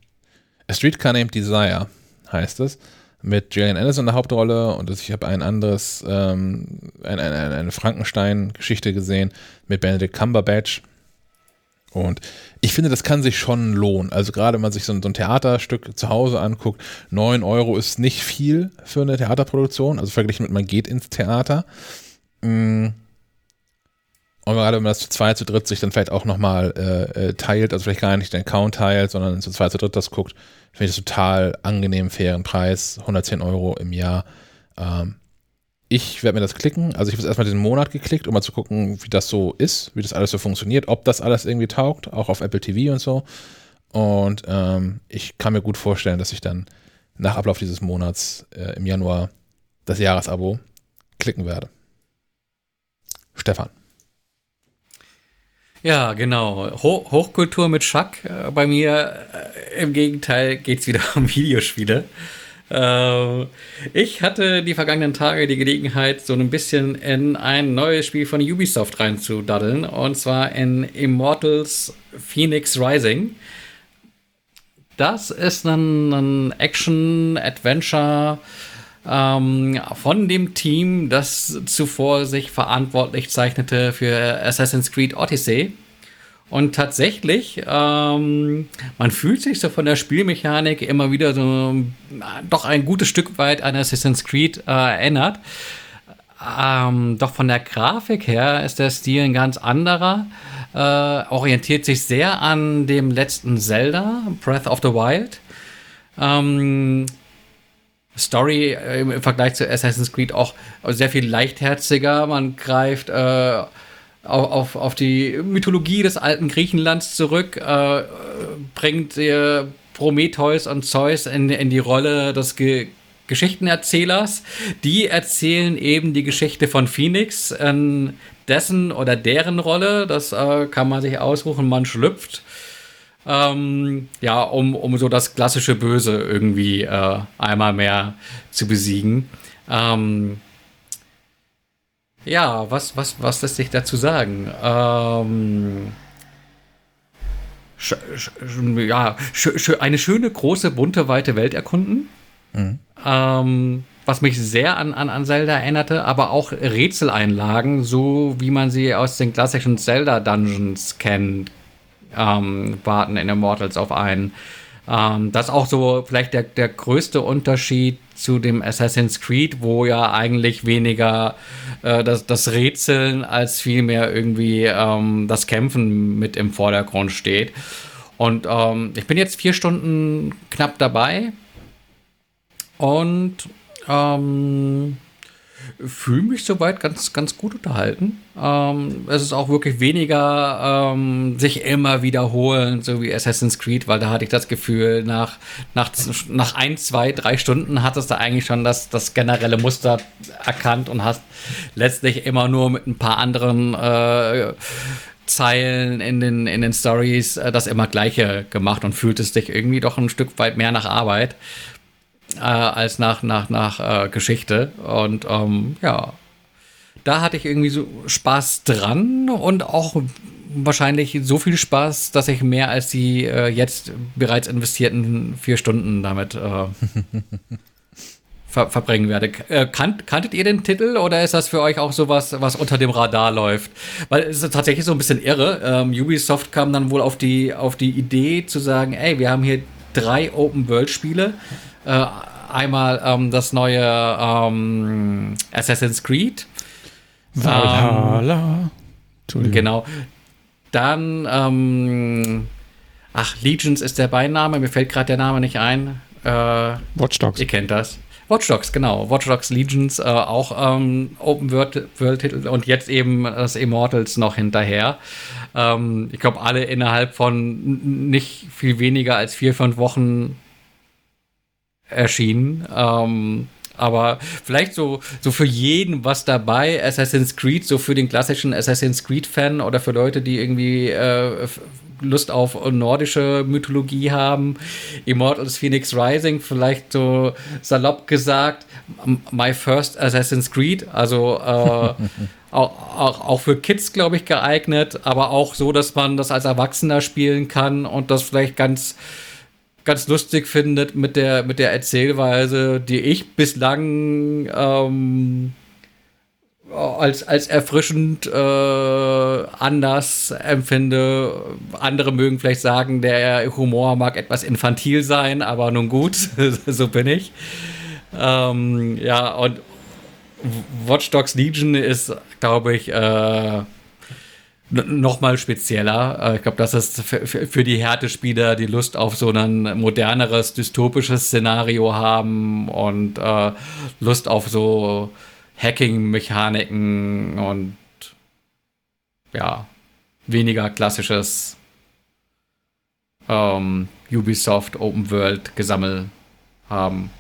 A Streetcar Named Desire heißt es mit Gillian Anderson in der Hauptrolle und ich habe ein anderes, ähm, ein, ein, eine Frankenstein-Geschichte gesehen mit Benedict Cumberbatch. Und ich finde, das kann sich schon lohnen. Also gerade wenn man sich so ein, so ein, Theaterstück zu Hause anguckt, 9 Euro ist nicht viel für eine Theaterproduktion, also verglichen mit man geht ins Theater. Mm. Und gerade wenn man das zu zweit, zu dritt sich dann vielleicht auch nochmal äh, äh, teilt, also vielleicht gar nicht den Account teilt, sondern zu zweit, zu dritt das guckt, Finde ich das total angenehm, fairen Preis, 110 Euro im Jahr. Ähm, ich werde mir das klicken. Also ich habe jetzt erstmal diesen Monat geklickt, um mal zu gucken, wie das so ist, wie das alles so funktioniert, ob das alles irgendwie taugt, auch auf Apple TV und so. Und ähm, ich kann mir gut vorstellen, dass ich dann nach Ablauf dieses Monats äh, im Januar das Jahresabo klicken werde. Stefan.
Ja, genau. Ho Hochkultur mit Schack. Äh, bei mir äh, im Gegenteil geht es wieder um Videospiele. Äh, ich hatte die vergangenen Tage die Gelegenheit, so ein bisschen in ein neues Spiel von Ubisoft reinzudaddeln. Und zwar in Immortals Phoenix Rising. Das ist ein, ein Action-Adventure ähm, von dem Team, das zuvor sich verantwortlich zeichnete für Assassin's Creed Odyssey. Und tatsächlich, ähm, man fühlt sich so von der Spielmechanik immer wieder so doch ein gutes Stück weit an Assassin's Creed äh, erinnert. Ähm, doch von der Grafik her ist der Stil ein ganz anderer. Äh, orientiert sich sehr an dem letzten Zelda, Breath of the Wild. Ähm, Story äh, im Vergleich zu Assassin's Creed auch sehr viel leichtherziger. Man greift äh, auf, auf die Mythologie des alten Griechenlands zurück, äh, bringt äh, Prometheus und Zeus in, in die Rolle des Ge Geschichtenerzählers. Die erzählen eben die Geschichte von Phoenix, in dessen oder deren Rolle. Das äh, kann man sich aussuchen, man schlüpft ähm, ja, um, um so das klassische Böse irgendwie äh, einmal mehr zu besiegen. Ähm, ja, was, was, was lässt sich dazu sagen? Ähm, sch, sch, ja, sch, eine schöne, große, bunte, weite Welt erkunden. Mhm. Ähm, was mich sehr an, an, an Zelda erinnerte, aber auch Rätseleinlagen, so wie man sie aus den klassischen Zelda-Dungeons kennt, ähm, warten in Immortals auf einen. Ähm, das ist auch so vielleicht der, der größte Unterschied zu dem Assassin's Creed, wo ja eigentlich weniger äh, das, das Rätseln als vielmehr irgendwie ähm, das Kämpfen mit im Vordergrund steht. Und ähm, ich bin jetzt vier Stunden knapp dabei und ähm, fühle mich soweit ganz, ganz gut unterhalten. Ähm, es ist auch wirklich weniger ähm, sich immer wiederholen, so wie Assassin's Creed, weil da hatte ich das Gefühl, nach, nach, nach ein, zwei, drei Stunden hattest du eigentlich schon das, das generelle Muster erkannt und hast letztlich immer nur mit ein paar anderen äh, Zeilen in den, in den Stories äh, das immer Gleiche gemacht und fühlt es dich irgendwie doch ein Stück weit mehr nach Arbeit äh, als nach, nach, nach äh, Geschichte. Und ähm, ja, da hatte ich irgendwie so Spaß dran und auch wahrscheinlich so viel Spaß, dass ich mehr als die äh, jetzt bereits investierten vier Stunden damit äh, ver verbringen werde. Äh, kan kanntet ihr den Titel oder ist das für euch auch sowas, was unter dem Radar läuft? Weil es ist tatsächlich so ein bisschen irre. Ähm, Ubisoft kam dann wohl auf die, auf die Idee zu sagen, ey, wir haben hier drei Open-World-Spiele. Äh, einmal ähm, das neue ähm, Assassin's Creed.
Valhalla.
Ähm, genau. Dann, ähm, ach, Legions ist der Beiname, mir fällt gerade der Name nicht ein.
Äh, Watch Dogs.
Ihr kennt das. Watch Dogs, genau. Watch Dogs Legions, äh, auch ähm, Open World, World Titel und jetzt eben das Immortals noch hinterher. Ähm, ich glaube, alle innerhalb von nicht viel weniger als vier, fünf Wochen erschienen. Ähm, aber vielleicht so, so für jeden was dabei. Assassin's Creed, so für den klassischen Assassin's Creed-Fan oder für Leute, die irgendwie äh, Lust auf nordische Mythologie haben. Immortals Phoenix Rising, vielleicht so salopp gesagt, my first Assassin's Creed. Also äh, auch, auch, auch für Kids, glaube ich, geeignet, aber auch so, dass man das als Erwachsener spielen kann und das vielleicht ganz ganz lustig findet mit der, mit der Erzählweise, die ich bislang ähm, als, als erfrischend äh, anders empfinde. Andere mögen vielleicht sagen, der Humor mag etwas infantil sein, aber nun gut, so bin ich. Ähm, ja, und Watch Dogs Legion ist, glaube ich, äh, noch mal spezieller. Äh, ich glaube, das ist für die Härtespieler, die Lust auf so ein moderneres, dystopisches Szenario haben und äh, Lust auf so Hacking-Mechaniken und ja, weniger klassisches ähm, Ubisoft Open World Gesammel haben.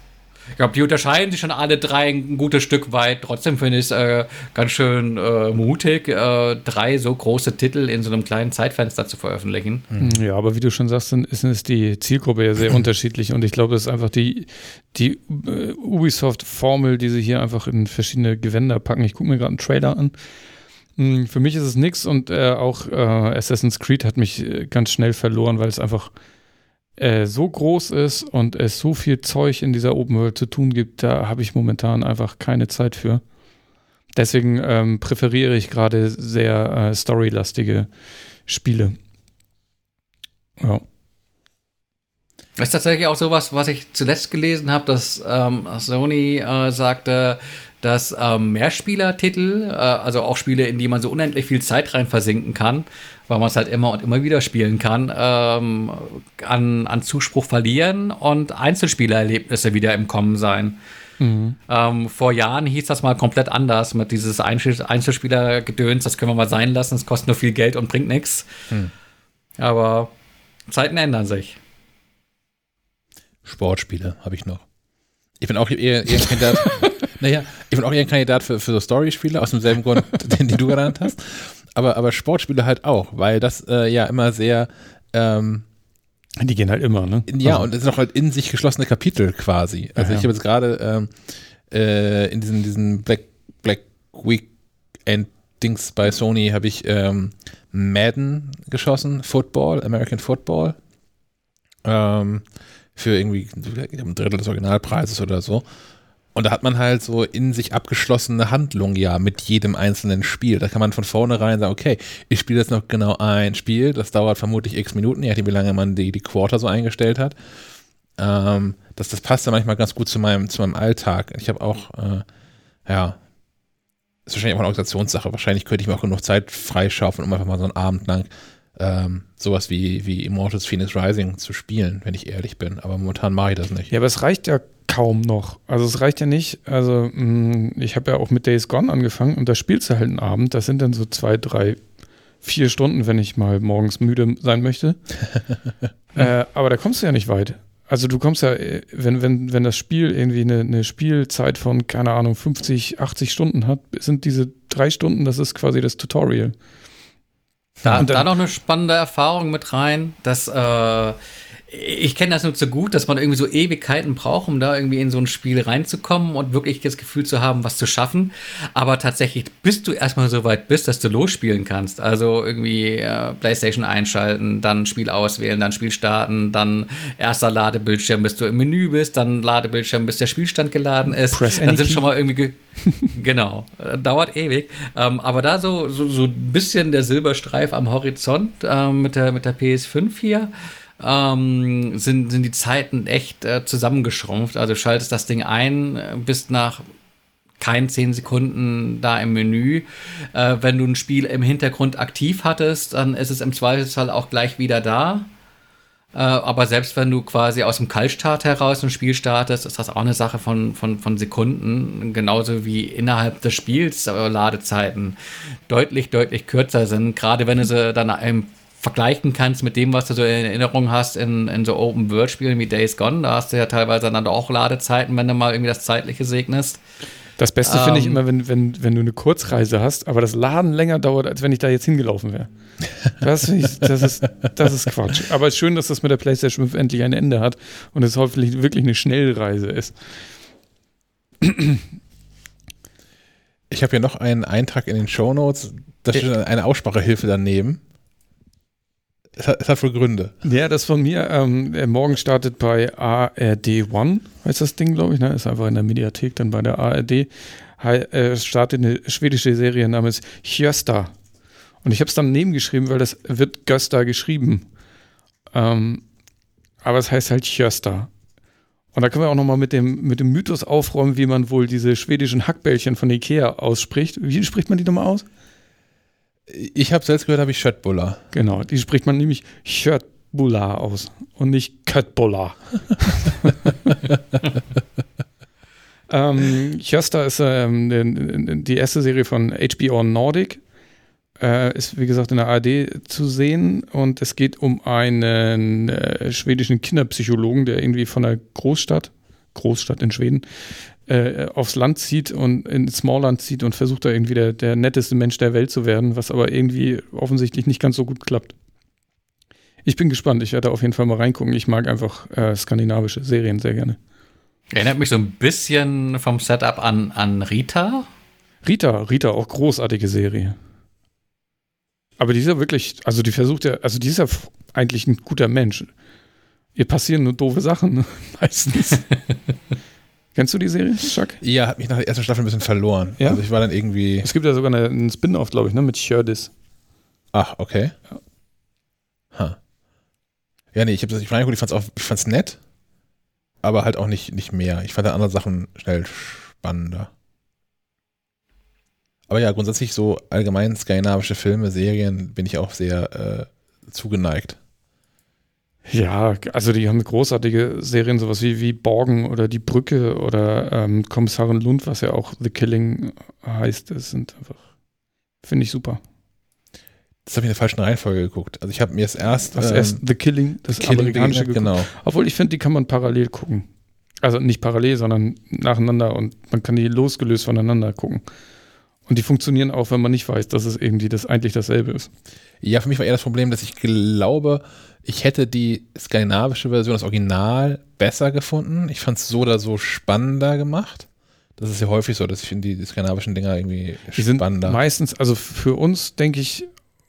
Ich glaube, die unterscheiden sich schon alle drei ein gutes Stück weit. Trotzdem finde ich es äh, ganz schön äh, mutig, äh, drei so große Titel in so einem kleinen Zeitfenster zu veröffentlichen.
Mhm. Ja, aber wie du schon sagst, dann ist, ist die Zielgruppe ja sehr unterschiedlich und ich glaube, es ist einfach die, die äh, Ubisoft-Formel, die sie hier einfach in verschiedene Gewänder packen. Ich gucke mir gerade einen Trailer an. Hm, für mich ist es nix und äh, auch äh, Assassin's Creed hat mich ganz schnell verloren, weil es einfach äh, so groß ist und es so viel Zeug in dieser Open World zu tun gibt, da habe ich momentan einfach keine Zeit für. Deswegen ähm, präferiere ich gerade sehr äh, storylastige Spiele. Ja.
Das ist tatsächlich auch sowas, was ich zuletzt gelesen habe, dass ähm, Sony äh, sagte, dass ähm, Mehrspielertitel, äh, also auch Spiele, in die man so unendlich viel Zeit rein versinken kann, weil man es halt immer und immer wieder spielen kann, ähm, an, an Zuspruch verlieren und Einzelspielererlebnisse wieder im Kommen sein. Mhm. Ähm, vor Jahren hieß das mal komplett anders mit dieses Einzelspieler-Gedöns, das können wir mal sein lassen, es kostet nur viel Geld und bringt nichts. Mhm. Aber Zeiten ändern sich.
Sportspiele habe ich noch. Ich bin auch eher, eher ein Kandidat. naja, ich bin auch eher ein Kandidat für, für so Story-Spiele, aus demselben Grund, den, den du genannt hast. Aber, aber Sportspiele halt auch, weil das äh, ja immer sehr. Ähm,
die gehen halt immer, ne?
Ja, also. und es sind auch halt in sich geschlossene Kapitel quasi. Also ja, ich habe jetzt gerade ähm, äh, in diesen, diesen Black, Black Weekend Dings bei Sony habe ich ähm, Madden geschossen, Football, American Football. Ähm, für irgendwie ein Drittel des Originalpreises oder so. Und da hat man halt so in sich abgeschlossene Handlung ja mit jedem einzelnen Spiel. Da kann man von vornherein sagen, okay, ich spiele jetzt noch genau ein Spiel, das dauert vermutlich x Minuten, je nachdem, wie lange man die, die Quarter so eingestellt hat. Ähm, das, das passt ja manchmal ganz gut zu meinem, zu meinem Alltag. Ich habe auch, äh, ja, ist wahrscheinlich auch eine Organisationssache. Wahrscheinlich könnte ich mir auch genug Zeit freischaufeln, um einfach mal so einen Abend lang ähm, sowas wie, wie Immortals Phoenix Rising zu spielen, wenn ich ehrlich bin. Aber momentan mache ich das nicht.
Ja, aber es reicht ja kaum noch. Also es reicht ja nicht. Also mm, ich habe ja auch mit Days Gone angefangen und da spielst du halt einen Abend. Das sind dann so zwei, drei, vier Stunden, wenn ich mal morgens müde sein möchte. äh, aber da kommst du ja nicht weit. Also du kommst ja, äh, wenn, wenn, wenn das Spiel irgendwie eine, eine Spielzeit von, keine Ahnung, 50, 80 Stunden hat, sind diese drei Stunden, das ist quasi das Tutorial.
Da, da noch eine spannende Erfahrung mit rein, dass äh, ich kenne das nur zu gut, dass man irgendwie so Ewigkeiten braucht, um da irgendwie in so ein Spiel reinzukommen und wirklich das Gefühl zu haben, was zu schaffen. Aber tatsächlich, bis du erstmal so weit bist, dass du losspielen kannst, also irgendwie äh, PlayStation einschalten, dann Spiel auswählen, dann Spiel starten, dann erster Ladebildschirm, bis du im Menü bist, dann Ladebildschirm, bis der Spielstand geladen ist.
Press
dann sind schon mal irgendwie genau, äh, dauert ewig. Ähm, aber da so, so, so ein bisschen der Silberstreif am Horizont ähm, mit, der, mit der PS5 hier. Ähm, sind, sind die Zeiten echt äh, zusammengeschrumpft. Also schaltest das Ding ein, äh, bist nach kein zehn Sekunden da im Menü. Äh, wenn du ein Spiel im Hintergrund aktiv hattest, dann ist es im Zweifelsfall auch gleich wieder da. Äh, aber selbst wenn du quasi aus dem Kaltstart heraus ein Spiel startest, ist das auch eine Sache von, von, von Sekunden. Genauso wie innerhalb des Spiels äh, Ladezeiten deutlich, deutlich kürzer sind. Gerade wenn du sie dann im vergleichen kannst mit dem, was du so in Erinnerung hast in, in so Open-World-Spielen wie Days Gone. Da hast du ja teilweise dann auch Ladezeiten, wenn du mal irgendwie das Zeitliche segnest.
Das Beste finde ich
Ähm.
immer, wenn, wenn, wenn du eine Kurzreise hast, aber das Laden länger dauert, als wenn ich da jetzt hingelaufen wäre. Das, ich, das, ist, das ist Quatsch. Aber es ist schön, dass das mit der PlayStation 5 endlich ein Ende hat und es hoffentlich wirklich eine Schnellreise ist.
Ich habe hier noch einen Eintrag in den Shownotes, da steht eine Aussprachehilfe daneben. Es hat, es hat wohl Gründe.
Ja, das von mir. Ähm, äh, morgen startet bei ARD One, heißt das Ding, glaube ich. Ne? Ist einfach in der Mediathek, dann bei der ARD. Hei- äh, startet eine schwedische Serie namens Hjösta. Und ich habe es dann nebengeschrieben, weil das wird Gösta geschrieben. Ähm, aber es heißt halt Hjösta. Und da können wir auch nochmal mit dem, mit dem Mythos aufräumen, wie man wohl diese schwedischen Hackbällchen von Ikea ausspricht. Wie spricht man die nochmal aus?
Ich habe selbst gehört, habe ich Schöttbuller.
Genau, die spricht man nämlich Köttbullar aus und nicht Köttbullar. ähm, Hjösta ist ähm, die erste Serie von HBO Nordic. Äh, ist wie gesagt in der ARD zu sehen und es geht um einen äh, schwedischen Kinderpsychologen, der irgendwie von einer Großstadt, Großstadt in Schweden, äh, aufs Land zieht und ins Smallland zieht und versucht da irgendwie der, der netteste Mensch der Welt zu werden, was aber irgendwie offensichtlich nicht ganz so gut klappt. Ich bin gespannt, ich werde auf jeden Fall mal reingucken. Ich mag einfach äh, skandinavische Serien sehr gerne.
Erinnert mich so ein bisschen vom Setup an, an Rita.
Rita, Rita, auch großartige Serie. Aber die ist ja wirklich, also die versucht ja, also die ist ja eigentlich ein guter Mensch. Ihr passieren nur doofe Sachen, meistens. Kennst du die Serie, Chuck?
Ja, hat mich nach der ersten Staffel ein bisschen verloren.
Ja?
Also ich war dann irgendwie.
Es gibt ja sogar eine, einen Spin-off, glaube ich, ne, mit Hjördis.
Ach, okay. Ha. Ja, nee, ich habe das, ich reingeguckt, ich fand's auch, ich fand's nett, aber halt auch nicht, nicht mehr. Ich fand dann andere Sachen schnell spannender. Aber ja, grundsätzlich so allgemein skandinavische Filme, Serien bin ich auch sehr äh, zugeneigt.
Ja, also die haben großartige Serien, sowas wie, wie Borgen oder Die Brücke oder ähm, Kommissarin Lund, was ja auch The Killing heißt. Das sind einfach, finde ich super.
Das habe ich in der falschen Reihenfolge geguckt. Also ich habe mir es erst,
Das
ähm,
erst The Killing, das
Killing
amerikanische
Beginning,
geguckt.
genau.
Obwohl ich finde, die kann man parallel gucken. Also nicht parallel, sondern nacheinander und man kann die losgelöst voneinander gucken. Und die funktionieren auch, wenn man nicht weiß, dass es irgendwie das eigentlich dasselbe ist.
Ja, für mich war eher das Problem, dass ich glaube, ich hätte die skandinavische Version, das Original, besser gefunden. Ich fand es so oder so spannender gemacht. Das ist ja häufig so, dass ich finde die, die skandinavischen Dinger irgendwie
Die sind
spannender.
meistens, also für uns denke ich,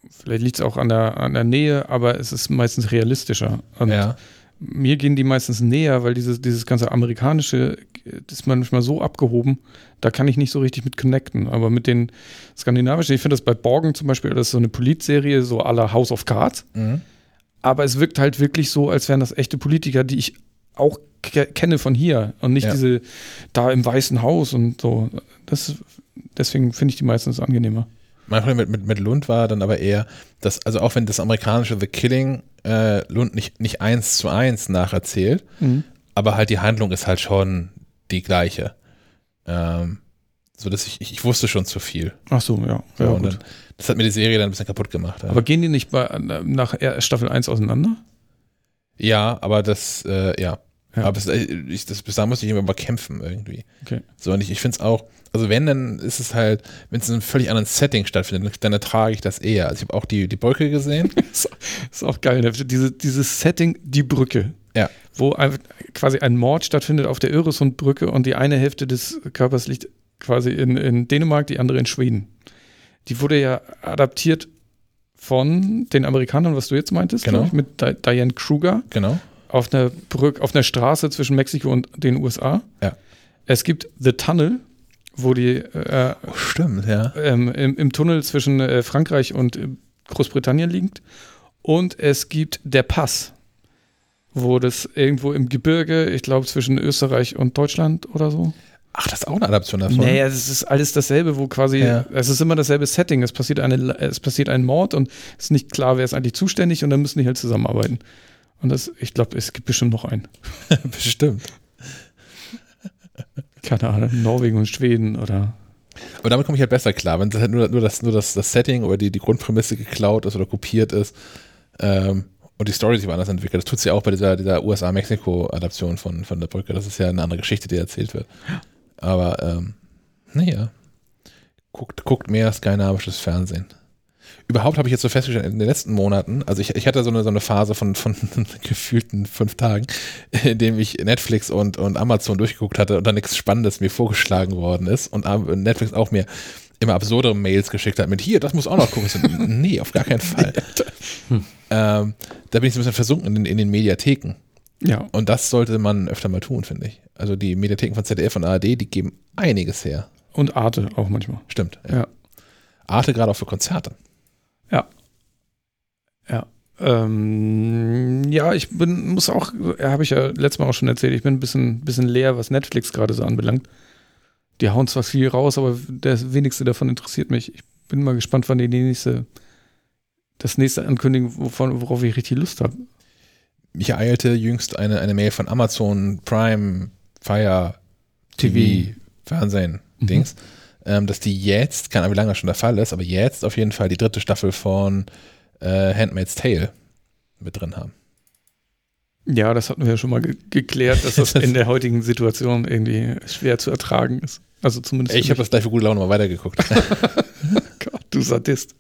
vielleicht liegt es auch an der, an der Nähe, aber es ist meistens realistischer. Und
ja.
Mir gehen die meistens näher, weil dieses, dieses ganze amerikanische, das ist manchmal so abgehoben, da kann ich nicht so richtig mit connecten. Aber mit den skandinavischen, ich finde das bei Borgen zum Beispiel, das ist so eine Politserie, so la House of Cards.
Mhm.
Aber es wirkt halt wirklich so, als wären das echte Politiker, die ich auch ke kenne von hier und nicht
Ja.
diese da im Weißen Haus und so. Das, deswegen finde ich die meistens angenehmer.
Mein Problem mit, mit, mit Lund war dann aber eher, dass, also auch wenn das amerikanische The Killing äh, Lund nicht, nicht eins zu eins nacherzählt, aber halt die Handlung ist halt schon die gleiche. Ähm, so dass ich, ich, ich wusste schon zu viel.
Ach so, ja.
So,
ja
dann, das hat mir die Serie dann ein bisschen kaputt gemacht. Ja.
Aber gehen die nicht bei, nach Staffel 1 auseinander?
Ja, aber das, äh, ja.
Ja.
Aber es, äh, ich, das, bis da muss ich immer mal kämpfen irgendwie.
Okay.
So, und ich, ich finde es auch, also wenn, dann ist es halt, wenn es in einem völlig anderen Setting stattfindet, dann ertrage ich das eher. Also ich habe auch die, die Brücke gesehen.
ist, ist auch geil. ne? Diese, dieses Setting, die Brücke.
Ja.
Wo einfach quasi ein Mord stattfindet auf der Öresundbrücke und die eine Hälfte des Körpers liegt quasi in, in Dänemark, die andere in Schweden. Die wurde ja adaptiert von den Amerikanern, was du jetzt meintest,
Genau.
mit Di Diane Kruger
Genau.
Auf einer Brücke, auf einer Straße zwischen Mexiko und den USA.
Ja.
Es gibt The Tunnel, wo die äh,
Oh, stimmt, ja.
ähm, im, im Tunnel zwischen äh, Frankreich und äh, Großbritannien liegt. Und es gibt der Pass, wo das irgendwo im Gebirge, ich glaube zwischen Österreich und Deutschland oder so.
Ach, das ist auch eine Adaption davon.
Naja, es ist alles dasselbe, wo quasi,
Ja.
es ist immer dasselbe Setting. Es passiert, eine, es passiert ein Mord und es ist nicht klar, wer ist eigentlich zuständig und dann müssen die halt zusammenarbeiten. Und das, ich glaube, es gibt bestimmt noch einen.
Bestimmt.
Keine Ahnung, Norwegen und Schweden oder.
Aber damit komme ich halt besser klar, wenn das halt nur, nur, das, nur das, das Setting oder die, die Grundprämisse geklaut ist oder kopiert ist ähm, und die Story sich woanders entwickelt. Das tut sie ja auch bei dieser, dieser USA-Mexiko-Adaption von, von der Brücke. Das ist ja eine andere Geschichte, die erzählt wird. Aber, ähm, naja, guckt, guckt mehr skandinavisches Fernsehen. Überhaupt habe ich jetzt so festgestellt, in den letzten Monaten, also ich, ich hatte so eine, so eine Phase von, von gefühlten fünf Tagen, in dem ich Netflix und, und Amazon durchgeguckt hatte und dann nichts Spannendes mir vorgeschlagen worden ist und Netflix auch mir immer absurdere Mails geschickt hat mit hier, das muss auch noch gucken. So, nee, auf gar keinen Fall. ähm, da bin ich so ein bisschen versunken in den, in den Mediatheken.
Ja,
Und das sollte man öfter mal tun, finde ich. Also die Mediatheken von ZDF und ARD, die geben einiges her.
und Arte auch manchmal.
Stimmt.
Ja.
Arte gerade auch für Konzerte.
Ja. Ja. Ähm, ja, ich bin, muss auch, ja, habe ich ja letztes Mal auch schon erzählt, ich bin ein bisschen, bisschen leer, was Netflix gerade so anbelangt. Die hauen zwar viel raus, aber das wenigste davon interessiert mich. Ich bin mal gespannt, wann die nächste, das nächste ankündigen, wovon, worauf ich richtig Lust habe.
Mich ereilte jüngst eine, eine Mail von Amazon Prime Fire TV,
TV.
Fernsehen,
Mhm.
Ähm, dass die jetzt, keine Ahnung, wie lange das schon der Fall ist, aber jetzt auf jeden Fall die dritte Staffel von äh, Handmaid's Tale mit drin haben.
Ja, das hatten wir ja schon mal ge geklärt, dass das in der heutigen Situation irgendwie schwer zu ertragen ist. Also zumindest.
Ich habe das gleich für gute Laune mal weitergeguckt.
Gott, du Sadist.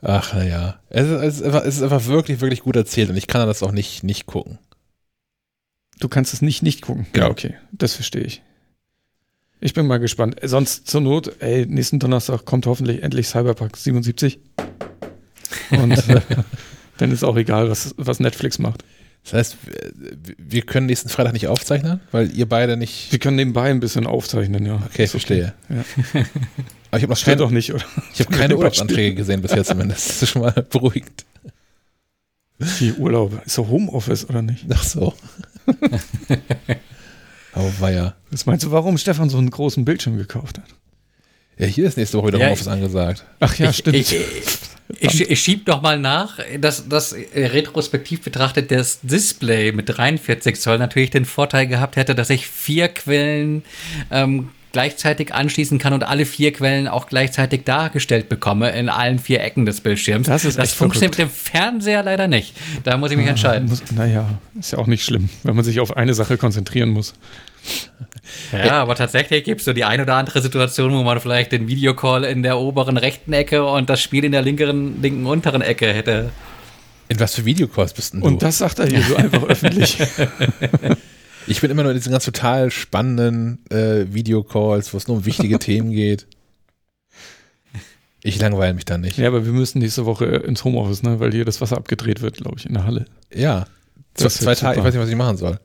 Ach naja, es ist, es, es ist einfach wirklich, wirklich gut erzählt und ich kann das auch nicht, nicht gucken.
Du kannst es nicht nicht gucken.
Genau.
Ja, okay. Das verstehe ich. Ich bin mal gespannt. Sonst zur Not, ey, nächsten Donnerstag kommt hoffentlich endlich Cyberpunk 77. Und äh, dann ist auch egal, was, was Netflix macht.
Das heißt, wir- können nächsten Freitag nicht aufzeichnen, weil ihr beide nicht.
Wir können nebenbei ein bisschen aufzeichnen, ja.
Okay,
Ist
verstehe.
Ja.
Aber ich habe noch
doch nicht, oder?
ich hab keine Urlaubsanträge gesehen bisher zumindest. Das ist schon mal beruhigend.
Wie Urlaub. Ist so Homeoffice, oder nicht?
Ach so. oh weia.
Was meinst du, warum Stefan so einen großen Bildschirm gekauft hat?
Ja, hier ist nächste Woche wieder
Ja,
Homeoffice angesagt.
Ach ja,
ich,
stimmt.
Ich, ich, ich schieb noch mal nach, dass das äh, retrospektiv betrachtet das Display mit 43 Zoll natürlich den Vorteil gehabt hätte, dass ich vier Quellen ähm, gleichzeitig anschließen kann und alle vier Quellen auch gleichzeitig dargestellt bekomme in allen vier Ecken des Bildschirms.
Das ist
das
echt
funktioniert mit dem Fernseher leider nicht. Da muss ich mich entscheiden.
Muss, naja, ist ja auch nicht schlimm, wenn man sich auf eine Sache konzentrieren muss.
Ja, aber tatsächlich gibt es so die ein oder andere Situation, wo man vielleicht den Videocall in der oberen rechten Ecke und das Spiel in der linkeren, linken unteren Ecke hätte.
In was für Videocalls bist denn du?
Und das sagt er hier so einfach öffentlich.
ich bin immer nur in diesen ganz total spannenden äh, Videocalls, wo es nur um wichtige Themen geht. Ich langweile mich da nicht.
Ja, aber wir müssen nächste Woche ins Homeoffice, ne? weil hier das Wasser abgedreht wird, glaube ich, in der Halle.
Ja. Zwei,
Das
zwei Tage, ich weiß nicht, was ich machen soll.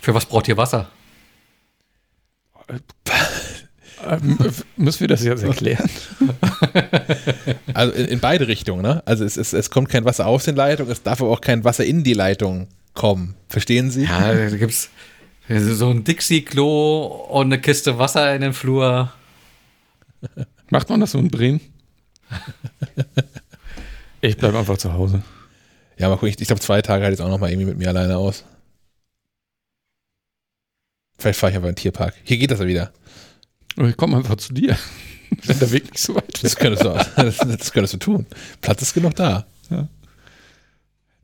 Für was braucht ihr Wasser?
Ähm, müssen wir das jetzt erklären?
Also in, in beide Richtungen, ne? Also es, es, es kommt kein Wasser aus den Leitungen, es darf aber auch kein Wasser in die Leitung kommen. Verstehen Sie?
Ja, da gibt's so ein Dixie-Klo und eine Kiste Wasser in den Flur.
Macht man das so in Bremen? Ich bleibe einfach zu Hause.
Ja, mal gucken, ich, ich glaube, zwei Tage ich es auch noch mal irgendwie mit mir alleine aus. Vielleicht fahre ich einfach in den Tierpark. Hier geht das ja wieder.
Ich komme einfach zu dir. Wenn der Weg nicht so weit
Das
ist.
könntest du, das, das könntest du tun. Platz ist genug da.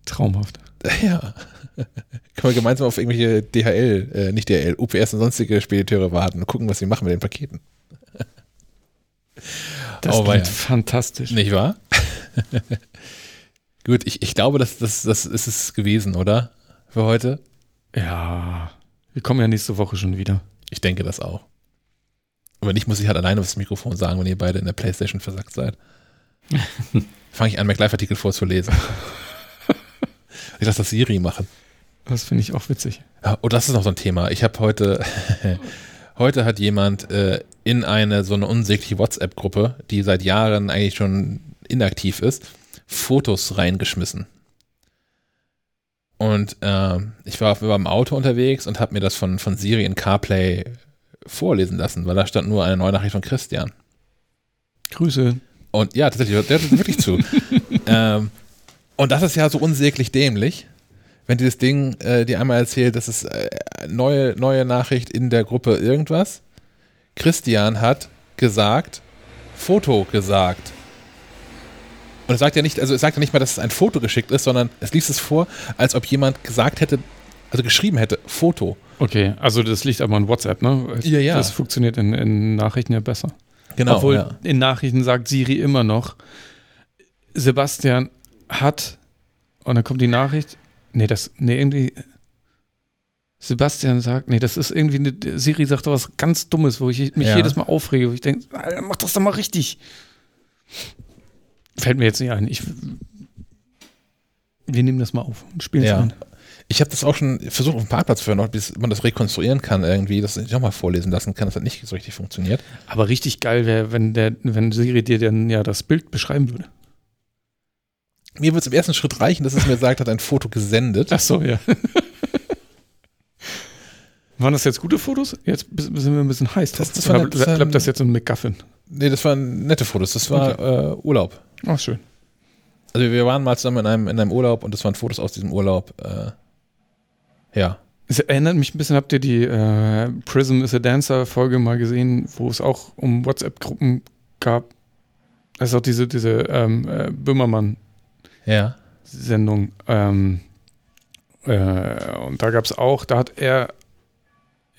Traumhaft.
Ja. Können wir gemeinsam auf irgendwelche DHL, äh, nicht DHL, UPS und sonstige Spediteure warten und gucken, was sie machen mit den Paketen.
Das
Oh,
klingt
weia.
fantastisch.
Nicht wahr? Gut, ich, ich glaube, das, das, das ist es gewesen, oder? Für heute?
Ja, wir kommen ja nächste Woche schon wieder.
Ich denke das auch. Aber nicht muss ich halt alleine aufs Mikrofon sagen, wenn ihr beide in der Playstation versackt seid. Fange ich an, MacLife-Artikel vorzulesen. ich lasse das Siri machen.
Das finde ich auch witzig.
Ja, oh, das ist noch so ein Thema. Ich habe heute, heute hat jemand äh, in eine so eine unsägliche WhatsApp-Gruppe, die seit Jahren eigentlich schon inaktiv ist, Fotos reingeschmissen. Und ähm, ich war, war im Auto unterwegs und habe mir das von, von Siri in CarPlay vorlesen lassen, weil da stand nur eine neue Nachricht von Christian.
Grüße.
Und ja, tatsächlich, der hört wirklich zu. ähm, und das ist ja so unsäglich dämlich, wenn dieses Ding äh, dir einmal erzählt, das ist äh, neue, neue Nachricht in der Gruppe irgendwas. Christian hat gesagt, Foto gesagt. Und es sagt ja nicht, also es sagt ja nicht mal, dass es ein Foto geschickt ist, sondern es liest es vor, als ob jemand gesagt hätte, also geschrieben hätte, Foto.
Okay, also das liegt aber an WhatsApp, ne?
Ja, ja.
Das funktioniert in, in Nachrichten ja besser.
Genau.
Obwohl
ja.
in Nachrichten sagt Siri immer noch, Sebastian hat, und dann kommt die Nachricht, nee, das, nee, irgendwie, Sebastian sagt, nee, das ist irgendwie, eine, Siri sagt doch was ganz Dummes, wo ich mich
Ja.
jedes Mal aufrege, wo ich denke, mach das doch mal richtig. Fällt mir jetzt nicht ein. Ich, wir nehmen das mal auf und spielen es
Ja.
an.
Ich habe das auch schon versucht auf dem Parkplatz für noch, bis man das rekonstruieren kann irgendwie, dass ich nochmal vorlesen lassen kann. Das hat nicht so richtig funktioniert.
Aber richtig geil wäre, wenn, der, wenn Siri dir dann ja das Bild beschreiben würde.
Mir wird es im ersten Schritt reichen, dass es mir sagt, hat ein Foto gesendet.
Ach so, ja. Waren das jetzt gute Fotos? Jetzt sind wir ein bisschen heiß.
Das- das war-
Oder bleibt das jetzt ein McGuffin?
Nee, das waren nette Fotos. Das war äh, Urlaub.
Ach, schön.
Also wir waren mal zusammen in einem, in einem Urlaub und das waren Fotos aus diesem Urlaub. Äh, ja.
Es erinnert mich ein bisschen, habt ihr die äh, Prism is a Dancer Folge mal gesehen, wo es auch um WhatsApp-Gruppen gab? Ist auch diese, diese ähm, äh,
Ja.
Ähm, äh, und da gab es auch, da hat er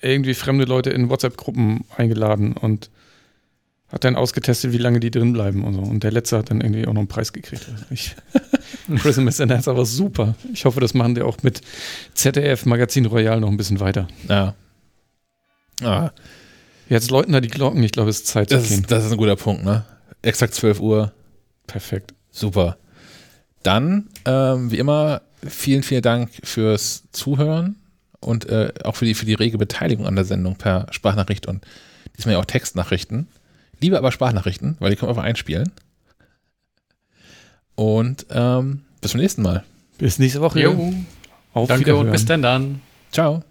irgendwie fremde Leute in WhatsApp-Gruppen eingeladen und hat dann ausgetestet, wie lange die drin bleiben und so. Und der letzte hat dann irgendwie auch noch einen Preis gekriegt. Ich, Prism is an Answer war super. Ich hoffe, das machen die auch mit ZDF Magazin Royal noch ein bisschen weiter.
Ja. Ah,
Jetzt läuten da die Glocken. Ich glaube, es ist Zeit zu
das,
gehen.
ist, das ist ein guter Punkt, ne? Exakt 12 Uhr.
Perfekt.
Super. Dann, ähm, wie immer, vielen, vielen Dank fürs Zuhören und äh, auch für die, für die rege Beteiligung an der Sendung per Sprachnachricht und diesmal ja auch Textnachrichten. Liebe aber Sprachnachrichten, weil die können wir einfach einspielen. Und ähm, bis zum nächsten Mal.
Bis nächste Woche.
Jo,
Auf
danke
Wiederhören.
und bis denn dann.
Ciao.